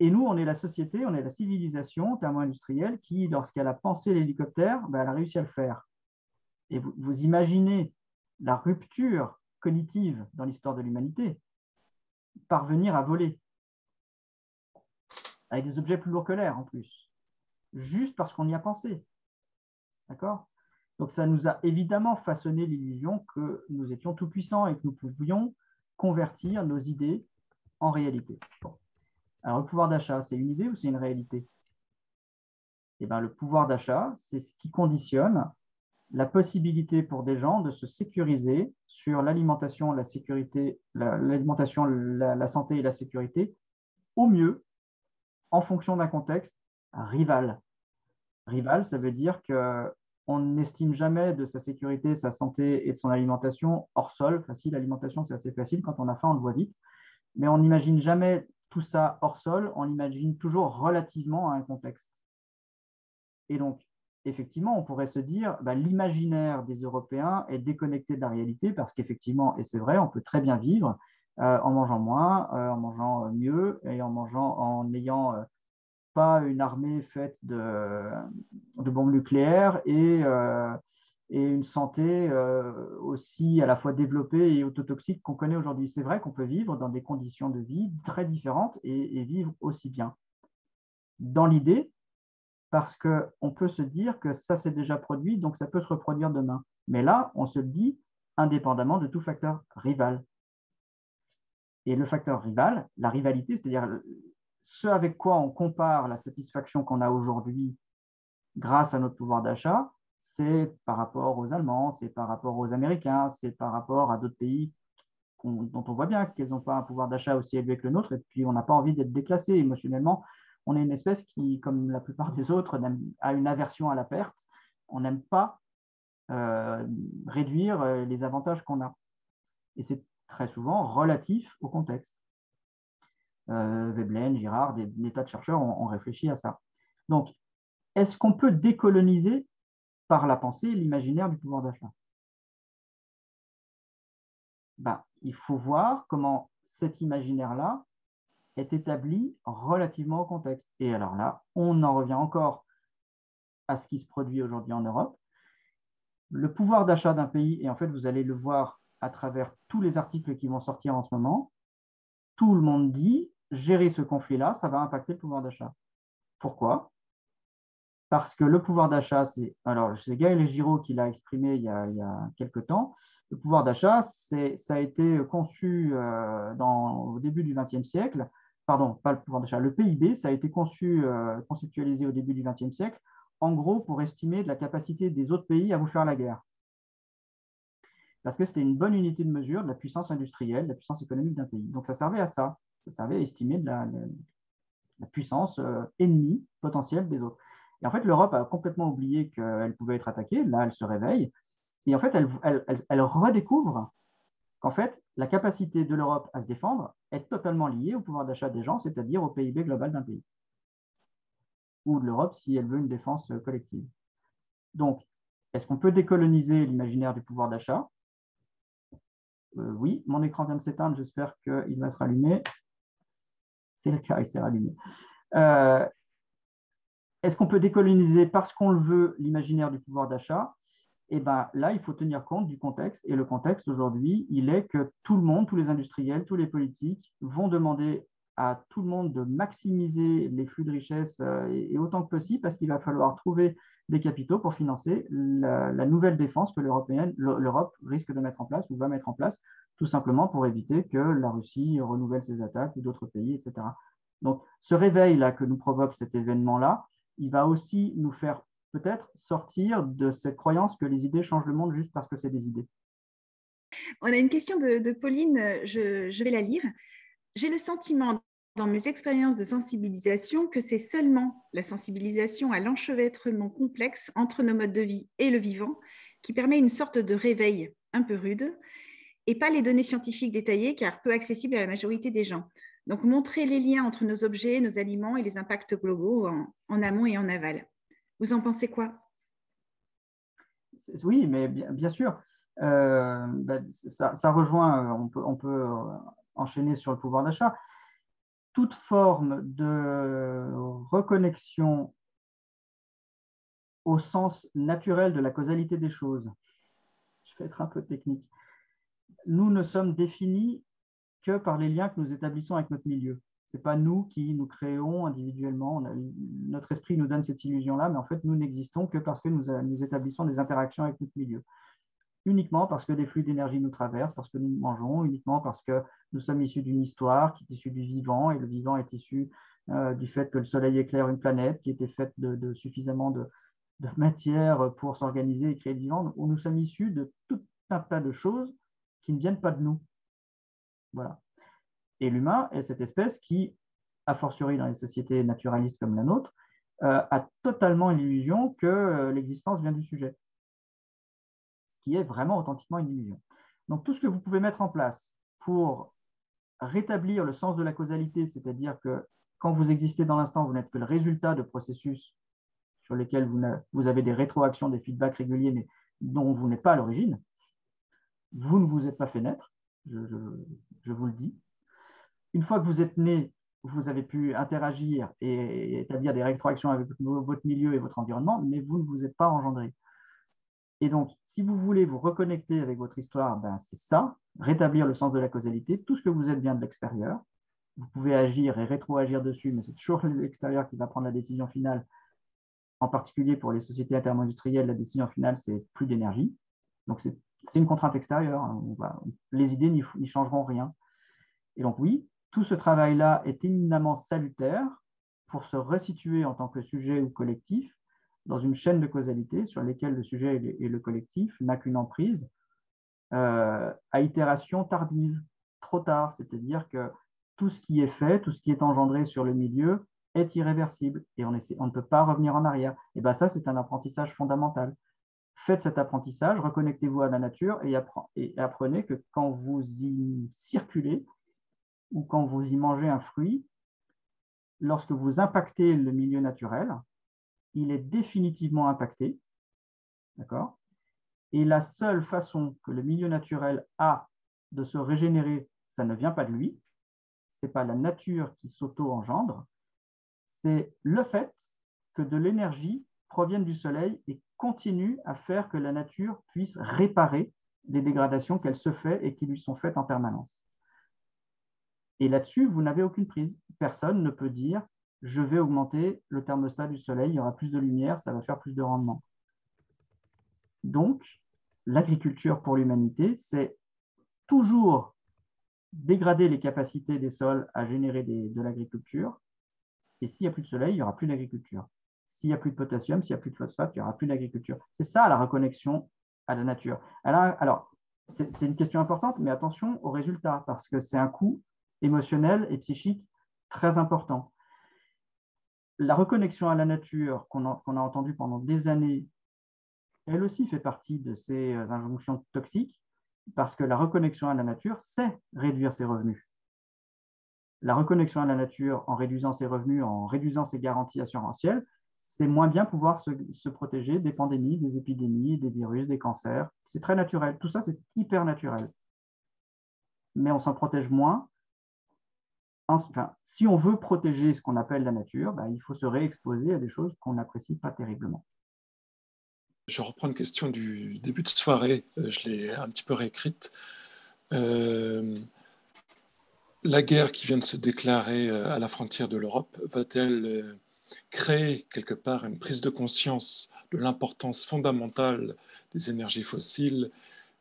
Et nous, on est la société, on est la civilisation thermo-industrielle qui, lorsqu'elle a pensé l'hélicoptère, ben, elle a réussi à le faire. Et vous imaginez la rupture cognitive dans l'histoire de l'humanité, parvenir à voler. Avec des objets plus lourds que l'air en plus, juste parce qu'on y a pensé. D'accord? Donc ça nous a évidemment façonné l'illusion que nous étions tout-puissants et que nous pouvions convertir nos idées en réalité. Alors le pouvoir d'achat, c'est une idée ou c'est une réalité? Eh bien, le pouvoir d'achat, c'est ce qui conditionne la possibilité pour des gens de se sécuriser sur l'alimentation, la sécurité, l'alimentation, la, santé et la sécurité au mieux en fonction d'un contexte rival. Rival, ça veut dire qu'on n'estime jamais de sa sécurité, sa santé et de son alimentation hors sol. Facile, l'alimentation, c'est assez facile. Quand on a faim, on le voit vite. Mais on n'imagine jamais tout ça hors sol, on l'imagine toujours relativement à un contexte. Et donc, effectivement, on pourrait se dire, bah, l'imaginaire des Européens est déconnecté de la réalité parce qu'effectivement, et c'est vrai, on peut très bien vivre euh, en mangeant moins, euh, en mangeant mieux et en mangeant en n'ayant euh, pas une armée faite de, bombes nucléaires et, une santé aussi à la fois développée et autotoxique qu'on connaît aujourd'hui. C'est vrai qu'on peut vivre dans des conditions de vie très différentes et vivre aussi bien. Dans l'idée, parce qu'on peut se dire que ça s'est déjà produit, donc ça peut se reproduire demain. Mais là, on se le dit indépendamment de tout facteur rival. Et le facteur rival, la rivalité, c'est-à-dire ce avec quoi on compare la satisfaction qu'on a aujourd'hui grâce à notre pouvoir d'achat, c'est par rapport aux Allemands, c'est par rapport aux Américains, c'est par rapport à d'autres pays dont on voit bien qu'ils n'ont pas un pouvoir d'achat aussi élevé que le nôtre, et puis on n'a pas envie d'être déclassé émotionnellement. On est une espèce qui, comme la plupart des autres, a une aversion à la perte. On n'aime pas euh, réduire euh, les avantages qu'on a. Et c'est très souvent relatif au contexte. Euh, Veblen, Girard, des, tas de chercheurs ont, réfléchi à ça. Donc, est-ce qu'on peut décoloniser par la pensée l'imaginaire du pouvoir d'achat? Ben, Il faut voir comment cet imaginaire-là est établi relativement au contexte. Et alors là, on en revient encore à ce qui se produit aujourd'hui en Europe. Le pouvoir d'achat d'un pays, et en fait, vous allez le voir à travers tous les articles qui vont sortir en ce moment, tout le monde dit gérer ce conflit-là, ça va impacter le pouvoir d'achat. Pourquoi? Parce que le pouvoir d'achat, c'est. Alors, c'est Gaël Giraud qui l'a exprimé il y, a, il quelques temps. Le pouvoir d'achat, ça a été conçu euh, dans, au début du XXe siècle. Pardon, pas le pouvoir d'achat. Le PIB, ça a été conçu, euh, conceptualisé au début du XXe siècle, en gros pour estimer de la capacité des autres pays à vous faire la guerre parce que c'était une bonne unité de mesure de la puissance industrielle, de la puissance économique d'un pays. Donc ça servait à ça, ça servait à estimer de la, puissance euh, ennemie potentielle des autres. Et en fait, l'Europe a complètement oublié qu'elle pouvait être attaquée, là elle se réveille, et en fait elle, redécouvre qu'en fait la capacité de l'Europe à se défendre est totalement liée au pouvoir d'achat des gens, c'est-à-dire au PIB global d'un pays, ou de l'Europe si elle veut une défense collective. Donc, Est-ce qu'on peut décoloniser l'imaginaire du pouvoir d'achat? Euh, Oui, mon écran vient de s'éteindre, j'espère qu'il va se rallumer. C'est le cas, il s'est rallumé. Euh, est-ce qu'on peut décoloniser parce qu'on le veut l'imaginaire du pouvoir d'achat? Eh bien là, il faut tenir compte du contexte. Et le contexte aujourd'hui, il est que tout le monde, tous les industriels, tous les politiques vont demander à tout le monde de maximiser les flux de richesse euh, et, autant que possible parce qu'il va falloir trouver des capitaux pour financer la, nouvelle défense que l'Europe risque de mettre en place ou va mettre en place, tout simplement pour éviter que la Russie renouvelle ses attaques ou d'autres pays, etc. Donc, ce réveil-là que nous provoque cet événement-là, il va aussi nous faire peut-être sortir de cette croyance que les idées changent le monde juste parce que c'est des idées. On a une question de, Pauline, je, vais la lire. J'ai le sentiment dans mes expériences de sensibilisation que c'est seulement la sensibilisation à l'enchevêtrement complexe entre nos modes de vie et le vivant qui permet une sorte de réveil un peu rude et pas les données scientifiques détaillées car peu accessibles à la majorité des gens. Donc montrer les liens entre nos objets, nos aliments et les impacts globaux en, amont et en aval. Vous en pensez quoi? Oui, mais bien, sûr. Euh, ben, ça, rejoint, on peut, on peut enchaîner sur le pouvoir d'achat toute forme de reconnexion au sens naturel de la causalité des choses. Je vais être un peu technique. Nous ne sommes définis que par les liens que nous établissons avec notre milieu. N'est pas nous qui nous créons individuellement. notre esprit nous donne cette illusion-là, mais en fait, nous n'existons que parce que nous, nous établissons des interactions avec notre milieu uniquement parce que des flux d'énergie nous traversent, parce que nous mangeons, uniquement parce que nous sommes issus d'une histoire qui est issue du vivant, et le vivant est issu euh, du fait que le Soleil éclaire une planète qui était faite de, suffisamment de, matière pour s'organiser et créer le vivant. Où nous sommes issus de tout un tas de choses qui ne viennent pas de nous. Voilà. Et l'humain est cette espèce qui, a fortiori dans les sociétés naturalistes comme la nôtre, euh, a totalement l'illusion que euh, l'existence vient du sujet est vraiment authentiquement une illusion. Donc tout ce que vous pouvez mettre en place pour rétablir le sens de la causalité, c'est-à-dire que quand vous existez dans l'instant, vous n'êtes que le résultat de processus sur lesquels vous, avez des rétroactions, des feedbacks réguliers, mais dont vous n'êtes pas à l'origine. Vous ne vous êtes pas fait naître, je, vous le dis. Une fois que vous êtes né, vous avez pu interagir et établir des rétroactions avec votre milieu et votre environnement, mais vous ne vous êtes pas engendré. Et donc, si vous voulez vous reconnecter avec votre histoire, ben, c'est ça, rétablir le sens de la causalité, tout ce que vous êtes bien de l'extérieur. Vous pouvez agir et rétroagir dessus, mais c'est toujours l'extérieur qui va prendre la décision finale. En particulier pour les sociétés intermondistrielles, la décision finale, c'est plus d'énergie. Donc, c'est une contrainte extérieure. Hein. les idées n'y changeront rien. Et donc, oui, tout ce travail-là est éminemment salutaire pour se resituer en tant que sujet ou collectif dans une chaîne de causalité sur laquelle le sujet et le collectif n'a qu'une emprise euh, à itération tardive, trop tard, c'est-à-dire que tout ce qui est fait, tout ce qui est engendré sur le milieu est irréversible et on, ne peut pas revenir en arrière. Et bien ça, c'est un apprentissage fondamental. Faites cet apprentissage, reconnectez-vous à la nature et apprenez que quand vous y circulez ou quand vous y mangez un fruit, lorsque vous impactez le milieu naturel, il est définitivement impacté. Et la seule façon que le milieu naturel a de se régénérer, ça ne vient pas de lui, ce n'est pas la nature qui s'auto-engendre, c'est le fait que de l'énergie provienne du Soleil et continue à faire que la nature puisse réparer les dégradations qu'elle se fait et qui lui sont faites en permanence. Et là-dessus, vous n'avez aucune prise. Personne ne peut dire je vais augmenter le thermostat du soleil, il y aura plus de lumière, ça va faire plus de rendement. Donc, l'agriculture pour l'humanité, c'est toujours dégrader les capacités des sols à générer de l'agriculture. Et s'il n'y a plus de soleil, il n'y aura plus d'agriculture. S'il n'y a plus de potassium, s'il n'y a plus de phosphate, il n'y aura plus d'agriculture. C'est ça la reconnexion à la nature. Alors, alors c'est une question importante, mais attention aux résultats, parce que c'est un coût émotionnel et psychique très important la reconnexion à la nature qu'on a, entendue pendant des années, elle aussi fait partie de ces euh, injonctions toxiques, parce que la reconnexion à la nature, c'est réduire ses revenus. La reconnexion à la nature en réduisant ses revenus, en réduisant ses garanties assurantielles, c'est moins bien pouvoir se, protéger des pandémies, des épidémies, des virus, des cancers. C'est très naturel. Tout ça, c'est hyper naturel. Mais on s'en protège moins. Si on veut protéger ce qu'on appelle la nature, bah, il faut se réexposer à des choses qu'on n'apprécie pas terriblement. Je reprends une question du début de soirée, euh, je l'ai un petit peu réécrite. Euh, la guerre qui vient de se déclarer euh, à la frontière de l'Europe va-t-elle créer quelque part une prise de conscience de l'importance fondamentale des énergies fossiles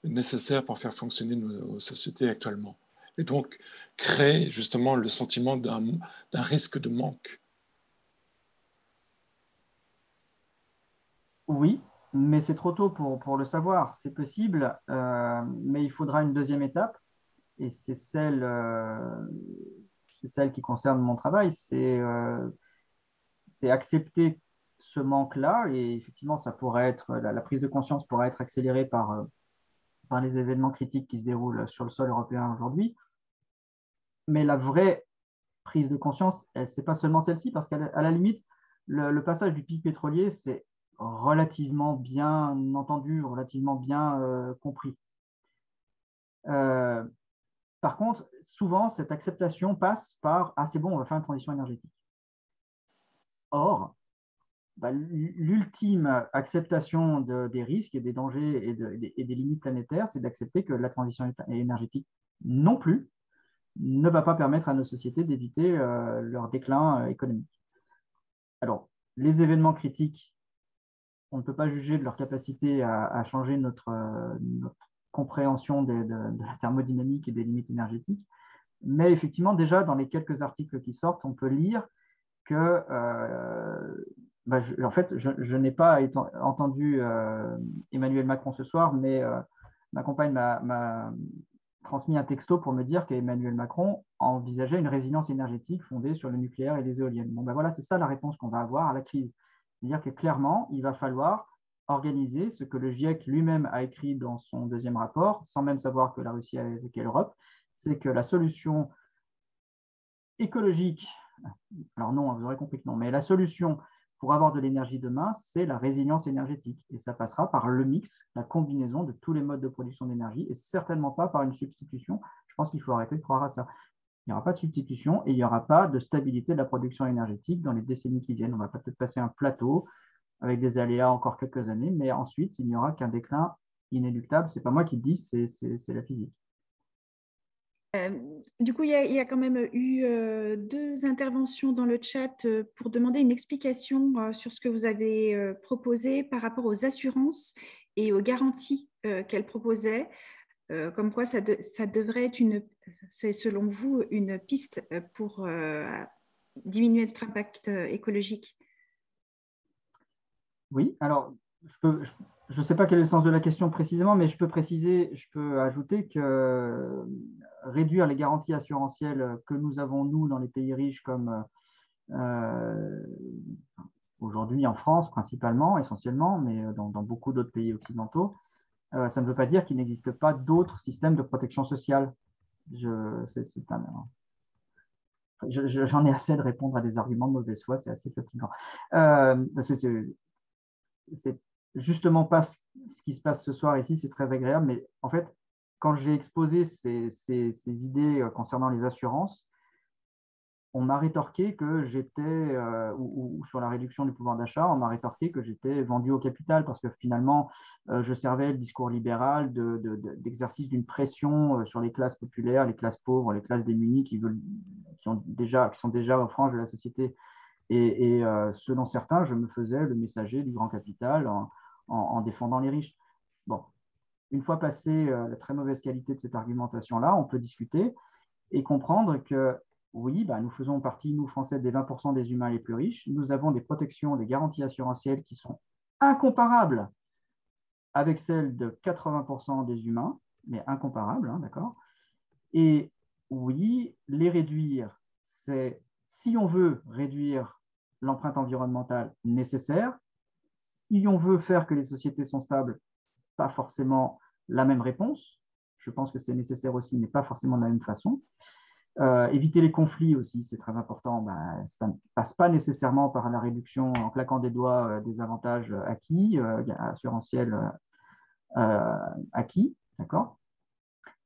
nécessaires pour faire fonctionner nos sociétés actuellement? Et donc créer justement le sentiment d'un risque de manque. Oui, mais c'est trop tôt pour, pour le savoir. C'est possible, euh, mais il faudra une deuxième étape, et c'est celle, euh, celle qui concerne mon travail, c'est euh, accepter ce manque-là, et effectivement, ça pourrait être, la, prise de conscience pourrait être accélérée par, euh, par les événements critiques qui se déroulent sur le sol européen aujourd'hui. Mais la vraie prise de conscience, ce n'est pas seulement celle-ci, parce qu'à la, limite, le, passage du pic pétrolier, c'est relativement bien entendu, relativement bien euh, compris. Euh, par contre, souvent, cette acceptation passe par Ah, c'est bon, on va faire une transition énergétique. Or, bah, l'ultime acceptation des risques et des dangers et, des limites planétaires, c'est d'accepter que la transition énergétique non plus ne va pas permettre à nos sociétés d'éviter euh, leur déclin euh, économique. Alors, les événements critiques, on ne peut pas juger de leur capacité à, changer notre, euh, compréhension de, la thermodynamique et des limites énergétiques, mais effectivement, déjà, dans les quelques articles qui sortent, on peut lire que, bah, en fait, je, n'ai pas entendu Emmanuel Macron ce soir, mais ma compagne m'a transmis un texto pour me dire qu'Emmanuel Macron envisageait une résilience énergétique fondée sur le nucléaire et les éoliennes. Bon, ben voilà, c'est ça la réponse qu'on va avoir à la crise. C'est-à-dire que clairement, il va falloir organiser ce que le GIEC lui-même a écrit dans son deuxième rapport, sans même savoir que la Russie a attaqué l'Europe, c'est que la solution écologique alors non, vous aurez compris que non, mais la solution pour avoir de l'énergie demain, c'est la résilience énergétique. Et ça passera par le mix, la combinaison de tous les modes de production d'énergie, et certainement pas par une substitution. Je pense qu'il faut arrêter de croire à ça. Il n'y aura pas de substitution et il n'y aura pas de stabilité de la production énergétique dans les décennies qui viennent. On va peut-être passer un plateau avec des aléas encore quelques années, mais ensuite, il n'y aura qu'un déclin inéluctable. Ce n'est pas moi qui le dis, c'est la physique. Euh, du coup, il y, a, quand même eu euh, deux interventions dans le chat euh, pour demander une explication sur ce que vous avez proposé par rapport aux assurances et aux garanties qu'elle proposait. comme quoi, ça, devrait être, une, selon vous, une piste pour diminuer notre impact écologique. Oui, alors je ne sais pas quel est le sens de la question précisément, mais je peux préciser, je peux ajouter que réduire les garanties assurantielles que nous avons, nous, dans les pays riches, comme euh, aujourd'hui en France principalement, essentiellement, mais dans, beaucoup d'autres pays occidentaux, euh, ça ne veut pas dire qu'il n'existe pas d'autres systèmes de protection sociale. J'en ai assez de répondre à des arguments de mauvaise foi, c'est assez fatigant. Euh, c'est justement pas ce qui se passe ce soir ici, c'est très agréable, mais en fait, quand j'ai exposé ces, idées euh, concernant les assurances, on m'a rétorqué que j'étais, euh, ou, sur la réduction du pouvoir d'achat, on m'a rétorqué que j'étais vendu au capital parce que finalement, euh, je servais le discours libéral d'exercice d'une pression sur les classes populaires, les classes pauvres, les classes démunies qui, veulent, qui, ont déjà, qui sont déjà aux franges de la société. Et, selon certains, je me faisais le messager du grand capital en, défendant les riches. Bon, une fois passé euh, la très mauvaise qualité de cette argumentation-là, on peut discuter et comprendre que oui, bah, nous faisons partie, nous Français, des 20% des humains les plus riches. Nous avons des protections, des garanties assurantielles qui sont incomparables avec celles de 80% des humains, mais incomparables, hein, d'accord? Et oui, les réduire, c'est si on veut réduire l'empreinte environnementale nécessaire, si on veut faire que les sociétés sont stables, pas forcément la même réponse. Je pense que c'est nécessaire aussi, mais pas forcément de la même façon. Euh, éviter les conflits aussi, c'est très important. Ben, ça ne passe pas nécessairement par la réduction en claquant des doigts euh, des avantages acquis, euh, assurantiels acquis. D'accord?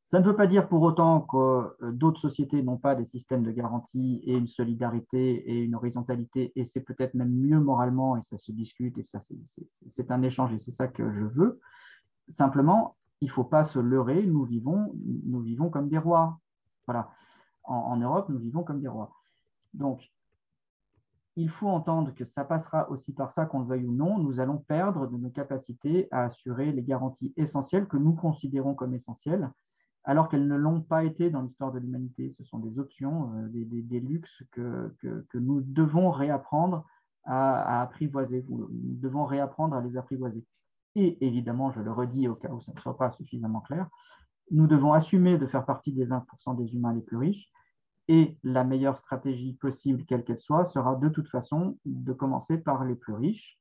Ça ne veut pas dire pour autant que d'autres sociétés n'ont pas des systèmes de garantie et une solidarité et une horizontalité, et c'est peut-être même mieux moralement, et ça se discute, et ça c'est un échange, et c'est ça que je veux. Simplement, il ne faut pas se leurrer, nous vivons, comme des rois. Voilà en, Europe, nous vivons comme des rois. Donc, il faut entendre que ça passera aussi par ça, qu'on le veuille ou non, nous allons perdre de nos capacités à assurer les garanties essentielles que nous considérons comme essentielles, alors qu'elles ne l'ont pas été dans l'histoire de l'humanité. Ce sont des options, euh, des, luxes que, nous devons réapprendre à, apprivoiser. Nous devons réapprendre à les apprivoiser. Et évidemment, je le redis au cas où ça ne soit pas suffisamment clair, nous devons assumer de faire partie des 20% des humains les plus riches. Et la meilleure stratégie possible, quelle qu'elle soit, sera de toute façon de commencer par les plus riches,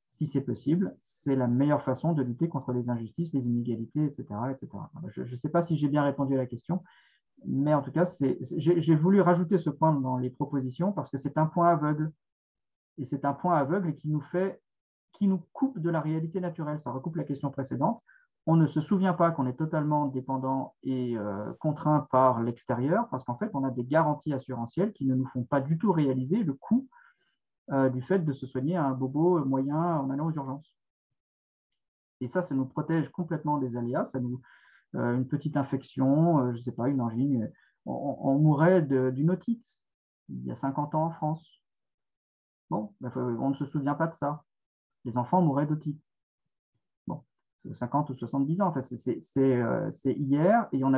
si c'est possible. C'est la meilleure façon de lutter contre les injustices, les inégalités, etc. etc. Je ne sais pas si j'ai bien répondu à la question, mais en tout cas, j'ai voulu rajouter ce point dans les propositions parce que c'est un point aveugle. Et c'est un point aveugle qui nous fait, qui nous coupe de la réalité naturelle. Ça recoupe la question précédente on ne se souvient pas qu'on est totalement dépendant et euh, contraint par l'extérieur, parce qu'en fait, on a des garanties assurantielles qui ne nous font pas du tout réaliser le coût euh, du fait de se soigner à un bobo moyen en allant aux urgences. Et ça, ça nous protège complètement des aléas. Ça nous, euh, une petite infection, je ne sais pas, une angine, on, mourrait d'une otite il y a 50 ans en France. Bon, ben, on ne se souvient pas de ça. Les enfants mouraient d'otite. 50 ou 70 ans. Euh, c'est hier et on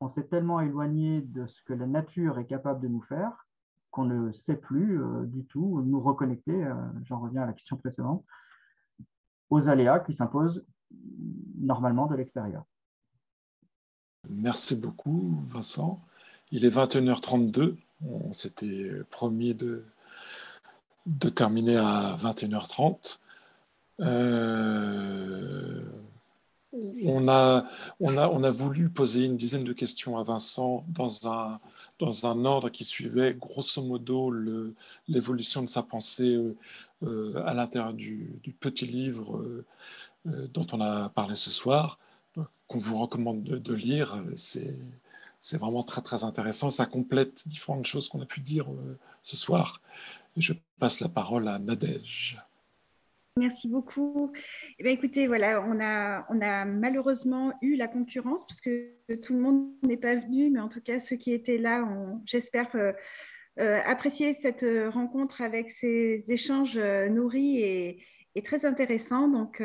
on s'est tellement éloigné de ce que la nature est capable de nous faire qu'on ne sait plus euh, du tout nous reconnecter, euh, j'en reviens à la question précédente, aux aléas qui s'imposent normalement de l'extérieur. Merci beaucoup, Vincent. Il est 21h32. On s'était promis de, de terminer à 21h30. Euh, on, a, on, a, on a voulu poser une dizaine de questions à Vincent dans un, dans un ordre qui suivait grosso modo l'évolution de sa pensée euh, euh, à l'intérieur du, petit livre dont on a parlé ce soir, qu'on vous recommande de, lire. C'est vraiment très très intéressant. Ça complète différentes choses qu'on a pu dire ce soir. Je passe la parole à Nadège. Merci beaucoup. Eh écoutez, voilà, on a, malheureusement eu la concurrence parce que tout le monde n'est pas venu, mais en tout cas, ceux qui étaient là, j'espère euh, euh, apprécier cette rencontre avec ces échanges euh, nourris et, très intéressants. Donc,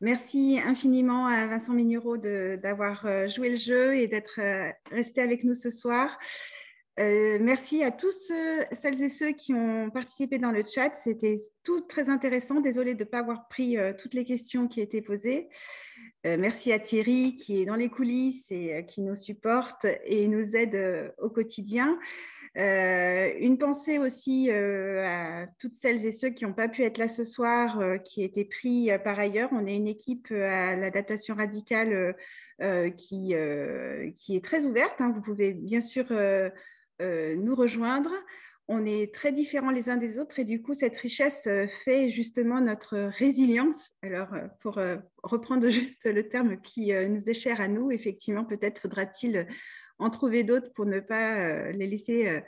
merci infiniment à Vincent Mignereau d'avoir joué le jeu et d'être resté avec nous ce soir. Euh, merci à tous celles et ceux qui ont participé dans le chat. C'était tout très intéressant. Désolée de ne pas avoir pris euh, toutes les questions qui étaient posées. Euh, merci à Thierry qui est dans les coulisses et qui nous supporte et nous aide au quotidien. une pensée aussi à toutes celles et ceux qui n'ont pas pu être là ce soir, qui étaient pris par ailleurs. On est une équipe à l'adaptation radicale qui, qui est très ouverte. Hein. Vous pouvez bien sûr euh, nous rejoindre. On est très différents les uns des autres et du coup, cette richesse euh, fait justement notre résilience. Alors, euh, pour reprendre juste le terme qui nous est cher à nous, effectivement, peut-être faudra-t-il en trouver d'autres pour ne pas les laisser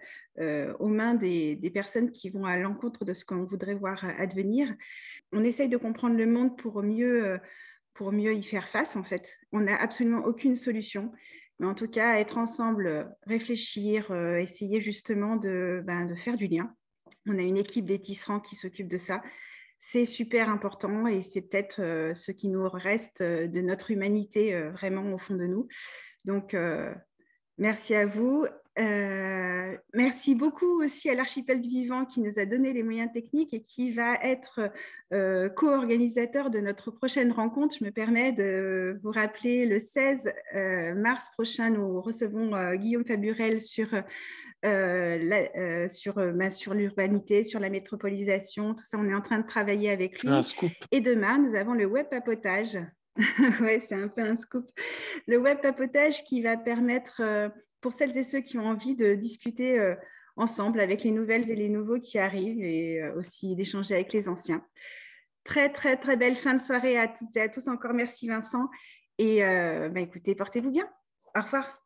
aux mains des, des, personnes qui vont à l'encontre de ce qu'on voudrait voir advenir. On essaye de comprendre le monde pour mieux, pour mieux y faire face, en fait. On n'a absolument aucune solution. Mais en tout cas, être ensemble, réfléchir, euh, essayer justement de, ben, de, faire du lien. On a une équipe des tisserands qui s'occupe de ça. C'est super important et c'est peut-être euh, ce qui nous reste euh, de notre humanité vraiment au fond de nous. Donc, merci à vous. Euh, merci beaucoup aussi à l'archipel du vivant qui nous a donné les moyens techniques et qui va être euh, co-organisateur de notre prochaine rencontre. Je me permets de vous rappeler le 16 euh, mars prochain, nous recevons Guillaume Faburel sur, sur, bah, sur l'urbanité, sur la métropolisation. Tout ça, on est en train de travailler avec lui. Et demain, nous avons le web papotage. oui, c'est un peu un scoop. Le web papotage qui va permettre pour celles et ceux qui ont envie de discuter ensemble avec les nouvelles et les nouveaux qui arrivent et aussi d'échanger avec les anciens. Très, très, très belle fin de soirée à toutes et à tous. Encore merci Vincent. Et bah, écoutez, portez-vous bien. Au revoir.